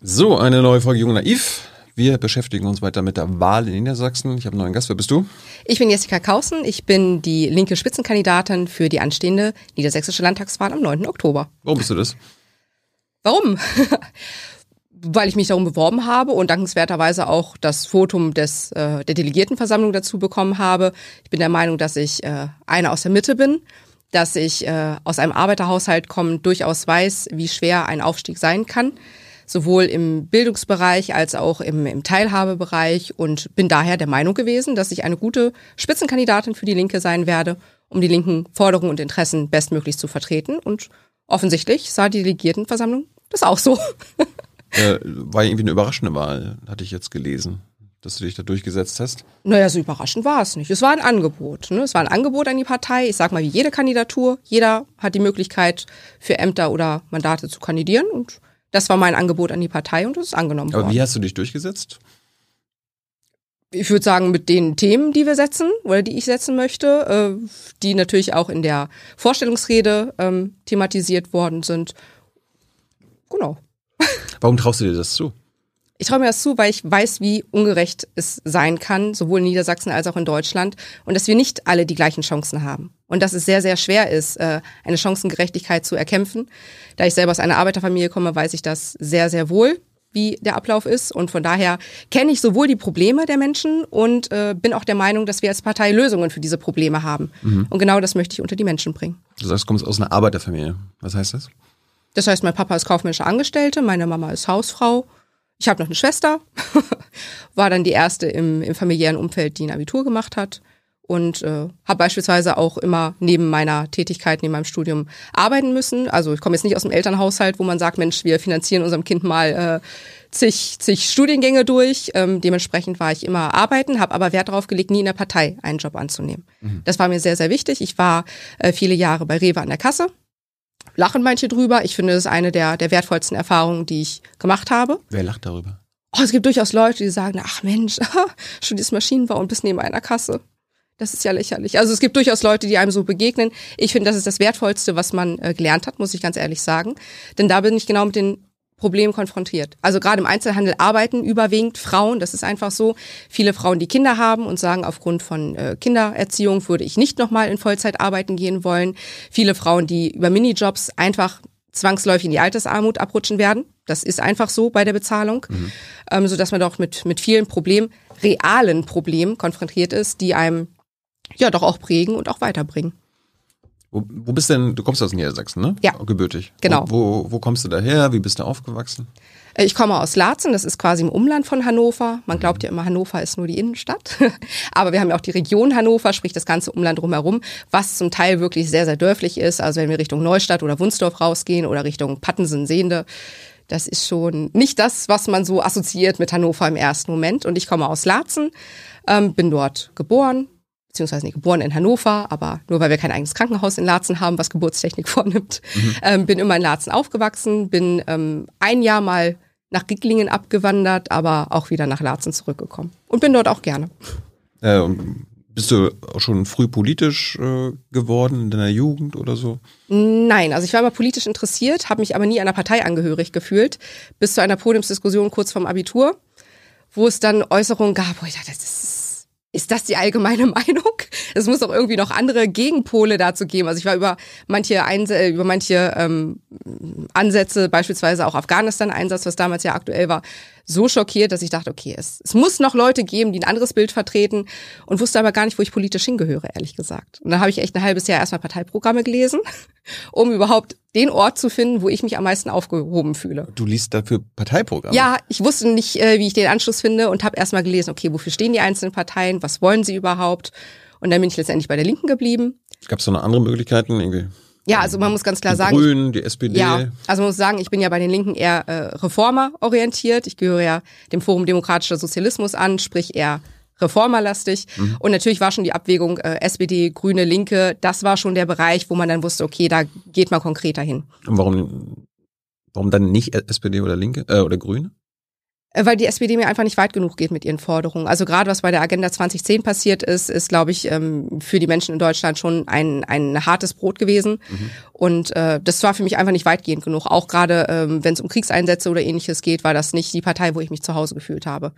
So, eine neue Folge Jung Naiv. Wir beschäftigen uns weiter mit der Wahl in Niedersachsen. Ich habe einen neuen Gast. Wer bist du? Ich bin Jessica Kausen. Ich bin die linke Spitzenkandidatin für die anstehende niedersächsische Landtagswahl am 9. Oktober. Warum bist du das? Warum? Weil ich mich darum beworben habe und dankenswerterweise auch das Votum des, äh, der Delegiertenversammlung dazu bekommen habe. Ich bin der Meinung, dass ich äh, eine aus der Mitte bin, dass ich äh, aus einem Arbeiterhaushalt kommend durchaus weiß, wie schwer ein Aufstieg sein kann sowohl im Bildungsbereich als auch im, im Teilhabebereich und bin daher der Meinung gewesen, dass ich eine gute Spitzenkandidatin für die Linke sein werde, um die linken Forderungen und Interessen bestmöglich zu vertreten. Und offensichtlich sah die Delegiertenversammlung das auch so. äh, war irgendwie eine überraschende Wahl, hatte ich jetzt gelesen dass du dich da durchgesetzt hast? Naja, so überraschend war es nicht. Es war ein Angebot. Ne? Es war ein Angebot an die Partei. Ich sag mal, wie jede Kandidatur. Jeder hat die Möglichkeit, für Ämter oder Mandate zu kandidieren. Und das war mein Angebot an die Partei und es ist angenommen Aber worden. wie hast du dich durchgesetzt? Ich würde sagen, mit den Themen, die wir setzen oder die ich setzen möchte, äh, die natürlich auch in der Vorstellungsrede ähm, thematisiert worden sind. Genau. Warum traust du dir das zu? Ich traue mir das zu, weil ich weiß, wie ungerecht es sein kann, sowohl in Niedersachsen als auch in Deutschland, und dass wir nicht alle die gleichen Chancen haben. Und dass es sehr, sehr schwer ist, äh, eine Chancengerechtigkeit zu erkämpfen. Da ich selber aus einer Arbeiterfamilie komme, weiß ich das sehr, sehr wohl, wie der Ablauf ist. Und von daher kenne ich sowohl die Probleme der Menschen und äh, bin auch der Meinung, dass wir als Partei Lösungen für diese Probleme haben. Mhm. Und genau das möchte ich unter die Menschen bringen. Du sagst, du kommst aus einer Arbeiterfamilie. Was heißt das? Das heißt, mein Papa ist kaufmännische Angestellte, meine Mama ist Hausfrau. Ich habe noch eine Schwester, war dann die erste im, im familiären Umfeld, die ein Abitur gemacht hat und äh, habe beispielsweise auch immer neben meiner Tätigkeit, neben meinem Studium arbeiten müssen. Also ich komme jetzt nicht aus dem Elternhaushalt, wo man sagt, Mensch, wir finanzieren unserem Kind mal äh, zig, zig Studiengänge durch. Ähm, dementsprechend war ich immer arbeiten, habe aber Wert darauf gelegt, nie in der Partei einen Job anzunehmen. Mhm. Das war mir sehr, sehr wichtig. Ich war äh, viele Jahre bei Rewe an der Kasse lachen manche drüber. Ich finde, das ist eine der, der wertvollsten Erfahrungen, die ich gemacht habe. Wer lacht darüber? Oh, es gibt durchaus Leute, die sagen, ach Mensch, studierst Maschinenbau und bist neben einer Kasse. Das ist ja lächerlich. Also es gibt durchaus Leute, die einem so begegnen. Ich finde, das ist das Wertvollste, was man äh, gelernt hat, muss ich ganz ehrlich sagen. Denn da bin ich genau mit den Problem konfrontiert. Also gerade im Einzelhandel arbeiten überwiegend Frauen. Das ist einfach so. Viele Frauen, die Kinder haben und sagen, aufgrund von äh, Kindererziehung würde ich nicht nochmal in Vollzeit arbeiten gehen wollen. Viele Frauen, die über Minijobs einfach zwangsläufig in die Altersarmut abrutschen werden. Das ist einfach so bei der Bezahlung, mhm. ähm, so dass man doch mit mit vielen Problemen, realen Problemen konfrontiert ist, die einem ja doch auch prägen und auch weiterbringen. Wo, wo bist denn, du kommst aus Niedersachsen, ne? Ja. Gebürtig. Genau. Wo, wo, wo kommst du daher? Wie bist du aufgewachsen? Äh, ich komme aus Laatzen, das ist quasi im Umland von Hannover. Man glaubt ja immer, Hannover ist nur die Innenstadt. Aber wir haben ja auch die Region Hannover, sprich das ganze Umland drumherum, was zum Teil wirklich sehr, sehr dörflich ist. Also wenn wir Richtung Neustadt oder Wunsdorf rausgehen oder Richtung Pattensen, Sehende, das ist schon nicht das, was man so assoziiert mit Hannover im ersten Moment. Und ich komme aus Laatzen, ähm, bin dort geboren, beziehungsweise nicht geboren in Hannover, aber nur weil wir kein eigenes Krankenhaus in Laatzen haben, was Geburtstechnik vornimmt. Mhm. Ähm, bin immer in Laatzen aufgewachsen, bin ähm, ein Jahr mal nach Gicklingen abgewandert, aber auch wieder nach Laatzen zurückgekommen. Und bin dort auch gerne. Äh, bist du auch schon früh politisch äh, geworden in deiner Jugend oder so? Nein, also ich war immer politisch interessiert, habe mich aber nie einer Partei angehörig gefühlt, bis zu einer Podiumsdiskussion kurz vorm Abitur, wo es dann Äußerungen gab, wo ich dachte, das ist ist das die allgemeine Meinung? Es muss auch irgendwie noch andere Gegenpole dazu geben. Also ich war über manche Einse über manche ähm, Ansätze, beispielsweise auch Afghanistan-Einsatz, was damals ja aktuell war, so schockiert, dass ich dachte, okay, es, es muss noch Leute geben, die ein anderes Bild vertreten und wusste aber gar nicht, wo ich politisch hingehöre, ehrlich gesagt. Und dann habe ich echt ein halbes Jahr erstmal Parteiprogramme gelesen, um überhaupt den Ort zu finden, wo ich mich am meisten aufgehoben fühle. Du liest dafür Parteiprogramme? Ja, ich wusste nicht, äh, wie ich den Anschluss finde und habe erstmal gelesen, okay, wofür stehen die einzelnen Parteien, was wollen sie überhaupt? Und dann bin ich letztendlich bei der Linken geblieben. Gab es noch andere Möglichkeiten irgendwie? Ja, also man muss ganz klar die sagen. Die Grünen, die SPD. Ja, also man muss sagen, ich bin ja bei den Linken eher äh, Reformer orientiert. Ich gehöre ja dem Forum Demokratischer Sozialismus an, sprich eher reformerlastig. Mhm. Und natürlich war schon die Abwägung äh, SPD, Grüne, Linke, das war schon der Bereich, wo man dann wusste, okay, da geht man konkreter hin. Und warum, warum dann nicht SPD oder Linke äh, oder Grüne? Äh, weil die SPD mir einfach nicht weit genug geht mit ihren Forderungen. Also gerade was bei der Agenda 2010 passiert ist, ist, glaube ich, ähm, für die Menschen in Deutschland schon ein, ein hartes Brot gewesen. Mhm. Und äh, das war für mich einfach nicht weitgehend genug. Auch gerade, ähm, wenn es um Kriegseinsätze oder ähnliches geht, war das nicht die Partei, wo ich mich zu Hause gefühlt habe.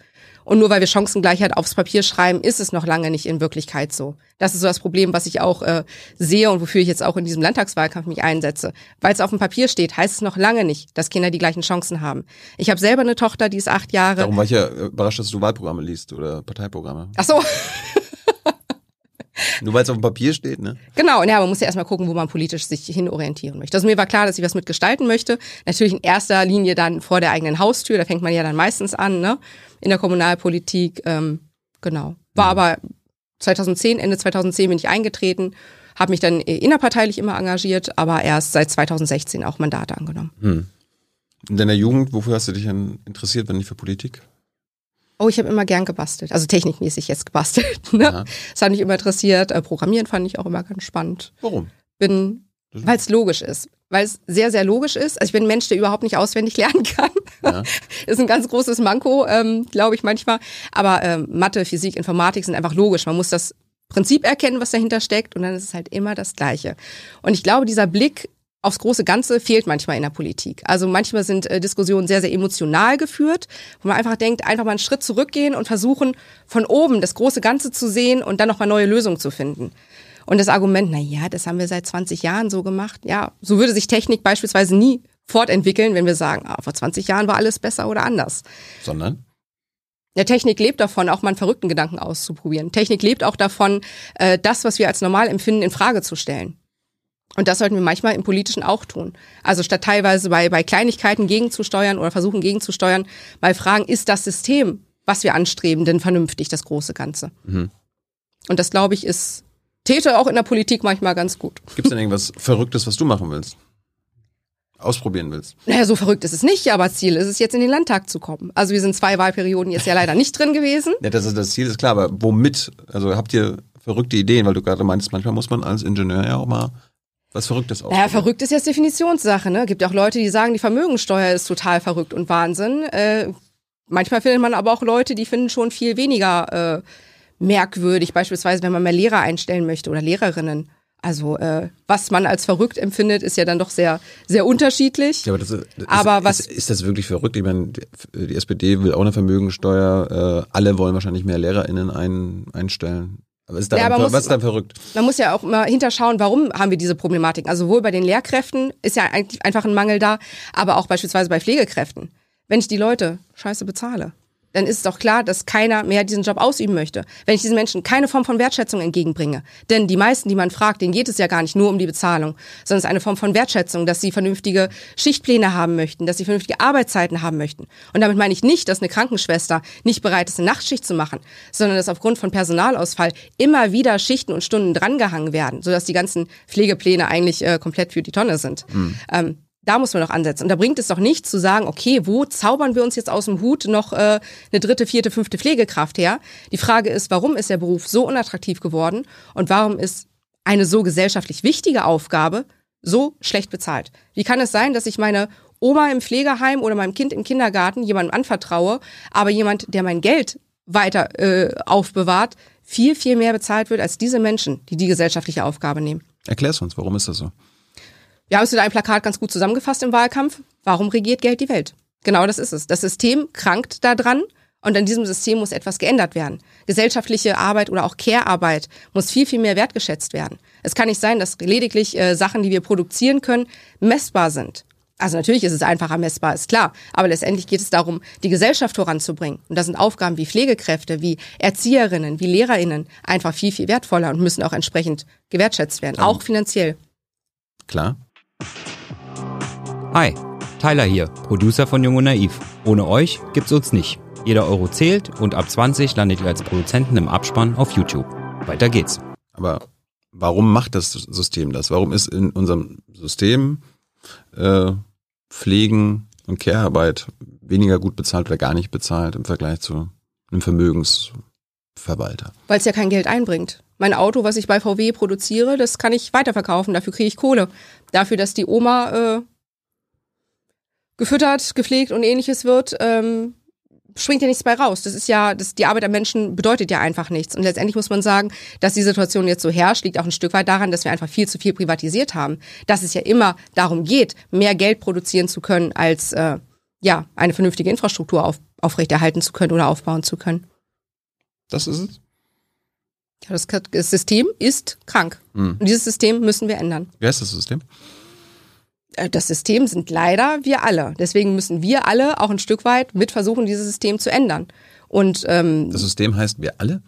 Und nur weil wir Chancengleichheit aufs Papier schreiben, ist es noch lange nicht in Wirklichkeit so. Das ist so das Problem, was ich auch äh, sehe und wofür ich jetzt auch in diesem Landtagswahlkampf mich einsetze. Weil es auf dem Papier steht, heißt es noch lange nicht, dass Kinder die gleichen Chancen haben. Ich habe selber eine Tochter, die ist acht Jahre. Darum war ich ja überrascht, dass du Wahlprogramme liest oder Parteiprogramme. Ach so. Nur weil es auf dem Papier steht, ne? Genau, ja, man muss ja erstmal gucken, wo man politisch sich hinorientieren möchte. Also mir war klar, dass ich was mitgestalten möchte. Natürlich in erster Linie dann vor der eigenen Haustür, da fängt man ja dann meistens an, ne? In der Kommunalpolitik, ähm, genau. War aber 2010, Ende 2010 bin ich eingetreten, habe mich dann innerparteilich immer engagiert, aber erst seit 2016 auch Mandate angenommen. Hm. In deiner Jugend, wofür hast du dich denn interessiert, wenn nicht für Politik? Oh, ich habe immer gern gebastelt, also technikmäßig jetzt gebastelt. Ne? Ja. Das hat mich immer interessiert. Äh, Programmieren fand ich auch immer ganz spannend. Warum? Bin, weil es logisch ist. Weil es sehr, sehr logisch ist. Also ich bin ein Mensch, der überhaupt nicht auswendig lernen kann. Ja. ist ein ganz großes Manko, ähm, glaube ich manchmal. Aber ähm, Mathe, Physik, Informatik sind einfach logisch. Man muss das Prinzip erkennen, was dahinter steckt, und dann ist es halt immer das Gleiche. Und ich glaube, dieser Blick aufs große Ganze fehlt manchmal in der Politik. Also manchmal sind äh, Diskussionen sehr, sehr emotional geführt, wo man einfach denkt, einfach mal einen Schritt zurückgehen und versuchen, von oben das große Ganze zu sehen und dann nochmal neue Lösungen zu finden. Und das Argument, na ja, das haben wir seit 20 Jahren so gemacht. Ja, so würde sich Technik beispielsweise nie fortentwickeln, wenn wir sagen, ah, vor 20 Jahren war alles besser oder anders. Sondern? Ja, Technik lebt davon, auch mal einen verrückten Gedanken auszuprobieren. Technik lebt auch davon, äh, das, was wir als normal empfinden, in Frage zu stellen. Und das sollten wir manchmal im Politischen auch tun. Also statt teilweise bei, bei Kleinigkeiten gegenzusteuern oder versuchen gegenzusteuern, mal fragen, ist das System, was wir anstreben, denn vernünftig, das große Ganze? Mhm. Und das, glaube ich, ist, täte auch in der Politik manchmal ganz gut. Gibt es denn irgendwas Verrücktes, was du machen willst? Ausprobieren willst? Naja, so verrückt ist es nicht, aber Ziel ist es, jetzt in den Landtag zu kommen. Also wir sind zwei Wahlperioden jetzt ja leider nicht drin gewesen. Ja, das, ist, das Ziel ist klar, aber womit? Also habt ihr verrückte Ideen, weil du gerade meinst, manchmal muss man als Ingenieur ja auch mal was Verrücktes aus. Naja, verrückt ist jetzt Definitionssache. Ne? Gibt auch Leute, die sagen, die Vermögensteuer ist total verrückt und Wahnsinn. Äh, manchmal findet man aber auch Leute, die finden schon viel weniger äh, merkwürdig. Beispielsweise, wenn man mehr Lehrer einstellen möchte oder Lehrerinnen. Also äh, was man als verrückt empfindet, ist ja dann doch sehr sehr unterschiedlich. Ja, aber, das ist, das aber was ist, ist, das wirklich verrückt? Ich meine, die SPD will auch eine Vermögensteuer. Äh, alle wollen wahrscheinlich mehr LehrerInnen ein, einstellen. Aber ist daran, ja, aber was muss, ist dann verrückt? Man muss ja auch mal hinterschauen, warum haben wir diese Problematik. Also sowohl bei den Lehrkräften ist ja eigentlich einfach ein Mangel da, aber auch beispielsweise bei Pflegekräften. Wenn ich die Leute scheiße bezahle, dann ist es doch klar, dass keiner mehr diesen Job ausüben möchte. Wenn ich diesen Menschen keine Form von Wertschätzung entgegenbringe. Denn die meisten, die man fragt, denen geht es ja gar nicht nur um die Bezahlung, sondern es ist eine Form von Wertschätzung, dass sie vernünftige Schichtpläne haben möchten, dass sie vernünftige Arbeitszeiten haben möchten. Und damit meine ich nicht, dass eine Krankenschwester nicht bereit ist, eine Nachtschicht zu machen, sondern dass aufgrund von Personalausfall immer wieder Schichten und Stunden drangehangen werden, sodass die ganzen Pflegepläne eigentlich äh, komplett für die Tonne sind. Mhm. Ähm, da muss man doch ansetzen. Und da bringt es doch nichts zu sagen, okay, wo zaubern wir uns jetzt aus dem Hut noch äh, eine dritte, vierte, fünfte Pflegekraft her? Die Frage ist, warum ist der Beruf so unattraktiv geworden und warum ist eine so gesellschaftlich wichtige Aufgabe so schlecht bezahlt? Wie kann es sein, dass ich meine Oma im Pflegeheim oder meinem Kind im Kindergarten jemandem anvertraue, aber jemand, der mein Geld weiter äh, aufbewahrt, viel, viel mehr bezahlt wird als diese Menschen, die die gesellschaftliche Aufgabe nehmen? Erklär's uns, warum ist das so? Wir haben es mit einem Plakat ganz gut zusammengefasst im Wahlkampf. Warum regiert Geld die Welt? Genau das ist es. Das System krankt daran und an diesem System muss etwas geändert werden. Gesellschaftliche Arbeit oder auch Care-Arbeit muss viel, viel mehr wertgeschätzt werden. Es kann nicht sein, dass lediglich äh, Sachen, die wir produzieren können, messbar sind. Also natürlich ist es einfacher messbar, ist klar. Aber letztendlich geht es darum, die Gesellschaft voranzubringen. Und da sind Aufgaben wie Pflegekräfte, wie Erzieherinnen, wie Lehrerinnen einfach viel, viel wertvoller und müssen auch entsprechend gewertschätzt werden, auch finanziell. Klar. Hi, Tyler hier, Producer von Jung und Naiv. Ohne euch gibt's uns nicht. Jeder Euro zählt und ab 20 landet ihr als Produzenten im Abspann auf YouTube. Weiter geht's. Aber warum macht das System das? Warum ist in unserem System äh, Pflegen und Care-Arbeit weniger gut bezahlt oder gar nicht bezahlt im Vergleich zu einem Vermögensverwalter? Weil es ja kein Geld einbringt. Mein Auto, was ich bei VW produziere, das kann ich weiterverkaufen. Dafür kriege ich Kohle. Dafür, dass die Oma äh, gefüttert, gepflegt und ähnliches wird, ähm, springt ja nichts bei raus. Das ist ja, das, die Arbeit am Menschen bedeutet ja einfach nichts. Und letztendlich muss man sagen, dass die Situation jetzt so herrscht, liegt auch ein Stück weit daran, dass wir einfach viel zu viel privatisiert haben. Dass es ja immer darum geht, mehr Geld produzieren zu können, als äh, ja eine vernünftige Infrastruktur auf, aufrechterhalten zu können oder aufbauen zu können. Das ist es? Ja, das, System ist krank. Hm. Und dieses System müssen wir ändern. Wie heißt das System? Äh, das System sind leider wir alle. Deswegen müssen wir alle auch ein Stück weit mit versuchen, dieses System zu ändern. Und ähm, Das System heißt wir alle?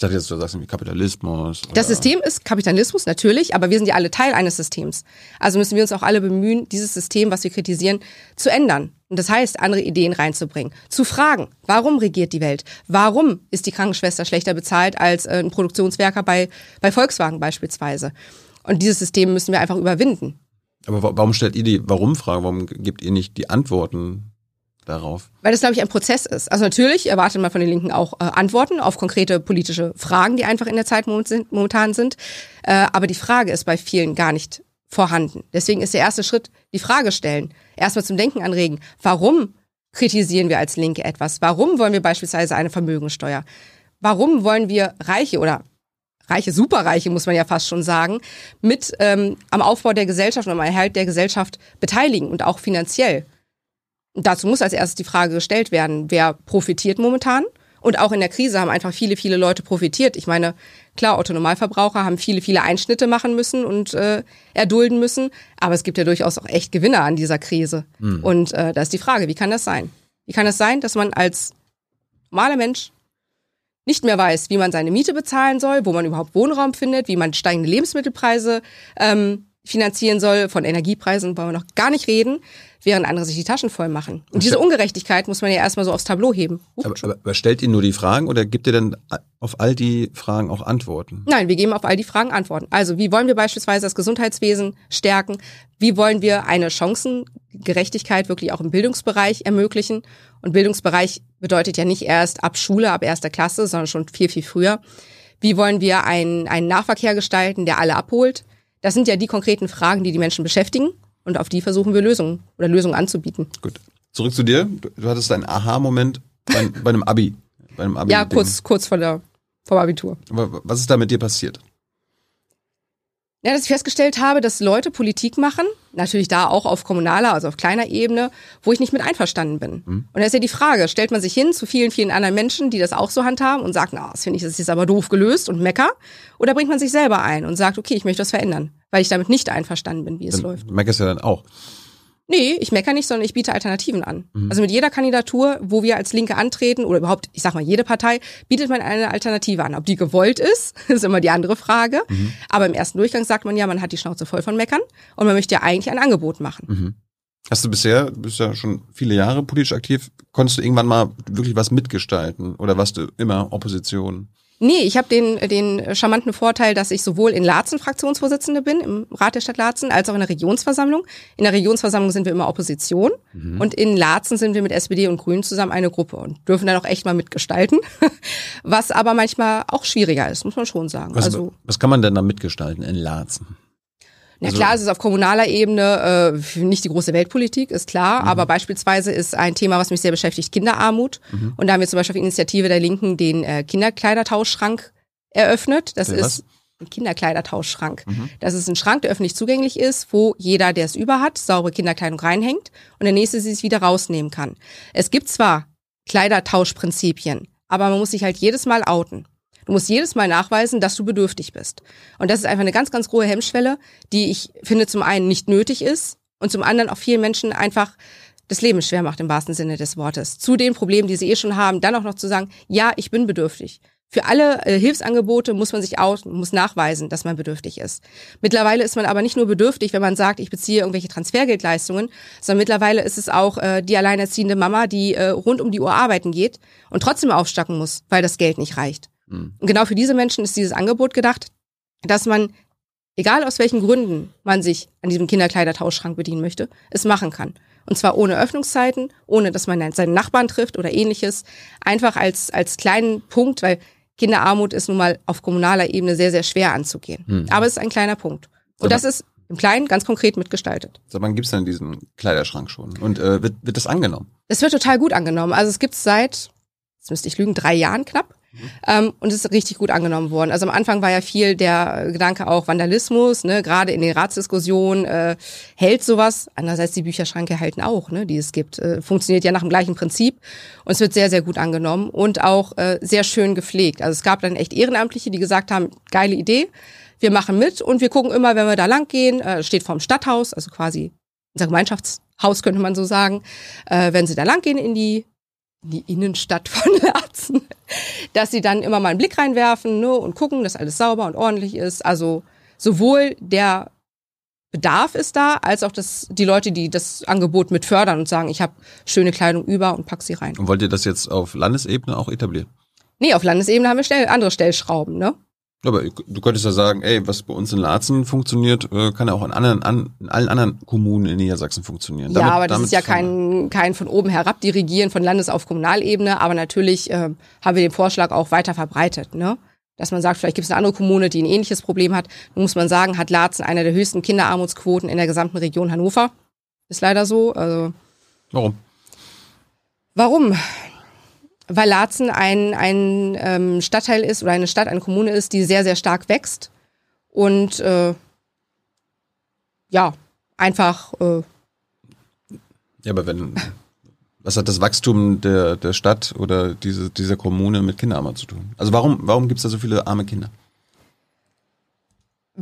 Ich dachte jetzt, du sagst irgendwie Kapitalismus. das System ist Kapitalismus natürlich, aber wir sind ja alle Teil eines Systems. Also müssen wir uns auch alle bemühen, dieses System, was wir kritisieren, zu ändern. Und das heißt, andere Ideen reinzubringen, zu fragen, warum regiert die Welt? Warum ist die Krankenschwester schlechter bezahlt als äh, ein Produktionswerker bei, bei Volkswagen beispielsweise? Und dieses System müssen wir einfach überwinden. Aber wa- warum stellt ihr die Warum-Frage? Warum gebt ihr nicht die Antworten darauf? Weil das, glaube ich, ein Prozess ist. Also natürlich erwartet man von den Linken auch äh, Antworten auf konkrete politische Fragen, die einfach in der Zeit momentan sind. Äh, aber die Frage ist bei vielen gar nicht vorhanden. Deswegen ist der erste Schritt die Frage stellen. Erstmal zum Denken anregen. Warum kritisieren wir als Linke etwas? Warum wollen wir beispielsweise eine Vermögensteuer? Warum wollen wir Reiche oder Reiche, Superreiche, muss man ja fast schon sagen, mit ähm, am Aufbau der Gesellschaft und am Erhalt der Gesellschaft beteiligen und auch finanziell? Dazu muss als erstes die Frage gestellt werden, wer profitiert momentan? Und auch in der Krise haben einfach viele, viele Leute profitiert. Ich meine, klar, Autonomalverbraucher haben viele, viele Einschnitte machen müssen und äh, erdulden müssen. Aber es gibt ja durchaus auch echt Gewinner an dieser Krise. Und äh, da ist die Frage, wie kann das sein? Wie kann es das sein, dass man als normaler Mensch nicht mehr weiß, wie man seine Miete bezahlen soll, wo man überhaupt Wohnraum findet, wie man steigende Lebensmittelpreise ähm, finanzieren soll. Von Energiepreisen wollen wir noch gar nicht reden, während andere sich die Taschen voll machen. Und diese Ungerechtigkeit muss man ja erstmal so aufs Tableau heben. Aber, aber, aber stellt ihr nur die Fragen oder gibt ihr dann auf all die Fragen auch Antworten? Nein, wir geben auf all die Fragen Antworten. Also, wie wollen wir beispielsweise das Gesundheitswesen stärken? Wie wollen wir eine Chancengerechtigkeit wirklich auch im Bildungsbereich ermöglichen? Und Bildungsbereich bedeutet ja nicht erst ab Schule, ab erster Klasse, sondern schon viel, viel früher. Wie wollen wir einen, einen Nahverkehr gestalten, der alle abholt? Das sind ja die konkreten Fragen, die die Menschen beschäftigen. Und auf die versuchen wir Lösungen oder Lösungen anzubieten. Gut. Zurück zu dir. Du, hattest einen Aha-Moment bei, bei einem Abi. Bei einem Abi Ja, kurz, kurz vor der, vom Abitur. Aber was ist da mit dir passiert? Ja, dass ich festgestellt habe, dass Leute Politik machen, natürlich da auch auf kommunaler, also auf kleiner Ebene, wo ich nicht mit einverstanden bin. Und da ist ja die Frage, stellt man sich hin zu vielen, vielen anderen Menschen, die das auch so handhaben und sagt, na, das finde ich, das ist jetzt aber doof gelöst und mecker, oder bringt man sich selber ein und sagt, okay, ich möchte das verändern, weil ich damit nicht einverstanden bin, wie es läuft. Du meckerst ja dann auch. Nee, ich meckere nicht, sondern ich biete Alternativen an. Also mit jeder Kandidatur, wo wir als Linke antreten oder überhaupt, ich sag mal, jede Partei, bietet man eine Alternative an. Ob die gewollt ist, ist immer die andere Frage. Aber im ersten Durchgang sagt man ja, man hat die Schnauze voll von Meckern und man möchte ja eigentlich ein Angebot machen. Hast du bisher, du bist ja schon viele Jahre politisch aktiv, konntest du irgendwann mal wirklich was mitgestalten oder warst du immer Opposition? Nee, ich habe den, den charmanten Vorteil, dass ich sowohl in Laatzen Fraktionsvorsitzende bin, im Rat der Stadt Laatzen, als auch in der Regionsversammlung. In der Regionsversammlung sind wir immer Opposition und in Laatzen sind wir mit SPD und Grünen zusammen eine Gruppe und dürfen dann auch echt mal mitgestalten, was aber manchmal auch schwieriger ist, muss man schon sagen. Was, also was kann man denn da mitgestalten in Laatzen? Na Also- klar, es ist auf kommunaler Ebene äh, nicht die große Weltpolitik, ist klar, Mhm. aber beispielsweise ist ein Thema, was mich sehr beschäftigt, Kinderarmut. Mhm. Und da haben wir zum Beispiel auf Initiative der Linken den äh, Kinderkleidertauschschrank eröffnet. Das Der ist was? Mhm. ein Kinderkleidertauschschrank. Das ist ein Schrank, der öffentlich zugänglich ist, wo jeder, der es über hat, saubere Kinderkleidung reinhängt und der nächste sie sich wieder rausnehmen kann. Es gibt zwar Kleidertauschprinzipien, aber man muss sich halt jedes Mal outen. Du musst jedes Mal nachweisen, dass du bedürftig bist. Und das ist einfach eine ganz, ganz hohe Hemmschwelle, die ich finde zum einen nicht nötig ist und zum anderen auch vielen Menschen einfach das Leben schwer macht im wahrsten Sinne des Wortes. Zu den Problemen, die sie eh schon haben, dann auch noch zu sagen, ja, ich bin bedürftig. Für alle äh, Hilfsangebote muss man sich aus, muss nachweisen, dass man bedürftig ist. Mittlerweile ist man aber nicht nur bedürftig, wenn man sagt, ich beziehe irgendwelche Transfergeldleistungen, sondern mittlerweile ist es auch äh, die alleinerziehende Mama, die äh, rund um die Uhr arbeiten geht und trotzdem aufstocken muss, weil das Geld nicht reicht. Und genau für diese Menschen ist dieses Angebot gedacht, dass man, egal aus welchen Gründen man sich an diesem Kinderkleidertauschschrank bedienen möchte, es machen kann. Und zwar ohne Öffnungszeiten, ohne dass man seinen Nachbarn trifft oder ähnliches. Einfach als, als kleinen Punkt, weil Kinderarmut ist nun mal auf kommunaler Ebene sehr, sehr schwer anzugehen. Aber es ist ein kleiner Punkt. Und das ist im Kleinen ganz konkret mitgestaltet. Seit wann gibt's denn diesen Kleiderschrank schon? Und äh, wird, wird das angenommen? Es wird total gut angenommen. Also es gibt's seit, jetzt müsste ich lügen, drei Jahren knapp. Ähm, und es ist richtig gut angenommen worden. Also am Anfang war ja viel der Gedanke auch Vandalismus, ne, gerade in den Ratsdiskussionen äh, hält sowas. Andererseits die Bücherschranke halten auch, ne, die es gibt. Äh, funktioniert ja nach dem gleichen Prinzip und es wird sehr, sehr gut angenommen und auch äh, sehr schön gepflegt. Also es gab dann echt Ehrenamtliche, die gesagt haben, geile Idee, wir machen mit und wir gucken immer, wenn wir da lang gehen, äh, steht vorm Stadthaus, also quasi unser Gemeinschaftshaus könnte man so sagen, äh, wenn sie da lang gehen in die die Innenstadt von Laatzen, dass sie dann immer mal einen Blick reinwerfen ne, und gucken, dass alles sauber und ordentlich ist. Also sowohl der Bedarf ist da, als auch das, die Leute, die das Angebot mit fördern und sagen, ich habe schöne Kleidung über und pack sie rein. Und wollt ihr das jetzt auf Landesebene auch etablieren? Nee, auf Landesebene haben wir schnell andere Stellschrauben, ne? Aber du könntest ja sagen, ey, was bei uns in Laatzen funktioniert, äh, kann ja auch in, anderen, an, in allen anderen Kommunen in Niedersachsen funktionieren. Ja, aber das ist ja kein, kein von oben herab dirigieren von Landes- auf Kommunalebene. Aber natürlich äh, haben wir den Vorschlag auch weiter verbreitet, ne? Dass man sagt, vielleicht gibt es eine andere Kommune, die ein ähnliches Problem hat. Nun muss man sagen, hat Laatzen eine der höchsten Kinderarmutsquoten in der gesamten Region Hannover. Ist leider so. Also Warum? Warum? Weil Laatzen ein, ein ähm, Stadtteil ist oder eine Stadt, eine Kommune ist, die sehr, sehr stark wächst und äh, ja, einfach. Äh, ja, aber wenn, was hat das Wachstum der, der Stadt oder diese, dieser Kommune mit Kinderarmut zu tun? Also warum, warum gibt es da so viele arme Kinder?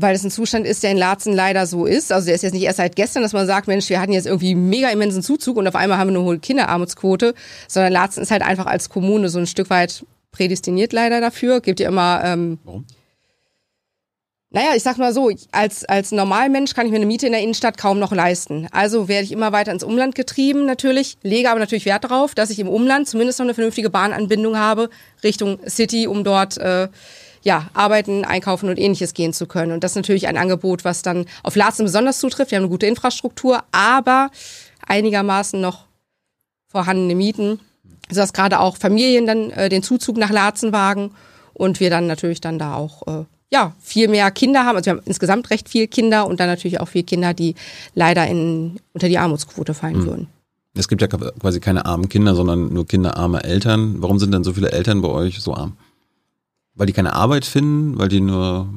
Weil es ein Zustand ist, der in Laatzen leider so ist. Also der ist jetzt nicht erst seit gestern, dass man sagt, Mensch, wir hatten jetzt irgendwie mega immensen Zuzug und auf einmal haben wir eine hohe Kinderarmutsquote, sondern Laatzen ist halt einfach als Kommune so ein Stück weit prädestiniert leider dafür. Gibt ja immer. Ähm, Warum? Naja, ich sag mal so, als, als Normalmensch kann ich mir eine Miete in der Innenstadt kaum noch leisten. Also werde ich immer weiter ins Umland getrieben natürlich, lege aber natürlich Wert darauf, dass ich im Umland zumindest noch eine vernünftige Bahnanbindung habe Richtung City, um dort äh, ja, arbeiten, einkaufen und ähnliches gehen zu können. Und das ist natürlich ein Angebot, was dann auf Laatzen besonders zutrifft. Wir haben eine gute Infrastruktur, aber einigermaßen noch vorhandene Mieten, sodass gerade auch Familien dann äh, den Zuzug nach Laatzen wagen und wir dann natürlich dann da auch äh, ja, viel mehr Kinder haben. Also wir haben insgesamt recht viel Kinder und dann natürlich auch viel Kinder, die leider in, unter die Armutsquote fallen mhm. würden. Es gibt ja quasi keine armen Kinder, sondern nur kinderarme Eltern. Warum sind denn so viele Eltern bei euch so arm? Weil die keine Arbeit finden, weil die nur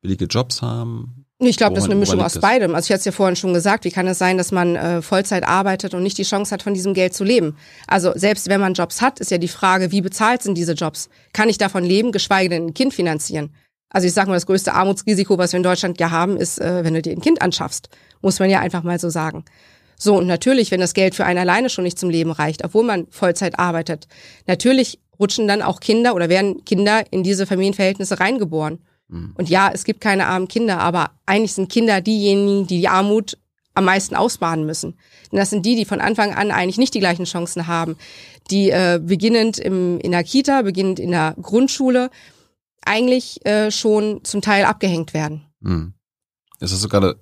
billige Jobs haben? Ich glaube, das ist eine Mischung aus beidem. Also ich hatte es ja vorhin schon gesagt, wie kann es sein, dass man äh, Vollzeit arbeitet und nicht die Chance hat, von diesem Geld zu leben? Also selbst wenn man Jobs hat, ist ja die Frage, wie bezahlt sind diese Jobs? Kann ich davon leben, geschweige denn ein Kind finanzieren? Also ich sage mal, das größte Armutsrisiko, was wir in Deutschland ja haben, ist, äh, wenn du dir ein Kind anschaffst. Muss man ja einfach mal so sagen. So, und natürlich, wenn das Geld für einen alleine schon nicht zum Leben reicht, obwohl man Vollzeit arbeitet, natürlich rutschen dann auch Kinder oder werden Kinder in diese Familienverhältnisse reingeboren. Mhm. Und ja, es gibt keine armen Kinder, aber eigentlich sind Kinder diejenigen, die die Armut am meisten ausbaden müssen. Denn das sind die, die von Anfang an eigentlich nicht die gleichen Chancen haben, die äh, beginnend im, in der Kita, beginnend in der Grundschule eigentlich äh, schon zum Teil abgehängt werden. Mhm. Das hast du gerade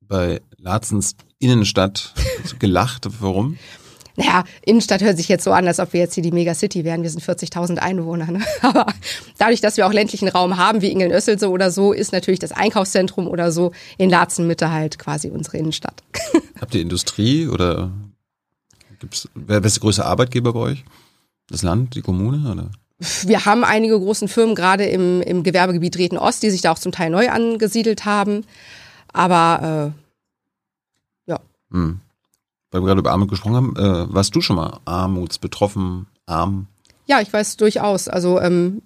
bei Larzens Innenstadt gelacht. Warum? Naja, Innenstadt hört sich jetzt so an, als ob wir jetzt hier die Megacity wären. Wir sind 40.000 Einwohner. Ne? Aber dadurch, dass wir auch ländlichen Raum haben, wie Ingeln-Össel so oder so, ist natürlich das Einkaufszentrum oder so in Latzenmitte halt quasi unsere Innenstadt. Habt ihr Industrie oder gibt's, wer ist der größte Arbeitgeber bei euch? Das Land, die Kommune oder? Wir haben einige großen Firmen gerade im, im Gewerbegebiet Reten Ost, die sich da auch zum Teil neu angesiedelt haben. Aber äh, ja. Hm weil wir gerade über Armut gesprochen haben, äh, warst du schon mal armutsbetroffen, arm? Ja, ich weiß durchaus, also ähm,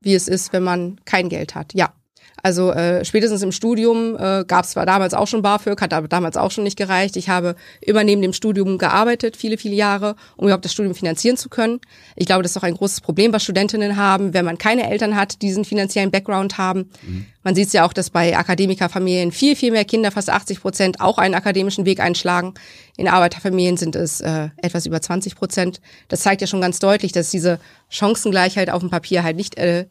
wie es ist, wenn man kein Geld hat. Ja. Also äh, spätestens im Studium äh, gab es zwar damals auch schon BAföG, hat aber damals auch schon nicht gereicht. Ich habe immer neben dem Studium gearbeitet, viele, viele Jahre, um überhaupt das Studium finanzieren zu können. Ich glaube, das ist auch ein großes Problem, was Studentinnen haben, wenn man keine Eltern hat, die diesen finanziellen Background haben. Mhm. Man sieht es ja auch, dass bei Akademikerfamilien viel, viel mehr Kinder, fast 80 Prozent, auch einen akademischen Weg einschlagen. In Arbeiterfamilien sind es äh, etwas über 20 Prozent. Das zeigt ja schon ganz deutlich, dass diese Chancengleichheit auf dem Papier halt nicht äh,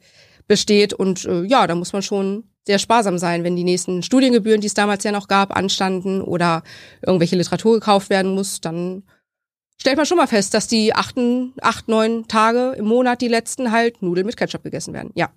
besteht. Und äh, ja, da muss man schon sehr sparsam sein, wenn die nächsten Studiengebühren, die es damals ja noch gab, anstanden oder irgendwelche Literatur gekauft werden muss, dann stellt man schon mal fest, dass die achten, acht, neun Tage im Monat, die letzten, halt Nudeln mit Ketchup gegessen werden. Ja.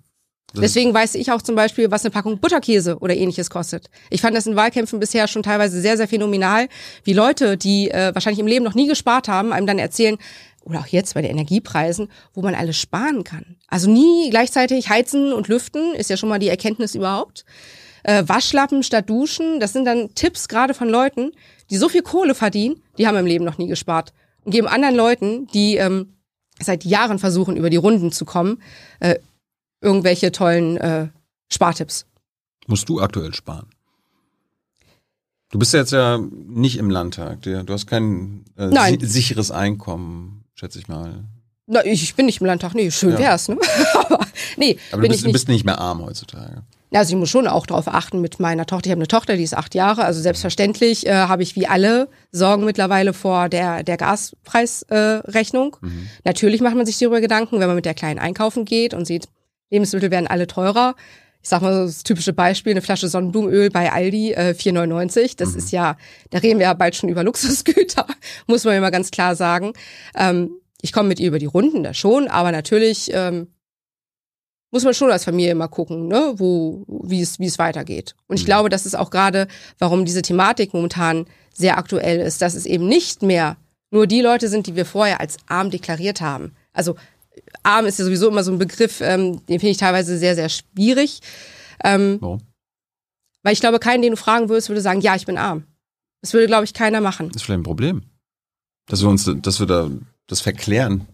Deswegen weiß ich auch zum Beispiel, was eine Packung Butterkäse oder ähnliches kostet. Ich fand das in Wahlkämpfen bisher schon teilweise sehr, sehr phänomenal, wie Leute, die äh, wahrscheinlich im Leben noch nie gespart haben, einem dann erzählen, oder auch jetzt bei den Energiepreisen, wo man alles sparen kann. Also nie gleichzeitig heizen und lüften, ist ja schon mal die Erkenntnis überhaupt. Äh, Waschlappen statt Duschen, das sind dann Tipps gerade von Leuten, die so viel Kohle verdienen, die haben im Leben noch nie gespart. Und geben anderen Leuten, die ähm, seit Jahren versuchen, über die Runden zu kommen, äh, irgendwelche tollen äh, Spartipps. Musst du aktuell sparen? Du bist ja jetzt ja nicht im Landtag. Du hast kein äh, si sicheres Einkommen, schätze ich mal. Na, ich bin nicht im Landtag, nee, schön Ja. wär's, ne? Aber nee, Aber bin du ich bist, nicht. bist nicht mehr arm heutzutage. Also ich muss schon auch darauf achten mit meiner Tochter. Ich habe eine Tochter, die ist acht Jahre. Also selbstverständlich äh, habe ich wie alle Sorgen mittlerweile vor der, der Gaspreisrechnung. Äh, Rechnung. Natürlich macht man sich darüber Gedanken, wenn man mit der Kleinen einkaufen geht und sieht, Lebensmittel werden alle teurer. Ich sag mal so das typische Beispiel, eine Flasche Sonnenblumenöl bei Aldi, äh, 4,99. Das ist ja, da reden wir ja bald schon über Luxusgüter, muss man immer ganz klar sagen. Ähm, ich komme mit ihr über die Runden, da schon, aber natürlich ähm, muss man schon als Familie immer gucken, ne, wo, wie es, wie es weitergeht. Und ich glaube, das ist auch gerade, warum diese Thematik momentan sehr aktuell ist, dass es eben nicht mehr nur die Leute sind, die wir vorher als arm deklariert haben. Also arm ist ja sowieso immer so ein Begriff, ähm, den finde ich teilweise sehr, sehr schwierig. Ähm, Warum? weil ich glaube, keinen, den du fragen würdest, würde sagen, ja, ich bin arm. Das würde, glaube ich, keiner machen. Das ist vielleicht ein Problem. Dass wir uns, dass wir da das verklären.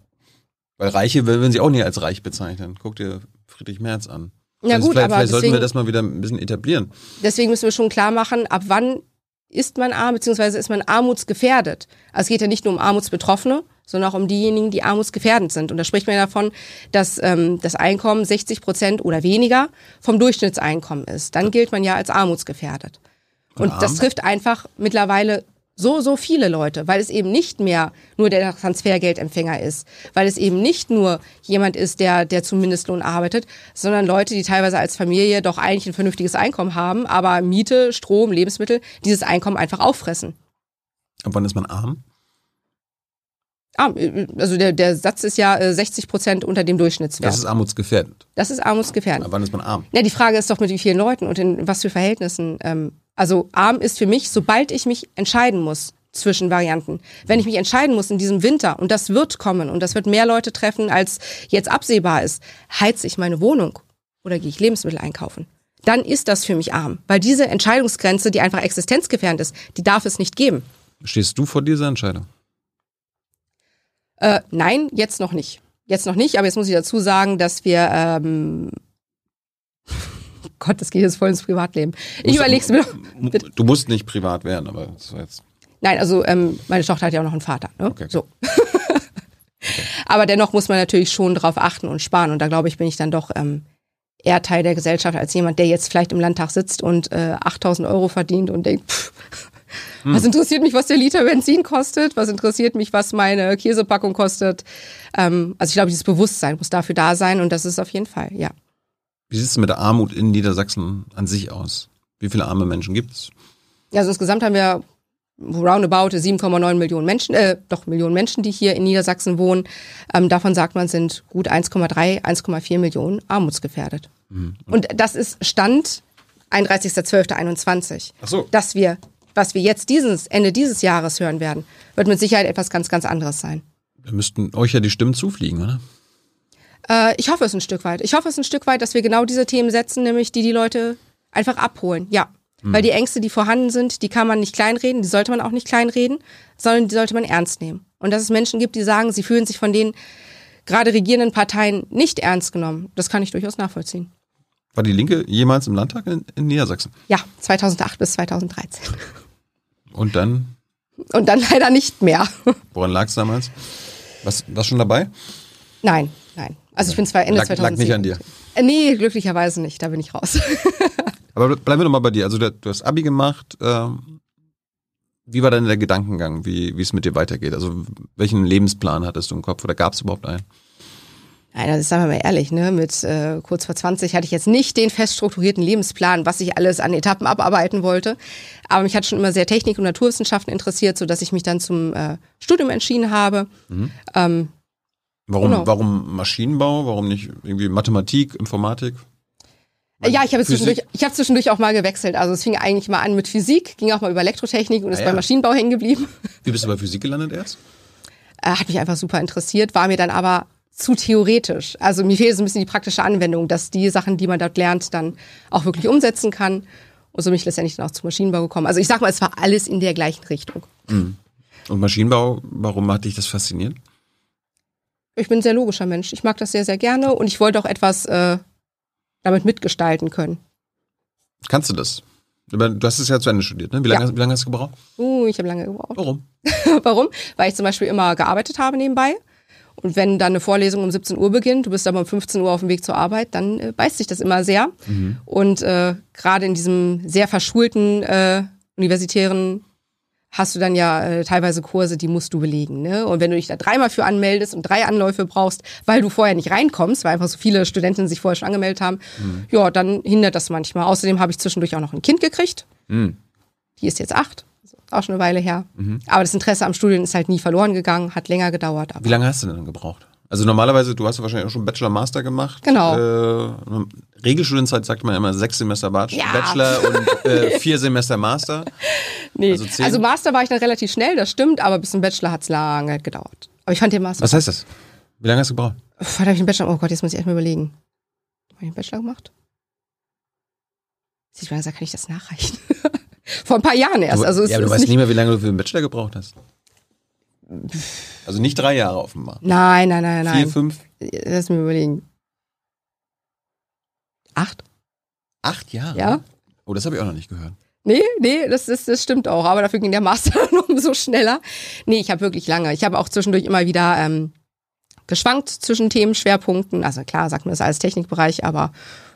Weil Reiche würden sie auch nie als reich bezeichnen. Guck dir Friedrich Merz an. Ja gut, vielleicht, aber vielleicht sollten wir deswegen, das mal wieder ein bisschen etablieren. deswegen müssen wir schon klar machen, ab wann ist man arm, beziehungsweise ist man armutsgefährdet. Also es geht ja nicht nur um Armutsbetroffene, sondern auch um diejenigen, die armutsgefährdend sind. Und da spricht man ja davon, dass ähm, das Einkommen 60 Prozent oder weniger vom Durchschnittseinkommen ist. Dann gilt man ja als armutsgefährdet. Und Und das trifft einfach mittlerweile so, so viele Leute, weil es eben nicht mehr nur der Transfergeldempfänger ist, weil es eben nicht nur jemand ist, der, der zum Mindestlohn arbeitet, sondern Leute, die teilweise als Familie doch eigentlich ein vernünftiges Einkommen haben, aber Miete, Strom, Lebensmittel, dieses Einkommen einfach auffressen. Ab wann ist man arm? Ah, also der, der Satz ist ja äh, 60 Prozent unter dem Durchschnittswert. Das ist armutsgefährdend. Das ist armutsgefährdend. Ab wann ist man arm? Ja, die Frage ist doch mit wie vielen Leuten und in was für Verhältnissen. Ähm, also arm ist für mich, sobald ich mich entscheiden muss zwischen Varianten. Wenn ich mich entscheiden muss in diesem Winter und das wird kommen und das wird mehr Leute treffen, als jetzt absehbar ist, heize ich meine Wohnung oder gehe ich Lebensmittel einkaufen. Dann ist das für mich arm, weil diese Entscheidungsgrenze, die einfach existenzgefährdend ist, die darf es nicht geben. Stehst du vor dieser Entscheidung? Äh, nein, jetzt noch nicht. Jetzt noch nicht, aber jetzt muss ich dazu sagen, dass wir ähm, Gott, das geht jetzt voll ins Privatleben. Ich Musst- überleg's mir doch. Du musst nicht privat werden, aber das war jetzt. Nein, also ähm, meine Tochter hat ja auch noch einen Vater. Ne? Okay. So. Aber dennoch muss man natürlich schon drauf achten und sparen. Und da glaube ich, bin ich dann doch ähm, eher Teil der Gesellschaft als jemand, der jetzt vielleicht im Landtag sitzt und äh, 8000 Euro verdient und denkt, pff, was interessiert mich, was der Liter Benzin kostet? Was interessiert mich, was meine Käsepackung kostet? Ähm, also ich glaube, dieses Bewusstsein muss dafür da sein und das ist auf jeden Fall, ja. Wie sieht es mit der Armut in Niedersachsen an sich aus? Wie viele arme Menschen gibt es? Ja, also insgesamt haben wir roundabout 7,9 Millionen Menschen, äh, doch Millionen Menschen, die hier in Niedersachsen wohnen. Ähm, davon sagt man, sind gut 1,3, 1,4 Millionen armutsgefährdet. Und das ist Stand 31.12.21. Ach so. Dass wir, was wir jetzt dieses, Ende dieses Jahres hören werden, wird mit Sicherheit etwas ganz, ganz anderes sein. Da müssten euch ja die Stimmen zufliegen, oder? Äh, ich hoffe es ein Stück weit. Ich hoffe es ein Stück weit, dass wir genau diese Themen setzen, nämlich die die Leute einfach abholen. Ja. Weil die Ängste, die vorhanden sind, die kann man nicht kleinreden, die sollte man auch nicht kleinreden, sondern die sollte man ernst nehmen. Und dass es Menschen gibt, die sagen, sie fühlen sich von den gerade regierenden Parteien nicht ernst genommen, das kann ich durchaus nachvollziehen. War die Linke jemals im Landtag in, in Niedersachsen? Ja, 2008 bis 2013. Und dann, Und dann leider nicht mehr. woran lag es damals? Was, warst schon dabei? Nein, nein. Also ich bin zwar Ende Lag- lag 2010. nicht an dir. Äh, Nee, glücklicherweise nicht, da bin ich raus. Aber bleiben wir doch mal bei dir. Also du, hast Abi gemacht. Ähm, wie war denn der Gedankengang, wie wie es mit dir weitergeht? Also welchen Lebensplan hattest du im Kopf oder gab es überhaupt einen? Nein, das sagen wir mal ehrlich, ne? Mit äh, kurz vor 20 hatte ich jetzt nicht den fest strukturierten Lebensplan, was ich alles an Etappen abarbeiten wollte. Aber mich hat schon immer sehr Technik und Naturwissenschaften interessiert, so dass ich mich dann zum äh, Studium entschieden habe. Ähm, Warum, Genau. warum Maschinenbau? Warum nicht irgendwie Mathematik, Informatik? Ja, ich habe zwischendurch, ich habe zwischendurch auch mal gewechselt. Also es fing eigentlich mal an mit Physik, ging auch mal über Elektrotechnik und ist Ah, bei ja. Maschinenbau hängen geblieben. Wie bist du bei Physik gelandet erst? Äh, hat mich einfach super interessiert, war mir dann aber zu theoretisch. Also mir fehlt so ein bisschen die praktische Anwendung, dass die Sachen, die man dort lernt, dann auch wirklich umsetzen kann. Und so bin ich letztendlich dann auch zum Maschinenbau gekommen. Also ich sag mal, es war alles in der gleichen Richtung. Und Maschinenbau, warum hat dich das fasziniert? Ich bin ein sehr logischer Mensch. Ich mag das sehr, sehr gerne und ich wollte auch etwas äh, damit mitgestalten können. Kannst du das? Du hast es ja zu Ende studiert, ne? Wie lange, Ja. wie lange hast du gebraucht? Uh, ich habe lange gebraucht. Warum? Warum? Weil ich zum Beispiel immer gearbeitet habe nebenbei. Und wenn dann eine Vorlesung um 17 Uhr beginnt, du bist aber um 15 Uhr auf dem Weg zur Arbeit, dann äh, beißt sich das immer sehr. Und äh, gerade in diesem sehr verschulten äh, universitären hast du dann ja äh, teilweise Kurse, die musst du belegen. Ne? Und wenn du dich da dreimal für anmeldest und drei Anläufe brauchst, weil du vorher nicht reinkommst, weil einfach so viele Studentinnen sich vorher schon angemeldet haben, ja, dann hindert das manchmal. Außerdem habe ich zwischendurch auch noch ein Kind gekriegt. Mhm. Die ist jetzt acht. Also auch schon eine Weile her. Aber das Interesse am Studium ist halt nie verloren gegangen, hat länger gedauert. Wie lange hast du denn gebraucht? Also normalerweise, du hast ja wahrscheinlich auch schon Bachelor, Master gemacht. Genau. Äh, Regelstudienzeit sagt man immer sechs Semester Bach- Ja. Bachelor und äh, vier Semester Master. nee. also Also? Master war ich dann relativ schnell, das stimmt, aber bis zum Bachelor hat's lange gedauert. Aber ich fand den Master. Was heißt das? Wie lange hast du gebraucht? Was habe ich einen Bachelor? Oh Gott, jetzt muss ich echt mal überlegen. Habe ich einen Bachelor gemacht? Ich mal gesagt, kann ich das nachreichen? Vor ein paar Jahren erst. Also ja, aber du weißt nicht, mehr, wie lange du für den Bachelor gebraucht hast. Also nicht drei Jahre offenbar. Nein, nein, nein, Vier, nein. fünf, Lass mich überlegen. Acht? acht Jahre? Ja. Oh, das habe ich auch noch nicht gehört. Nee, nee, das, das, das stimmt auch. Aber dafür ging der Master dann umso schneller. Nee, ich habe wirklich lange. Ich habe auch zwischendurch immer wieder ähm, geschwankt zwischen Themenschwerpunkten. Also klar, sagt man das als Technikbereich, aber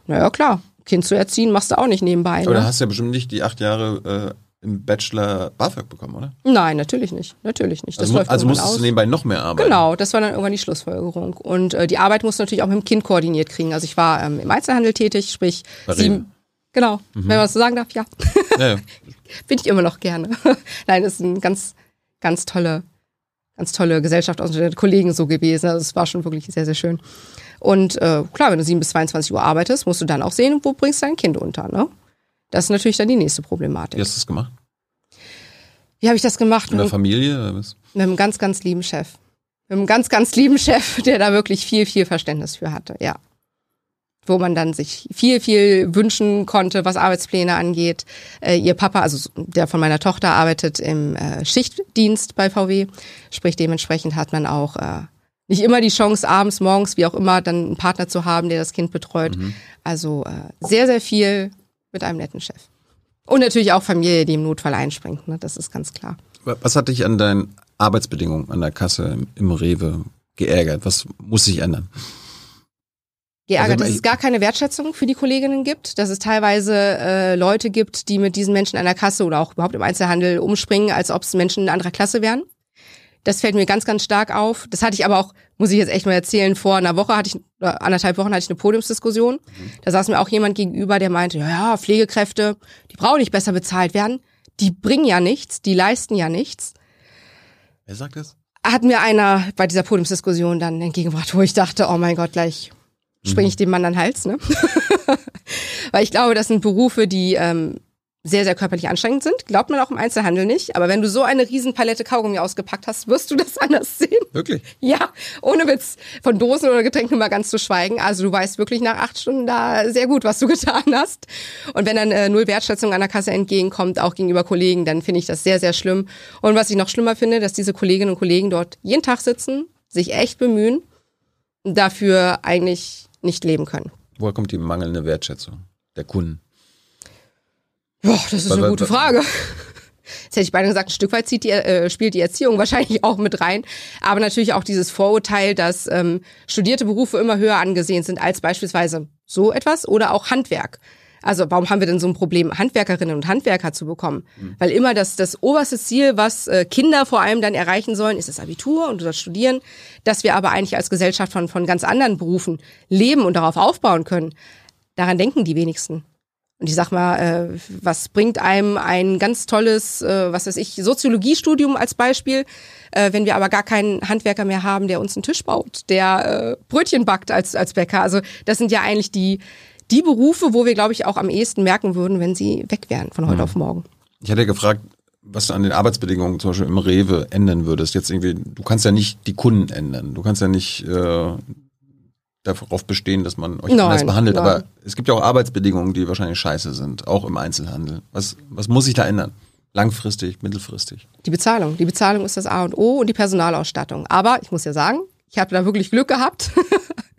naja, klar, Kind zu erziehen machst du auch nicht nebenbei. Ne? hast du ja bestimmt nicht die acht Jahre äh, im Bachelor BAföG bekommen, oder? Nein, natürlich nicht. Natürlich nicht. Das also läuft also musstest aus. du nebenbei noch mehr arbeiten. Genau, das war dann irgendwann die Schlussfolgerung. Und äh, die Arbeit musst du natürlich auch mit dem Kind koordiniert kriegen. Also ich war ähm, im Einzelhandel tätig, sprich Bei Rewe. sieben. Genau, wenn man das so sagen darf, ja. Ja, ja. Bin ich immer noch gerne. Nein, das ist eine ganz, ganz tolle, ganz tolle Gesellschaft aus den Kollegen so gewesen. Also es war schon wirklich sehr, sehr schön. Und äh, klar, wenn du 7 bis 22 Uhr arbeitest, musst du dann auch sehen, wo bringst du dein Kind unter, ne? Das ist natürlich dann die nächste Problematik. Wie hast du das gemacht? Wie habe ich das gemacht? In der Familie? Oder was? mit einem ganz, ganz lieben Chef. Mit einem ganz, ganz lieben Chef, der da wirklich viel, viel Verständnis für hatte, ja. Wo man dann sich viel, viel wünschen konnte, was Arbeitspläne angeht. Äh, ihr Papa, also der von meiner Tochter, arbeitet im äh, Schichtdienst bei VW. Sprich, dementsprechend hat man auch äh, nicht immer die Chance, abends, morgens, wie auch immer, dann einen Partner zu haben, der das Kind betreut. Also äh, sehr, sehr viel mit einem netten Chef. Und natürlich auch Familie, die im Notfall einspringt, ne? das ist ganz klar. Was hat dich an deinen Arbeitsbedingungen an der Kasse im, im Rewe geärgert? Was muss sich ändern? geärgert, Also, dass es gar keine Wertschätzung für die Kolleginnen gibt, dass es teilweise äh, Leute gibt, die mit diesen Menschen an der Kasse oder auch überhaupt im Einzelhandel umspringen, als ob es Menschen in anderer Klasse wären. Das fällt mir ganz, ganz stark auf. Das hatte ich aber auch, muss ich jetzt echt mal erzählen, vor einer Woche hatte ich, oder anderthalb Wochen hatte ich eine Podiumsdiskussion. Da saß mir auch jemand gegenüber, der meinte, ja, ja, Pflegekräfte, die brauchen nicht besser bezahlt werden. Die bringen ja nichts, die leisten ja nichts Wer sagt das? hat mir einer bei dieser Podiumsdiskussion dann entgegengebracht, wo ich dachte, oh mein Gott, gleich springe ich dem Mann an den Hals, ne? Weil ich glaube, das sind Berufe, die ähm, sehr, sehr körperlich anstrengend sind. Glaubt man auch im Einzelhandel nicht. Aber wenn du so eine Riesenpalette Kaugummi ausgepackt hast, wirst du das anders sehen. Wirklich? Ja, ohne Witz. Von Dosen oder Getränken mal ganz zu schweigen. Also du weißt wirklich nach acht Stunden da sehr gut, was du getan hast. Und wenn dann äh, null Wertschätzung an der Kasse entgegenkommt, auch gegenüber Kollegen, dann finde ich das sehr, sehr schlimm. Und was ich noch schlimmer finde, dass diese Kolleginnen und Kollegen dort jeden Tag sitzen, sich echt bemühen, dafür eigentlich nicht leben können. Woher kommt die mangelnde Wertschätzung der Kunden? Boah, das ist eine gute Frage. Jetzt hätte ich beinahe gesagt, ein Stück weit zieht die, äh, spielt die Erziehung wahrscheinlich auch mit rein. Aber natürlich auch dieses Vorurteil, dass ähm, studierte Berufe immer höher angesehen sind als beispielsweise so etwas oder auch Handwerk. Also warum haben wir denn so ein Problem, Handwerkerinnen und Handwerker zu bekommen? Weil immer das, das oberste Ziel, was äh, Kinder vor allem dann erreichen sollen, ist das Abitur und das Studieren. Dass wir aber eigentlich als Gesellschaft von, von ganz anderen Berufen leben und darauf aufbauen können. Daran denken die wenigsten. Und ich sag mal, äh, was bringt einem ein ganz tolles, äh, was weiß ich, Soziologiestudium als Beispiel, äh, wenn wir aber gar keinen Handwerker mehr haben, der uns einen Tisch baut, der äh, Brötchen backt als, als Bäcker. Also das sind ja eigentlich die, die Berufe, wo wir, glaube ich, auch am ehesten merken würden, wenn sie weg wären von heute Mhm. auf morgen. Ich hatte gefragt, was du an den Arbeitsbedingungen zum Beispiel im Rewe ändern würdest. Jetzt irgendwie, du kannst ja nicht die Kunden ändern. Du kannst ja nicht äh, darauf bestehen, dass man euch Nein, anders behandelt. nein. Aber es gibt ja auch Arbeitsbedingungen, die wahrscheinlich scheiße sind, auch im Einzelhandel. Was, was muss sich da ändern? Langfristig, mittelfristig? Die Bezahlung. Die Bezahlung ist das A und O und die Personalausstattung. Aber ich muss ja sagen, ich habe da wirklich Glück gehabt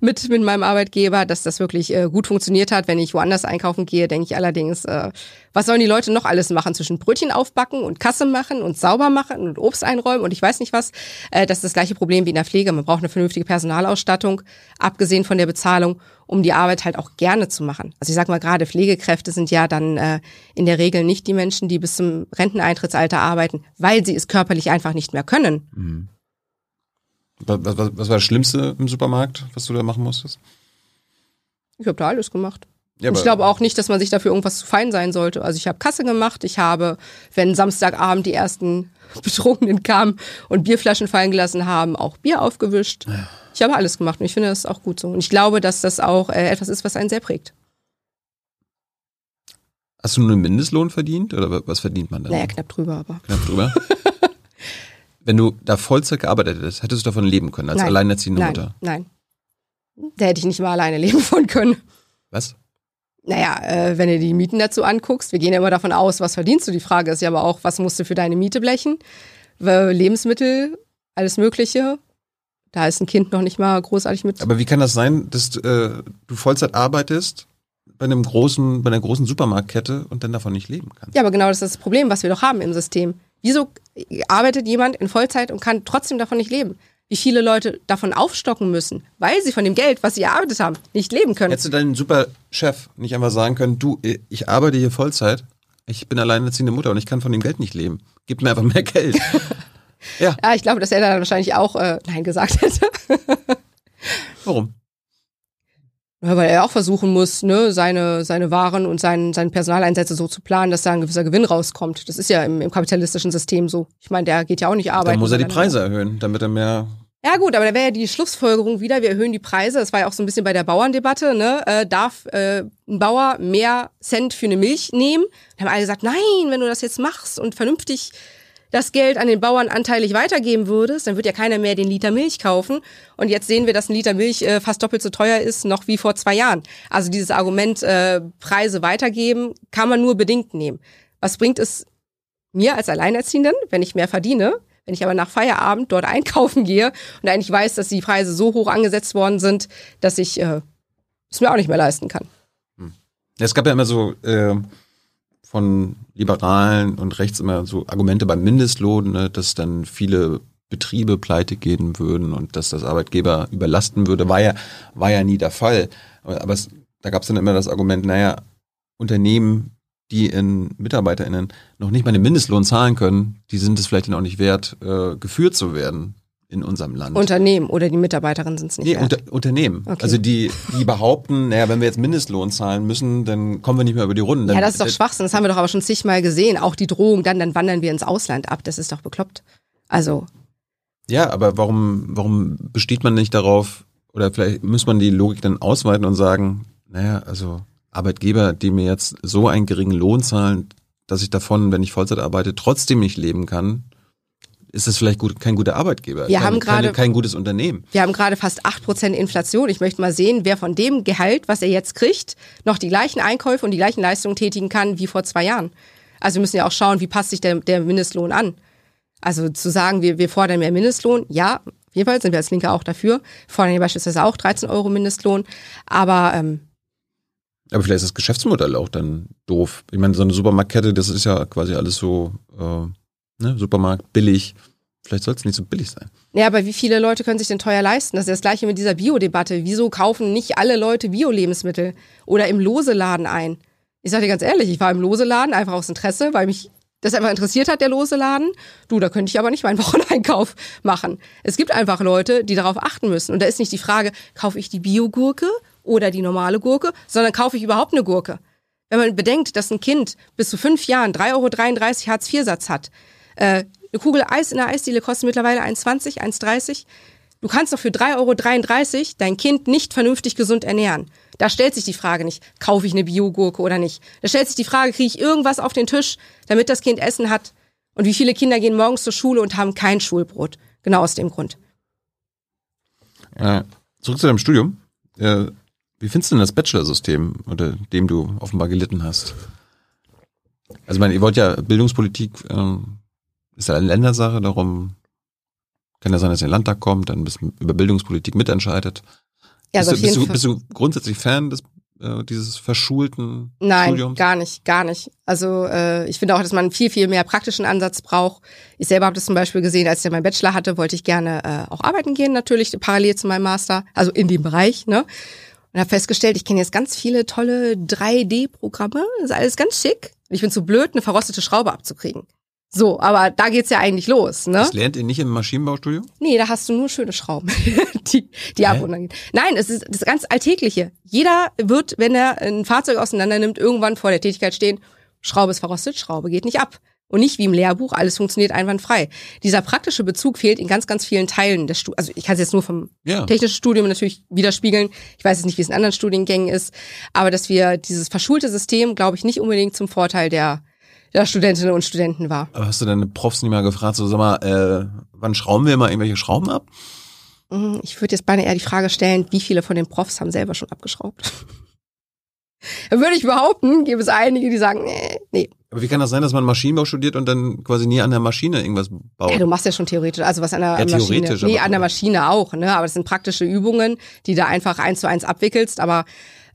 mit, mit meinem Arbeitgeber, dass das wirklich äh, gut funktioniert hat. Wenn ich woanders einkaufen gehe, denke ich allerdings, äh, was sollen die Leute noch alles machen? Zwischen Brötchen aufbacken und Kasse machen und sauber machen und Obst einräumen und ich weiß nicht was. Äh, das ist das gleiche Problem wie in der Pflege. Man braucht eine vernünftige Personalausstattung, abgesehen von der Bezahlung, um die Arbeit halt auch gerne zu machen. Also ich sag mal gerade, Pflegekräfte sind ja dann äh, in der Regel nicht die Menschen, die bis zum Renteneintrittsalter arbeiten, weil sie es körperlich einfach nicht mehr können. Was, was, was war das Schlimmste im Supermarkt, was du da machen musstest? Ich habe da alles gemacht. Ja, ich glaube auch nicht, dass man sich dafür irgendwas zu fein sein sollte. Also ich habe Kasse gemacht, ich habe, wenn Samstagabend die ersten Betrunkenen kamen und Bierflaschen fallen gelassen haben, auch Bier aufgewischt. Ich habe alles gemacht und ich finde das auch gut so. Und ich glaube, dass das auch äh, etwas ist, was einen sehr prägt. Hast du nur einen Mindestlohn verdient oder wa- was verdient man da? Naja, knapp drüber, aber. Knapp drüber. Wenn du da Vollzeit gearbeitet hättest, hättest du davon leben können, als Nein. alleinerziehende nein, Mutter. nein. Da hätte ich nicht mal alleine leben von können. Was? Naja, äh, wenn du die Mieten dazu anguckst, wir gehen ja immer davon aus, was verdienst du? Die Frage ist ja aber auch, was musst du für deine Miete blechen? Lebensmittel, alles Mögliche. Da ist ein Kind noch nicht mal großartig mit. Aber wie kann das sein, dass äh, du Vollzeit arbeitest bei einem großen, bei einer großen Supermarktkette und dann davon nicht leben kannst? Ja, aber genau das ist das Problem, was wir doch haben im System. Wieso arbeitet jemand in Vollzeit und kann trotzdem davon nicht leben? Wie viele Leute davon aufstocken müssen, weil sie von dem Geld, was sie erarbeitet haben, nicht leben können. Hättest du deinen super Chef nicht einfach sagen können, du, ich arbeite hier Vollzeit, ich bin alleinerziehende Mutter und ich kann von dem Geld nicht leben. Gib mir einfach mehr Geld. ja, Ja, ich glaube, dass er dann wahrscheinlich auch äh, Nein gesagt hätte. warum? Ja, weil er auch versuchen muss, ne, seine, seine Waren und seinen, seine Personaleinsätze so zu planen, dass da ein gewisser Gewinn rauskommt. Das ist ja im, im kapitalistischen System so. Ich meine, der geht ja auch nicht arbeiten. Dann muss er die Preise erhöhen, damit er mehr. Ja gut, aber da wäre ja die Schlussfolgerung wieder, wir erhöhen die Preise. Das war ja auch so ein bisschen bei der Bauerndebatte. Ne? Äh, darf äh, ein Bauer mehr Cent für eine Milch nehmen? Da haben alle gesagt, nein, wenn du das jetzt machst und vernünftig das Geld an den Bauern anteilig weitergeben würdest, dann wird ja keiner mehr den Liter Milch kaufen. Und jetzt sehen wir, dass ein Liter Milch äh, fast doppelt so teuer ist, noch wie vor zwei Jahren. Also dieses Argument, äh, Preise weitergeben, kann man nur bedingt nehmen. Was bringt es mir als Alleinerziehenden, wenn ich mehr verdiene, wenn ich aber nach Feierabend dort einkaufen gehe und eigentlich weiß, dass die Preise so hoch angesetzt worden sind, dass ich äh, es mir auch nicht mehr leisten kann. Ja, Es gab ja immer so äh, von Liberalen und rechts immer so Argumente beim Mindestlohn, ne, dass dann viele Betriebe pleite gehen würden und dass das Arbeitgeber überlasten würde, war ja, war ja nie der Fall. Aber es, da gab es dann immer das Argument, naja, Unternehmen, die in MitarbeiterInnen noch nicht mal den Mindestlohn zahlen können, die sind es vielleicht dann auch nicht wert, äh, geführt zu werden in unserem Land. Unternehmen oder die Mitarbeiterinnen sind es nicht Nee, unter, Unternehmen. Okay. Also die, die behaupten, naja, wenn wir jetzt Mindestlohn zahlen müssen, dann kommen wir nicht mehr über die Runden. Dann, ja, das ist doch Schwachsinn. Das haben wir doch aber schon zigmal gesehen. Auch die Drohung, dann, dann wandern wir ins Ausland ab. Das ist doch bekloppt. Also, Ja, aber warum, warum besteht man nicht darauf, oder vielleicht muss man die Logik dann ausweiten und sagen, naja, also Arbeitgeber, die mir jetzt so einen geringen Lohn zahlen, dass ich davon, wenn ich Vollzeit arbeite, trotzdem nicht leben kann, ist das vielleicht gut, kein guter Arbeitgeber. Wir kein, haben gerade- keine, kein gutes Unternehmen. wir haben gerade fast 8% Inflation. Ich möchte mal sehen, wer von dem Gehalt, was er jetzt kriegt, noch die gleichen Einkäufe und die gleichen Leistungen tätigen kann wie vor zwei Jahren. Also wir müssen ja auch schauen, wie passt sich der, der Mindestlohn an. Also zu sagen, wir, wir fordern mehr Mindestlohn, ja, auf jeden Fall sind wir als Linke auch dafür. Wir fordern ja beispielsweise auch 13 Euro Mindestlohn. Aber ähm, Aber vielleicht ist das Geschäftsmodell auch dann doof. Ich meine, so eine Supermarktkette, das ist ja quasi alles so, äh, ne, Supermarkt, billig. Vielleicht soll es nicht so billig sein. Ja, aber wie viele Leute können sich denn teuer leisten? Das ist das gleiche mit dieser Bio-Debatte. Wieso kaufen nicht alle Leute Bio-Lebensmittel oder im Lose-Laden ein? Ich sag dir ganz ehrlich, ich war im Lose-Laden einfach aus Interesse, weil mich das einfach interessiert hat, der Lose-Laden. Du, da könnte ich aber nicht meinen Wocheneinkauf machen. Es gibt einfach Leute, die darauf achten müssen. Und da ist nicht die Frage, kaufe ich die Bio-Gurke oder die normale Gurke, sondern kaufe ich überhaupt eine Gurke? Wenn man bedenkt, dass ein Kind bis zu fünf Jahren 3,33 Euro Hartz-IV-Satz hat, äh, eine Kugel Eis in der Eisdiele kostet mittlerweile 1,20, 1,30. Du kannst doch für 3,33 Euro dein Kind nicht vernünftig gesund ernähren. Da stellt sich die Frage nicht, kaufe ich eine Biogurke oder nicht. Da stellt sich die Frage, kriege ich irgendwas auf den Tisch, damit das Kind Essen hat? Und wie viele Kinder gehen morgens zur Schule und haben kein Schulbrot? Genau aus dem Grund. Äh, zurück zu deinem Studium. Äh, wie findest du denn das Bachelor-System, unter dem du offenbar gelitten hast? Also, ich meine, ihr wollt ja Bildungspolitik, ähm, ist ja eine Ländersache, darum kann ja sein, dass den Landtag kommt, dann ein bisschen über Bildungspolitik mitentscheidet. Ja, bist, also du, auf bist, du, bist du grundsätzlich Fan des, äh, dieses verschulten Nein, Studiums? gar nicht, gar nicht. Also äh, ich finde auch, dass man viel, viel mehr praktischen Ansatz braucht. Ich selber habe das zum Beispiel gesehen, als ich meinen Bachelor hatte, wollte ich gerne äh, auch arbeiten gehen, natürlich parallel zu meinem Master, also in dem Bereich, ne? Und habe festgestellt, ich kenne jetzt ganz viele tolle 3D-Programme, ist alles ganz schick. Und ich bin zu blöd, eine verrostete Schraube abzukriegen. So, aber da geht's ja eigentlich los, ne? Das lernt ihr nicht im Maschinenbaustudio? Nee, da hast du nur schöne Schrauben, die, die ab und an gehen. Nein, es ist das ganz Alltägliche. Jeder wird, wenn er ein Fahrzeug auseinander nimmt, irgendwann vor der Tätigkeit stehen, Schraube ist verrostet, Schraube geht nicht ab. Und nicht wie im Lehrbuch, alles funktioniert einwandfrei. Dieser praktische Bezug fehlt in ganz, ganz vielen Teilen des Studiums. Also ich kann es jetzt nur vom Ja. technischen Studium natürlich widerspiegeln. Ich weiß jetzt nicht, wie es in anderen Studiengängen ist. Aber dass wir dieses verschulte System, glaube ich, nicht unbedingt zum Vorteil der, der Studentinnen und Studenten war. Aber hast du deine Profs nicht mal gefragt, so sag mal, äh, wann schrauben wir mal irgendwelche Schrauben ab? Mhm, Ich würde jetzt beinahe eher die Frage stellen, wie viele von den Profs haben selber schon abgeschraubt? Würde ich behaupten, gibt es einige, die sagen, nee, nee. Aber wie kann das sein, dass man Maschinenbau studiert und dann quasi nie an der Maschine irgendwas baut? Ja, du machst ja schon theoretisch, also was an der Ja, Maschine. theoretisch, Nee, an der Maschine auch, ne? Aber das sind praktische Übungen, die da einfach eins zu eins abwickelst. Aber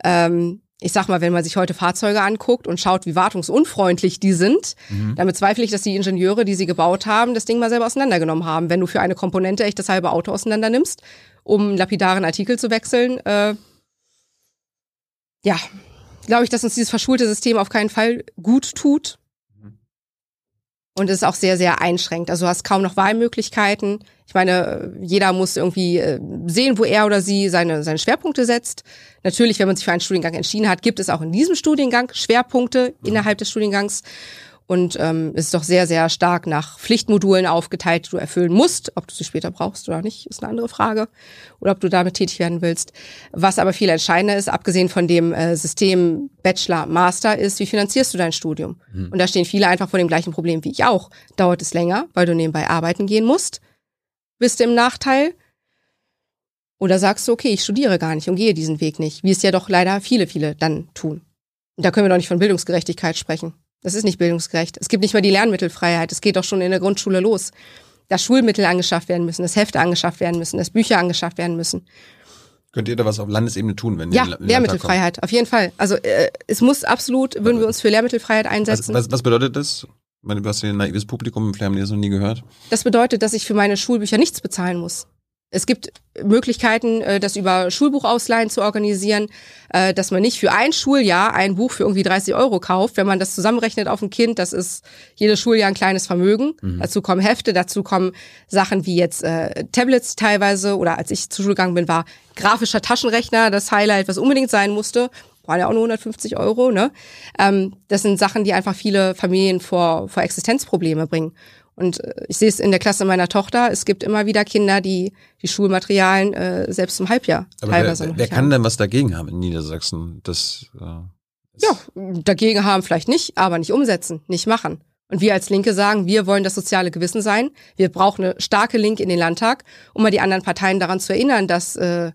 ähm, ich sag mal, wenn man sich heute Fahrzeuge anguckt und schaut, wie wartungsunfreundlich die sind, Mhm. dann bezweifle ich, dass die Ingenieure, die sie gebaut haben, das Ding mal selber auseinandergenommen haben. Wenn du für eine Komponente echt das halbe Auto auseinander nimmst, um einen lapidaren Artikel zu wechseln, äh, ja, glaube ich, dass uns dieses verschulte System auf keinen Fall gut tut. Und es ist auch sehr, sehr einschränkt. Also du hast kaum noch Wahlmöglichkeiten. Ich meine, jeder muss irgendwie äh, sehen, wo er oder sie seine, seine Schwerpunkte setzt. Natürlich, wenn man sich für einen Studiengang entschieden hat, gibt es auch in diesem Studiengang Schwerpunkte innerhalb des Studiengangs. Und ähm, es ist doch sehr, sehr stark nach Pflichtmodulen aufgeteilt, die du erfüllen musst. Ob du sie später brauchst oder nicht, ist eine andere Frage. Oder ob du damit tätig werden willst. Was aber viel entscheidender ist, abgesehen von dem äh, System Bachelor, Master, ist, wie finanzierst du dein Studium? Und da stehen viele einfach vor dem gleichen Problem wie ich auch. Dauert es länger, weil du nebenbei arbeiten gehen musst? Bist du im Nachteil? Oder sagst du, okay, ich studiere gar nicht und gehe diesen Weg nicht, wie es ja doch leider viele, viele dann tun. Und da können wir doch nicht von Bildungsgerechtigkeit sprechen. Das ist nicht bildungsgerecht. Es gibt nicht mal die Lernmittelfreiheit. Es geht doch schon in der Grundschule los. Dass Schulmittel angeschafft werden müssen, dass Hefte angeschafft werden müssen, dass Bücher angeschafft werden müssen. Könnt ihr da was auf Landesebene tun, wenn Ja, ihr Landtag Lehrmittelfreiheit, auf jeden Fall. Also äh, es muss absolut, würden wir uns für Lehrmittelfreiheit kommt? Was, einsetzen. was, was bedeutet das? Meine, du hast hier ein naives Publikum, vielleicht haben die das noch nie gehört. Das bedeutet, dass ich für meine Schulbücher nichts bezahlen muss. Es gibt Möglichkeiten, äh, das über Schulbuchausleihen zu organisieren, äh, dass man nicht für ein Schuljahr ein Buch für irgendwie 30 Euro kauft. Wenn man das zusammenrechnet auf ein Kind, das ist jedes Schuljahr ein kleines Vermögen. Dazu kommen Hefte, dazu kommen Sachen wie jetzt äh, Tablets teilweise oder als ich zur Schule gegangen bin, war grafischer Taschenrechner das Highlight, was unbedingt sein musste. Waren ja auch nur 150 Euro, ne? Ähm, das sind Sachen, die einfach viele Familien vor, vor Existenzprobleme bringen. Und äh, ich sehe es in der Klasse meiner Tochter, es gibt immer wieder Kinder, die die Schulmaterialien äh, selbst zum Halbjahr Aber teilweise wer, noch wer kann haben. denn was dagegen haben in Niedersachsen? Das, äh, Ja, dagegen haben vielleicht nicht, aber nicht umsetzen, nicht machen. Und wir als Linke sagen, wir wollen das soziale Gewissen sein. Wir brauchen eine starke Link in den Landtag, um mal die anderen Parteien daran zu erinnern, dass äh,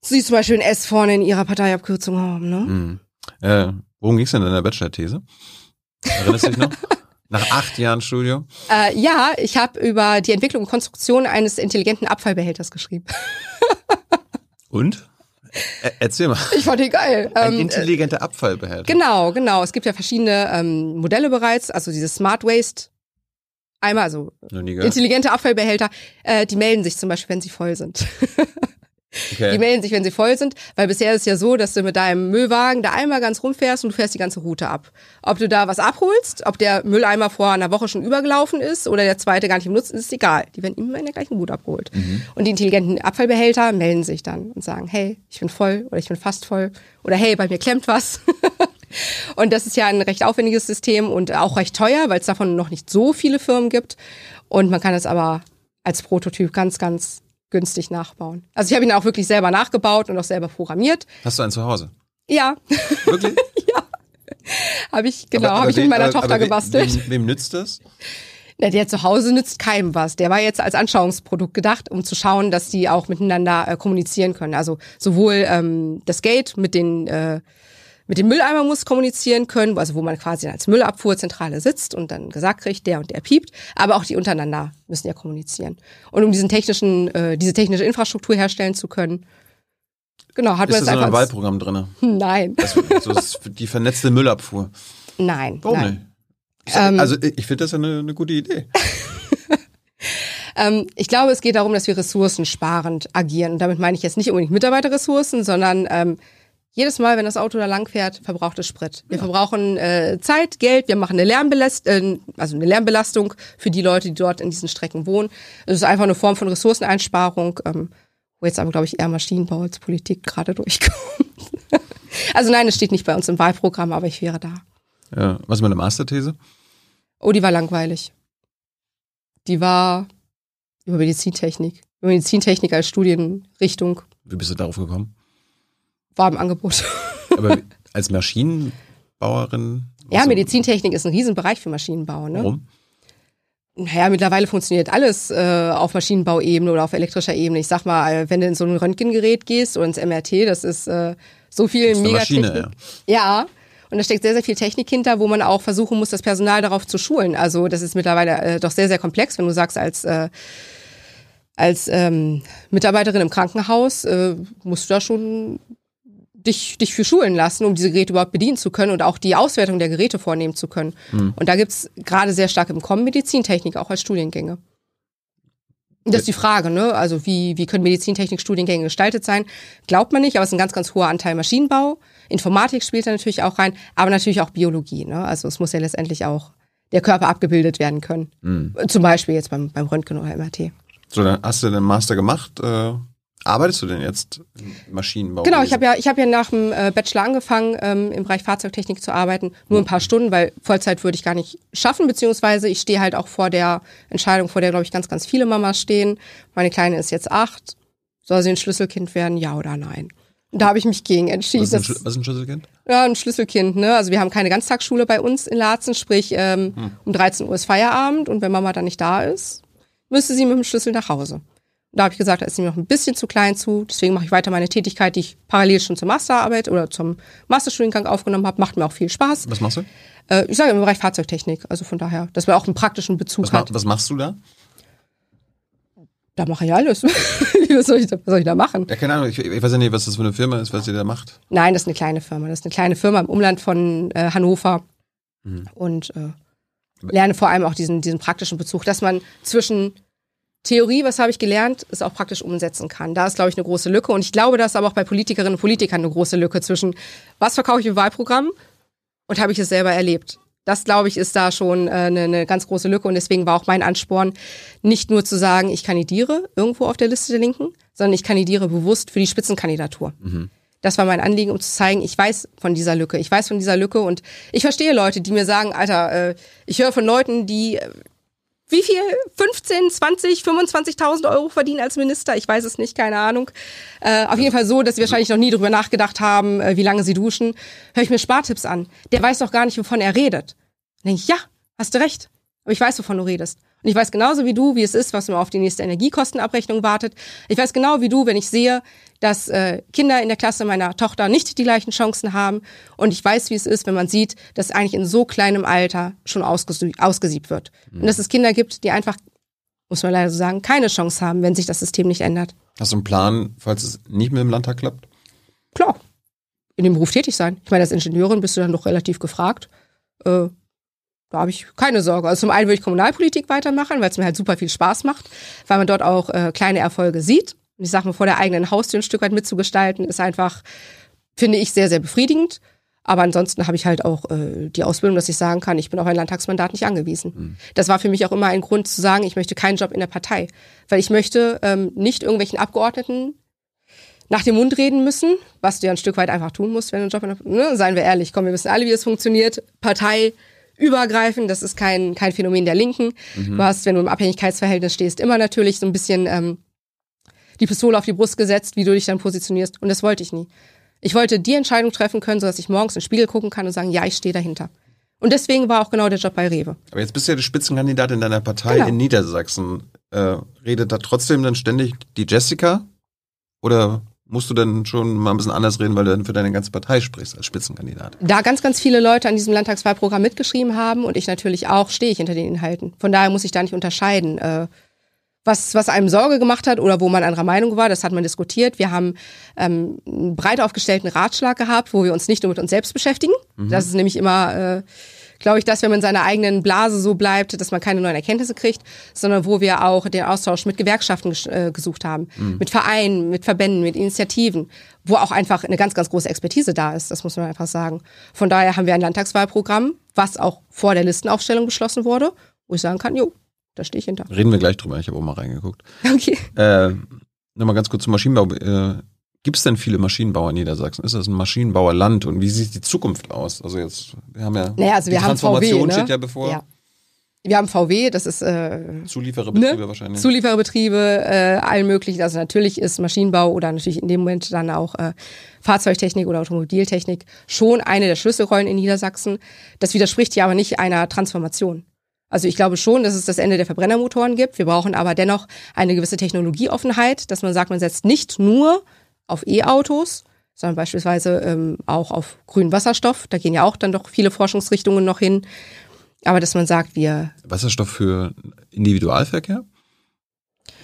sie zum Beispiel ein S vorne in ihrer Parteiabkürzung haben. Ne? Hm. Äh, worum ging's denn in der Bachelor-These? Erinnerst du dich noch? Nach acht Jahren Studium? Äh, ja, ich habe über die Entwicklung und Konstruktion eines intelligenten Abfallbehälters geschrieben. Und? Er, erzähl mal. Ich fand die geil. Ein Ähm, intelligenter Abfallbehälter. Genau, genau. Es gibt ja verschiedene ähm, Modelle bereits, also diese Smart Waste. Einmal, also intelligente Abfallbehälter, äh, die melden sich zum Beispiel, wenn sie voll sind. Die Okay. melden sich, wenn sie voll sind, weil bisher ist es ja so, dass du mit deinem Müllwagen da einmal ganz rumfährst und du fährst die ganze Route ab. Ob du da was abholst, ob der Mülleimer vor einer Woche schon übergelaufen ist oder der zweite gar nicht im Nutzen ist, ist egal. Die werden immer in der gleichen Route abgeholt. Und die intelligenten Abfallbehälter melden sich dann und sagen, hey, ich bin voll oder ich bin fast voll oder hey, bei mir klemmt was. Und das ist ja ein recht aufwendiges System und auch recht teuer, weil es davon noch nicht so viele Firmen gibt. Und man kann es aber als Prototyp ganz, ganz günstig nachbauen. Also ich habe ihn auch wirklich selber nachgebaut und auch selber programmiert. Hast du einen zu Hause? Ja, Wirklich? habe ich, genau, habe ich mit meiner aber- Tochter aber gebastelt. Wem, wem nützt das? Na, der zu Hause nützt keinem was. Der war jetzt als Anschauungsprodukt gedacht, um zu schauen, dass die auch miteinander äh, kommunizieren können. Also sowohl ähm, das Gate mit den äh, mit dem Mülleimer muss kommunizieren können, also wo man quasi als Müllabfuhrzentrale sitzt und dann gesagt kriegt, der und der piept, aber auch die untereinander müssen ja kommunizieren. Und um diesen technischen, äh, diese technische Infrastruktur herstellen zu können, genau, hat Ist man das jetzt in einem einfach. Wahlprogramm drin? Nein, Das, ist die vernetzte Müllabfuhr. nein, Warum nein. nicht? Ich sag, also ich finde das ja eine, eine gute Idee. Ähm, ich glaube, es geht darum, dass wir ressourcensparend agieren. Und damit meine ich jetzt nicht unbedingt Mitarbeiterressourcen, sondern ähm, jedes Mal, wenn das Auto da lang fährt, verbraucht es Sprit. Wir verbrauchen äh, Zeit, Geld, wir machen eine, Lärmbelast äh, also eine Lärmbelastung für die Leute, die dort in diesen Strecken wohnen. Es ist einfach eine Form von Ressourceneinsparung, ähm, wo jetzt aber, glaube ich, eher Maschinenbau als Politik gerade durchkommt. also nein, es steht nicht bei uns im Wahlprogramm, aber ich wäre da. Ja. Was ist meine Masterthese? Oh, die war langweilig. Die war über Medizintechnik. Über Medizintechnik als Studienrichtung Wie bist du darauf gekommen? War im Angebot. Aber als Maschinenbauerin? Ja, Medizintechnik ist ein Riesenbereich für Maschinenbau. Ne? Warum? Naja, mittlerweile funktioniert alles äh, auf Maschinenbauebene oder auf elektrischer Ebene. Ich sag mal, wenn du in so ein Röntgengerät gehst oder ins MRT, das ist äh, so viel Megatechnik. Maschine, ja. Und da steckt sehr, sehr viel Technik hinter, wo man auch versuchen muss, das Personal darauf zu schulen. Also das ist mittlerweile äh, doch sehr, sehr komplex, wenn du sagst, als, äh, als ähm, Mitarbeiterin im Krankenhaus äh, musst du da schon dich, dich für schulen lassen, um diese Geräte überhaupt bedienen zu können und auch die Auswertung der Geräte vornehmen zu können. Und da gibt's gerade sehr stark im Kommen Medizintechnik, auch als Studiengänge. Das ist die Frage, ne? Also wie, wie können Medizintechnik-Studiengänge gestaltet sein? Glaubt man nicht, aber es ist ein ganz, ganz hoher Anteil Maschinenbau. Informatik spielt da natürlich auch rein, aber natürlich auch Biologie, ne? Also es muss ja letztendlich auch der Körper abgebildet werden können. Zum Beispiel jetzt beim, beim Röntgen oder MRT. So, dann hast du den Master gemacht. Äh, arbeitest du denn jetzt im Maschinenbau? Genau, ich habe ja, ich habe ja nach dem äh, Bachelor angefangen, ähm, im Bereich Fahrzeugtechnik zu arbeiten. Nur ein paar Stunden, weil Vollzeit würde ich gar nicht schaffen, beziehungsweise ich stehe halt auch vor der Entscheidung, vor der, glaube ich, ganz, ganz viele Mamas stehen. Meine Kleine ist jetzt acht. Soll sie ein Schlüsselkind werden, ja oder nein? Und da habe ich mich gegen entschieden. Was ist, ein, was ist ein Schlüsselkind? ja, ein Schlüsselkind, ne? Also wir haben keine Ganztagsschule bei uns in Laatzen, sprich ähm, um 13 Uhr ist Feierabend und wenn Mama dann nicht da ist, müsste sie mit dem Schlüssel nach Hause. Da habe ich gesagt, da ist mir noch ein bisschen zu klein zu, deswegen mache ich weiter meine Tätigkeit, die ich parallel schon zur Masterarbeit oder zum Masterstudiengang aufgenommen habe. Macht mir auch viel Spaß. Was machst du? Äh, ich sage im Bereich Fahrzeugtechnik, also von daher, dass man auch einen praktischen Bezug Was, hat. was machst du da? Da mache ich alles. was, soll ich da, was soll ich da machen? Ja, keine Ahnung. Ich, ich weiß ja nicht, was das für eine Firma ist, was ihr da macht. Nein, das ist eine kleine Firma. Das ist eine kleine Firma im Umland von äh, Hannover. Und äh, lerne vor allem auch diesen, diesen praktischen Bezug, dass man zwischen Theorie, was habe ich gelernt, es auch praktisch umsetzen kann. Da ist, glaube ich, eine große Lücke. Und ich glaube, da ist aber auch bei Politikerinnen und Politikern eine große Lücke zwischen, was verkaufe ich im Wahlprogramm und habe ich es selber erlebt. Das, glaube ich, ist da schon äh, eine, eine ganz große Lücke. Und deswegen war auch mein Ansporn, nicht nur zu sagen, ich kandidiere irgendwo auf der Liste der Linken, sondern ich kandidiere bewusst für die Spitzenkandidatur. Das war mein Anliegen, um zu zeigen, ich weiß von dieser Lücke. Ich weiß von dieser Lücke und ich verstehe Leute, die mir sagen, Alter, äh, ich höre von Leuten, die äh, wie viel? 15, 20, 25.000 Euro verdienen als Minister? Ich weiß es nicht, keine Ahnung. Äh, auf jeden Fall so, dass sie wahrscheinlich noch nie drüber nachgedacht haben, äh, wie lange sie duschen. Höre ich mir Spartipps an. Der weiß doch gar nicht, wovon er redet. Dann denke ich, ja, hast du recht. Aber ich weiß, wovon du redest. Und ich weiß genauso wie du, wie es ist, was man auf die nächste Energiekostenabrechnung wartet. Ich weiß genau wie du, wenn ich sehe, dass äh, Kinder in der Klasse meiner Tochter nicht die gleichen Chancen haben. Und ich weiß, wie es ist, wenn man sieht, dass eigentlich in so kleinem Alter schon ausgesiebt wird. Und dass es Kinder gibt, die einfach, muss man leider so sagen, keine Chance haben, wenn sich das System nicht ändert. Hast du einen Plan, falls es nicht mit dem Landtag klappt? Klar, in dem Beruf tätig sein. Ich meine, als Ingenieurin bist du dann doch relativ gefragt. Äh, da habe ich keine Sorge. Also zum einen würde ich Kommunalpolitik weitermachen, weil es mir halt super viel Spaß macht, weil man dort auch äh, kleine Erfolge sieht. Ich sage mal, vor der eigenen Haustür ein Stück weit mitzugestalten, ist einfach, finde ich, sehr, sehr befriedigend. Aber ansonsten habe ich halt auch äh, die Ausbildung, dass ich sagen kann, ich bin auf ein Landtagsmandat nicht angewiesen. Das war für mich auch immer ein Grund zu sagen, ich möchte keinen Job in der Partei. Weil ich möchte ähm, nicht irgendwelchen Abgeordneten nach dem Mund reden müssen, was du ja ein Stück weit einfach tun musst, wenn du einen Job in der, ne, seien wir ehrlich, komm, wir wissen alle, wie es funktioniert. Partei übergreifend, das ist kein, kein Phänomen der Linken. Du hast, wenn du im Abhängigkeitsverhältnis stehst, immer natürlich so ein bisschen ähm, die Pistole auf die Brust gesetzt, wie du dich dann positionierst. Und das wollte ich nie. Ich wollte die Entscheidung treffen können, sodass ich morgens in den Spiegel gucken kann und sagen, ja, ich stehe dahinter. Und deswegen war auch genau der Job bei Rewe. Aber jetzt bist du ja der Spitzenkandidat in deiner Partei Genau. in Niedersachsen. Äh, redet da trotzdem dann ständig die Jessica? Oder musst du dann schon mal ein bisschen anders reden, weil du dann für deine ganze Partei sprichst als Spitzenkandidat? Da ganz, ganz viele Leute an diesem Landtagswahlprogramm mitgeschrieben haben und ich natürlich auch, stehe ich hinter den Inhalten. Von daher muss ich da nicht unterscheiden. Äh, was, was einem Sorge gemacht hat oder wo man anderer Meinung war, das hat man diskutiert. Wir haben ähm, einen breit aufgestellten Ratschlag gehabt, wo wir uns nicht nur mit uns selbst beschäftigen. Das ist nämlich immer, äh, glaube ich, das, wenn man in seiner eigenen Blase so bleibt, dass man keine neuen Erkenntnisse kriegt, sondern wo wir auch den Austausch mit Gewerkschaften äh, gesucht haben, mit Vereinen, mit Verbänden, mit Initiativen, wo auch einfach eine ganz, ganz große Expertise da ist, das muss man einfach sagen. Von daher haben wir ein Landtagswahlprogramm, was auch vor der Listenaufstellung beschlossen wurde, wo ich sagen kann, jo, da stehe ich hinter. Reden wir gleich drüber, ich habe auch mal reingeguckt. Okay. Äh, Nochmal ganz kurz zum Maschinenbau. Äh, Gibt es denn viele Maschinenbauer in Niedersachsen? Ist das ein Maschinenbauerland und wie sieht die Zukunft aus? Also jetzt, wir haben ja, Naja, also wir die haben VW, Transformation ne? steht ja bevor. Ja. Wir haben VW, das ist äh, Zuliefererbetriebe ne? wahrscheinlich. Zuliefererbetriebe, äh, allen möglichen. Also natürlich ist Maschinenbau oder natürlich in dem Moment dann auch äh, Fahrzeugtechnik oder Automobiltechnik schon eine der Schlüsselrollen in Niedersachsen. Das widerspricht ja aber nicht einer Transformation. Also ich glaube schon, dass es das Ende der Verbrennermotoren gibt. Wir brauchen aber dennoch eine gewisse Technologieoffenheit, dass man sagt, man setzt nicht nur auf E-Autos, sondern beispielsweise ähm, auch auf grünen Wasserstoff. Da gehen ja auch dann doch viele Forschungsrichtungen noch hin. Aber dass man sagt, wir Wasserstoff für Individualverkehr?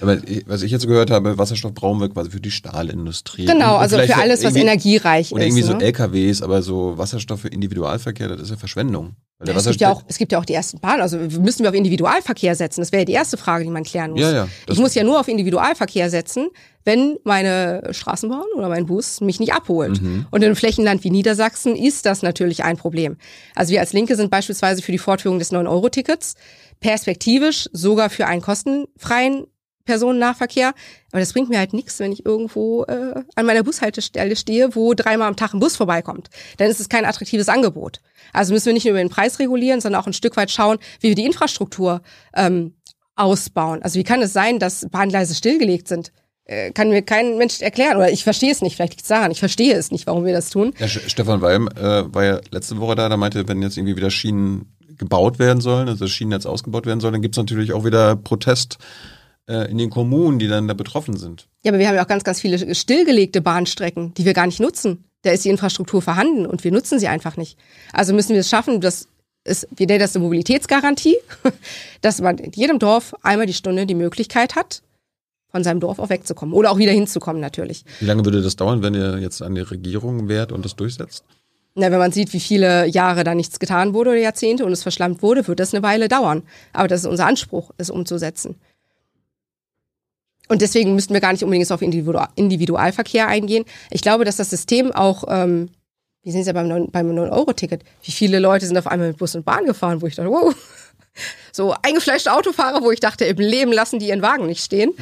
Aber was ich jetzt gehört habe, Wasserstoff brauchen wir quasi für die Stahlindustrie. Genau, Und also für alles, was irgendwie- energiereich Oder ist. irgendwie so ne? LKWs, aber so Wasserstoff für Individualverkehr, das ist ja Verschwendung. Der es, gibt ja auch, es gibt ja auch die ersten Bahnen. Also müssen wir auf Individualverkehr setzen? Das wäre ja die erste Frage, die man klären muss. Ja, ja, ich muss ja nur auf Individualverkehr setzen, wenn meine Straßenbahn oder mein Bus mich nicht abholt. Mhm. Und in einem Flächenland wie Niedersachsen ist das natürlich ein Problem. Also wir als Linke sind beispielsweise für die Fortführung des 9-Euro-Tickets, perspektivisch sogar für einen kostenfreien Personennahverkehr. Aber das bringt mir halt nichts, wenn ich irgendwo äh, an meiner Bushaltestelle stehe, wo dreimal am Tag ein Bus vorbeikommt. Dann ist es kein attraktives Angebot. Also müssen wir nicht nur über den Preis regulieren, sondern auch ein Stück weit schauen, wie wir die Infrastruktur ähm, ausbauen. Also wie kann es sein, dass Bahngleise stillgelegt sind? Äh, kann mir kein Mensch erklären. Oder ich verstehe es nicht, vielleicht liegt es daran. Ich verstehe es nicht, warum wir das tun. ja, Stefan Walm äh, war ja letzte Woche da, der meinte, wenn jetzt irgendwie wieder Schienen gebaut werden sollen, also das Schienennetz ausgebaut werden soll, dann gibt's natürlich auch wieder Protest in den Kommunen, die dann da betroffen sind. Ja, aber wir haben ja auch ganz, ganz viele stillgelegte Bahnstrecken, die wir gar nicht nutzen. Da ist die Infrastruktur vorhanden und wir nutzen sie einfach nicht. Also müssen wir es schaffen, dass es, wir nennen das eine Mobilitätsgarantie, dass man in jedem Dorf einmal die Stunde die Möglichkeit hat, von seinem Dorf auch wegzukommen oder auch wieder hinzukommen natürlich. Wie lange würde das dauern, wenn ihr jetzt an die Regierung wärt und das durchsetzt? Na, wenn man sieht, wie viele Jahre da nichts getan wurde oder Jahrzehnte und es verschlammt wurde, wird das eine Weile dauern. Aber das ist unser Anspruch, es umzusetzen. Und deswegen müssten wir gar nicht unbedingt auf Individual Individualverkehr eingehen. Ich glaube, dass das System auch, ähm, wir sehen es ja beim 9 beim 9-Euro-Ticket, wie viele Leute sind auf einmal mit Bus und Bahn gefahren, wo ich dachte, wow. So eingefleischte Autofahrer, wo ich dachte, im Leben lassen die ihren Wagen nicht stehen,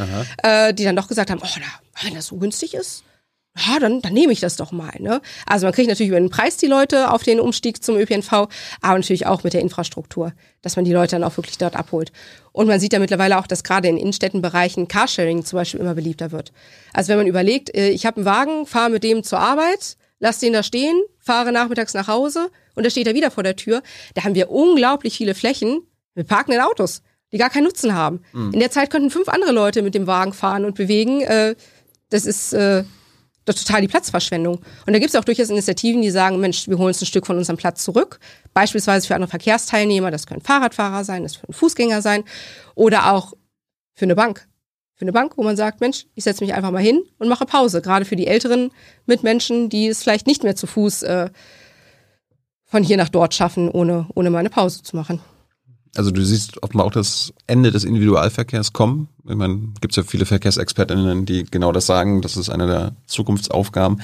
äh, die dann doch gesagt haben, oh, na, wenn das so günstig ist, ja, dann, dann nehme ich das doch mal. Ne? Also man kriegt natürlich über den Preis die Leute auf den Umstieg zum ÖPNV, aber natürlich auch mit der Infrastruktur, dass man die Leute dann auch wirklich dort abholt. Und man sieht ja mittlerweile auch, dass gerade in Innenstädtenbereichen Carsharing zum Beispiel immer beliebter wird. Also wenn man überlegt, äh, ich habe einen Wagen, fahre mit dem zur Arbeit, lass den da stehen, fahre nachmittags nach Hause und da steht er wieder vor der Tür, da haben wir unglaublich viele Flächen mit parkenden Autos, die gar keinen Nutzen haben. In der Zeit könnten fünf andere Leute mit dem Wagen fahren und bewegen. Äh, das ist äh, doch total die Platzverschwendung. Und da gibt es auch durchaus Initiativen, die sagen, Mensch, wir holen uns ein Stück von unserem Platz zurück. Beispielsweise für andere Verkehrsteilnehmer, das können Fahrradfahrer sein, das können Fußgänger sein oder auch für eine Bank. Für eine Bank, wo man sagt, Mensch, ich setze mich einfach mal hin und mache Pause. Gerade für die älteren Mitmenschen, die es vielleicht nicht mehr zu Fuß äh, von hier nach dort schaffen, ohne, ohne mal eine Pause zu machen. Also du siehst offenbar auch das Ende des Individualverkehrs kommen. Ich meine, gibt ja viele Verkehrsexpertinnen, die genau das sagen. Das ist eine der Zukunftsaufgaben.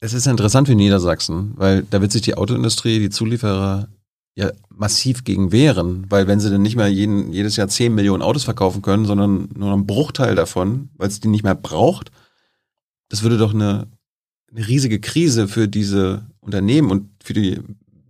Es ist interessant für Niedersachsen, weil da wird sich die Autoindustrie, die Zulieferer ja massiv gegen wehren, weil wenn sie dann nicht mehr jeden, jedes Jahr 10 Millionen Autos verkaufen können, sondern nur einen Bruchteil davon, weil es die nicht mehr braucht, das würde doch eine, eine riesige Krise für diese Unternehmen und für die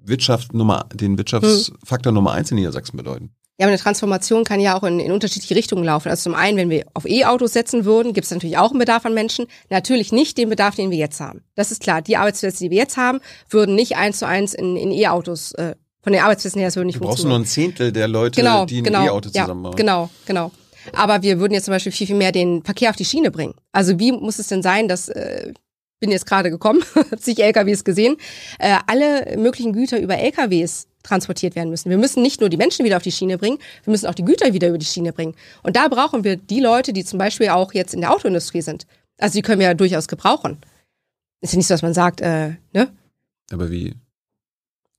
Wirtschaft Nummer, den Wirtschaftsfaktor Nummer eins in Niedersachsen bedeuten. Ja, aber eine Transformation kann ja auch in, in unterschiedliche Richtungen laufen. Also zum einen, wenn wir auf E-Autos setzen würden, gibt es natürlich auch einen Bedarf an Menschen. Natürlich nicht den Bedarf, den wir jetzt haben. Das ist klar. Die Arbeitsplätze, die wir jetzt haben, würden nicht eins zu eins in, in E-Autos, äh, von den Arbeitsplätzen her, das würde nicht Du brauchst nur ein Zehntel der Leute, Genau, die ein genau. E-Auto ja, zusammenbauen. Genau, genau. Aber wir würden jetzt zum Beispiel viel, viel mehr den Verkehr auf die Schiene bringen. Also wie muss es denn sein, dass, äh, bin jetzt gerade gekommen, sich LKWs gesehen, äh, alle möglichen Güter über LKWs transportiert werden müssen. Wir müssen nicht nur die Menschen wieder auf die Schiene bringen, wir müssen auch die Güter wieder über die Schiene bringen. Und da brauchen wir die Leute, die zum Beispiel auch jetzt in der Autoindustrie sind. Also die können wir ja durchaus gebrauchen. Ist ja nicht so, dass man sagt, äh, ne? Aber wie?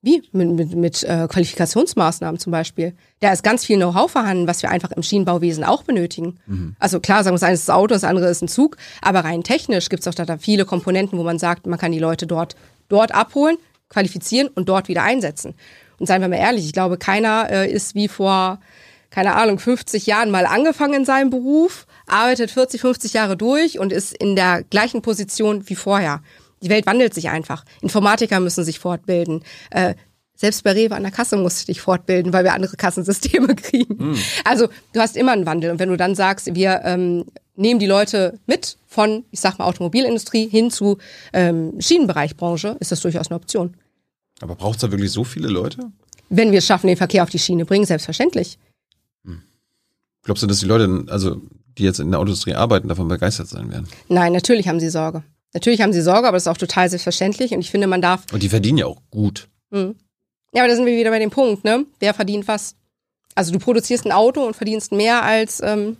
Wie? Mit, mit, mit äh, Qualifikationsmaßnahmen zum Beispiel. Da ist ganz viel Know-how vorhanden, was wir einfach im Schienenbauwesen auch benötigen. Also klar, sagen wir, das eine ist das Auto, das andere ist ein Zug, aber rein technisch gibt es auch da, da viele Komponenten, wo man sagt, man kann die Leute dort, dort abholen, qualifizieren und dort wieder einsetzen. Und seien wir mal ehrlich, ich glaube, keiner äh, ist wie vor, keine Ahnung, 50 Jahren mal angefangen in seinem Beruf, arbeitet 40, 50 Jahre durch und ist in der gleichen Position wie vorher. Die Welt wandelt sich einfach. Informatiker müssen sich fortbilden. Äh, selbst bei Rewe an der Kasse musst du dich fortbilden, weil wir andere Kassensysteme kriegen. Also du hast immer einen Wandel. Und wenn du dann sagst, wir ähm, nehmen die Leute mit von, ich sag mal, Automobilindustrie hin zu ähm, Schienenbereichbranche, ist das durchaus eine Option. Aber braucht es da wirklich so viele Leute? Wenn wir es schaffen, den Verkehr auf die Schiene bringen, selbstverständlich. Glaubst du, dass die Leute, also die jetzt in der Autoindustrie arbeiten, davon begeistert sein werden? Nein, natürlich haben sie Sorge. Natürlich haben sie Sorge, aber das ist auch total selbstverständlich. Und ich finde, man darf. Und die verdienen ja auch gut. Hm. Ja, aber da sind wir wieder bei dem Punkt, ne? Wer verdient was? Also du produzierst ein Auto und verdienst mehr als ähm,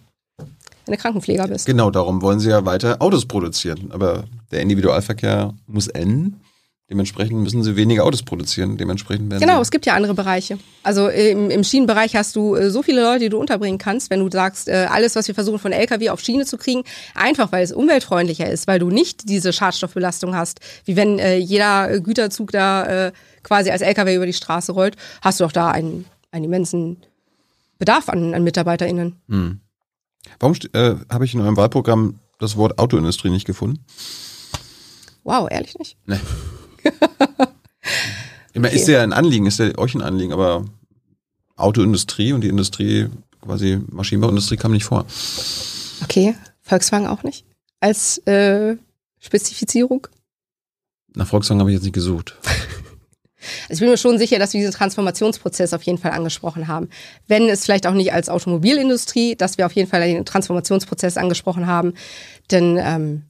wenn du Krankenpfleger bist. Genau, darum wollen sie ja weiter Autos produzieren. Aber der Individualverkehr muss enden. Dementsprechend müssen sie weniger Autos produzieren. Dementsprechend werden Genau, es gibt ja andere Bereiche. Also im, im Schienenbereich hast du äh, so viele Leute, die du unterbringen kannst, wenn du sagst, äh, alles, was wir versuchen von LKW auf Schiene zu kriegen, einfach weil es umweltfreundlicher ist, weil du nicht diese Schadstoffbelastung hast, wie wenn äh, jeder Güterzug da äh, quasi als LKW über die Straße rollt, hast du doch da einen, einen immensen Bedarf an, an MitarbeiterInnen. Warum st- äh, habe ich in eurem Wahlprogramm das Wort Autoindustrie nicht gefunden? Wow, ehrlich nicht? Ich meine, Ist ja ein Anliegen, ist ja euch ein Anliegen, aber Autoindustrie und die Industrie, quasi Maschinenbauindustrie kam nicht vor. Okay, Volkswagen auch nicht? Als äh, Spezifizierung? Nach Volkswagen habe ich jetzt nicht gesucht. Also ich bin mir schon sicher, dass wir diesen Transformationsprozess auf jeden Fall angesprochen haben. Wenn es vielleicht auch nicht als Automobilindustrie, dass wir auf jeden Fall den Transformationsprozess angesprochen haben. Denn ähm,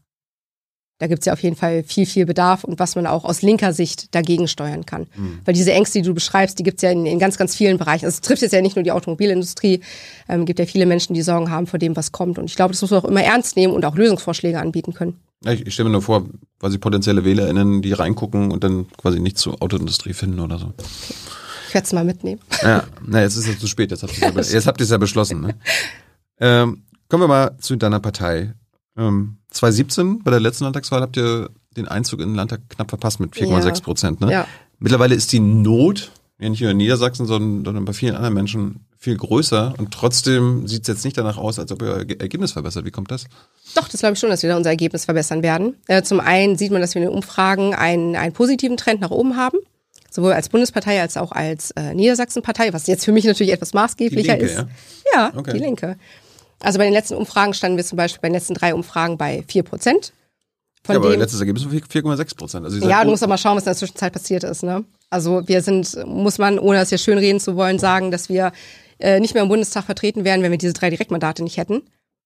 da gibt es ja auf jeden Fall viel, viel Bedarf und was man auch aus linker Sicht dagegen steuern kann. Weil diese Ängste, die du beschreibst, die gibt es ja in, in ganz, ganz vielen Bereichen. Also es trifft jetzt ja nicht nur die Automobilindustrie, ähm, gibt ja viele Menschen, die Sorgen haben vor dem, was kommt. Und ich glaube, das muss man auch immer ernst nehmen und auch Lösungsvorschläge anbieten können. Ich, ich stelle mir nur vor, quasi potenzielle WählerInnen, die reingucken und dann quasi nichts zur Autoindustrie finden oder so. Ich werde es mal mitnehmen. Ja, na, jetzt ist es zu spät, jetzt habt ihr es ja, jetzt habt ihr's ja beschlossen. Ne? Ähm, kommen wir mal zu deiner Partei. Ähm, 2017, bei der letzten Landtagswahl, habt ihr den Einzug in den Landtag knapp verpasst mit 4,6 Prozent. Ne? Ja. Mittlerweile ist die Not, ja nicht nur in Niedersachsen, sondern, bei vielen anderen Menschen viel größer und trotzdem sieht es jetzt nicht danach aus, als ob ihr euer Ge- Ergebnis verbessert. Wie kommt das? Doch, das glaube ich schon, dass wir da unser Ergebnis verbessern werden. Äh, zum einen sieht man, dass wir in den Umfragen einen, einen positiven Trend nach oben haben. Sowohl als Bundespartei als auch als äh, Niedersachsenpartei, was jetzt für mich natürlich etwas maßgeblicher Die Linke, ist. ja? Ja, Okay. die Linke. Also bei den letzten Umfragen standen wir zum Beispiel bei den letzten drei Umfragen bei vier Prozent. Von ja, aber dem, letztes Ergebnis war 4,6 Prozent. Also ja, du un- musst aber mal schauen, was in der Zwischenzeit passiert ist. Ne? Also wir sind, muss man, ohne das hier schönreden zu wollen, sagen, dass wir äh, nicht mehr im Bundestag vertreten wären, wenn wir diese drei Direktmandate nicht hätten.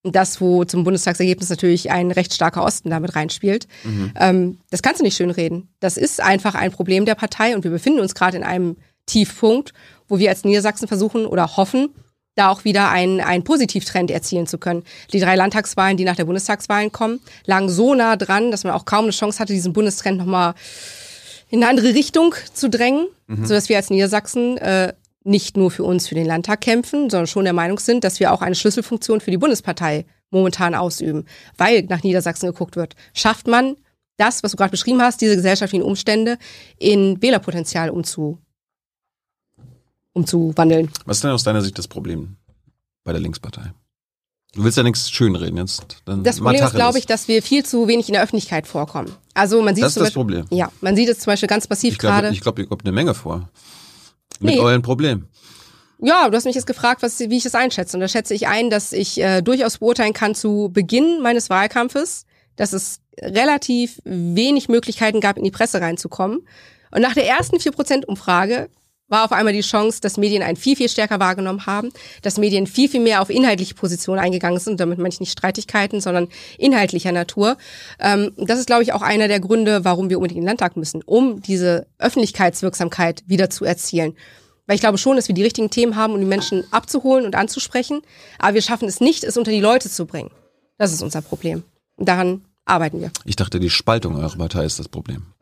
Und das, wo zum Bundestagsergebnis natürlich ein recht starker Osten damit reinspielt. Ähm, das kannst du nicht schönreden. Das ist einfach ein Problem der Partei und wir befinden uns gerade in einem Tiefpunkt, wo wir als Niedersachsen versuchen oder hoffen, da auch wieder einen, einen Positivtrend erzielen zu können. Die drei Landtagswahlen, die nach der Bundestagswahlen kommen, lagen so nah dran, dass man auch kaum eine Chance hatte, diesen Bundestrend nochmal in eine andere Richtung zu drängen, sodass wir als Niedersachsen äh, nicht nur für uns, für den Landtag kämpfen, sondern schon der Meinung sind, dass wir auch eine Schlüsselfunktion für die Bundespartei momentan ausüben, weil nach Niedersachsen geguckt wird. Schafft man das, was du gerade beschrieben hast, diese gesellschaftlichen Umstände in Wählerpotenzial umzu, umzuwandeln? Was ist denn aus deiner Sicht das Problem bei der Linkspartei? Du willst ja nichts schönreden jetzt. Dann Das Problem ist, glaube ich, dass wir viel zu wenig in der Öffentlichkeit vorkommen. Also man sieht Das ist das Beispiel, Problem. Ja, man sieht es zum Beispiel ganz massiv glaube, gerade. ich glaube, ihr kommt eine Menge vor. Mit Nee. euren Problemen. Ja, du hast mich jetzt gefragt, was, wie ich das einschätze. Und da schätze ich ein, dass ich äh, durchaus beurteilen kann zu Beginn meines Wahlkampfes, dass es relativ wenig Möglichkeiten gab, in die Presse reinzukommen. Und nach der ersten 4%-Umfrage war auf einmal die Chance, dass Medien einen viel, viel stärker wahrgenommen haben, dass Medien viel, viel mehr auf inhaltliche Positionen eingegangen sind. Damit meine ich nicht Streitigkeiten, sondern inhaltlicher Natur. Ähm, das ist, glaube ich, auch einer der Gründe, warum wir unbedingt in den Landtag müssen, um diese Öffentlichkeitswirksamkeit wieder zu erzielen. Weil ich glaube schon, dass wir die richtigen Themen haben, um die Menschen abzuholen und anzusprechen. Aber wir schaffen es nicht, es unter die Leute zu bringen. Das ist unser Problem. Und daran arbeiten wir. Ich dachte, die Spaltung eurer Partei ist das Problem.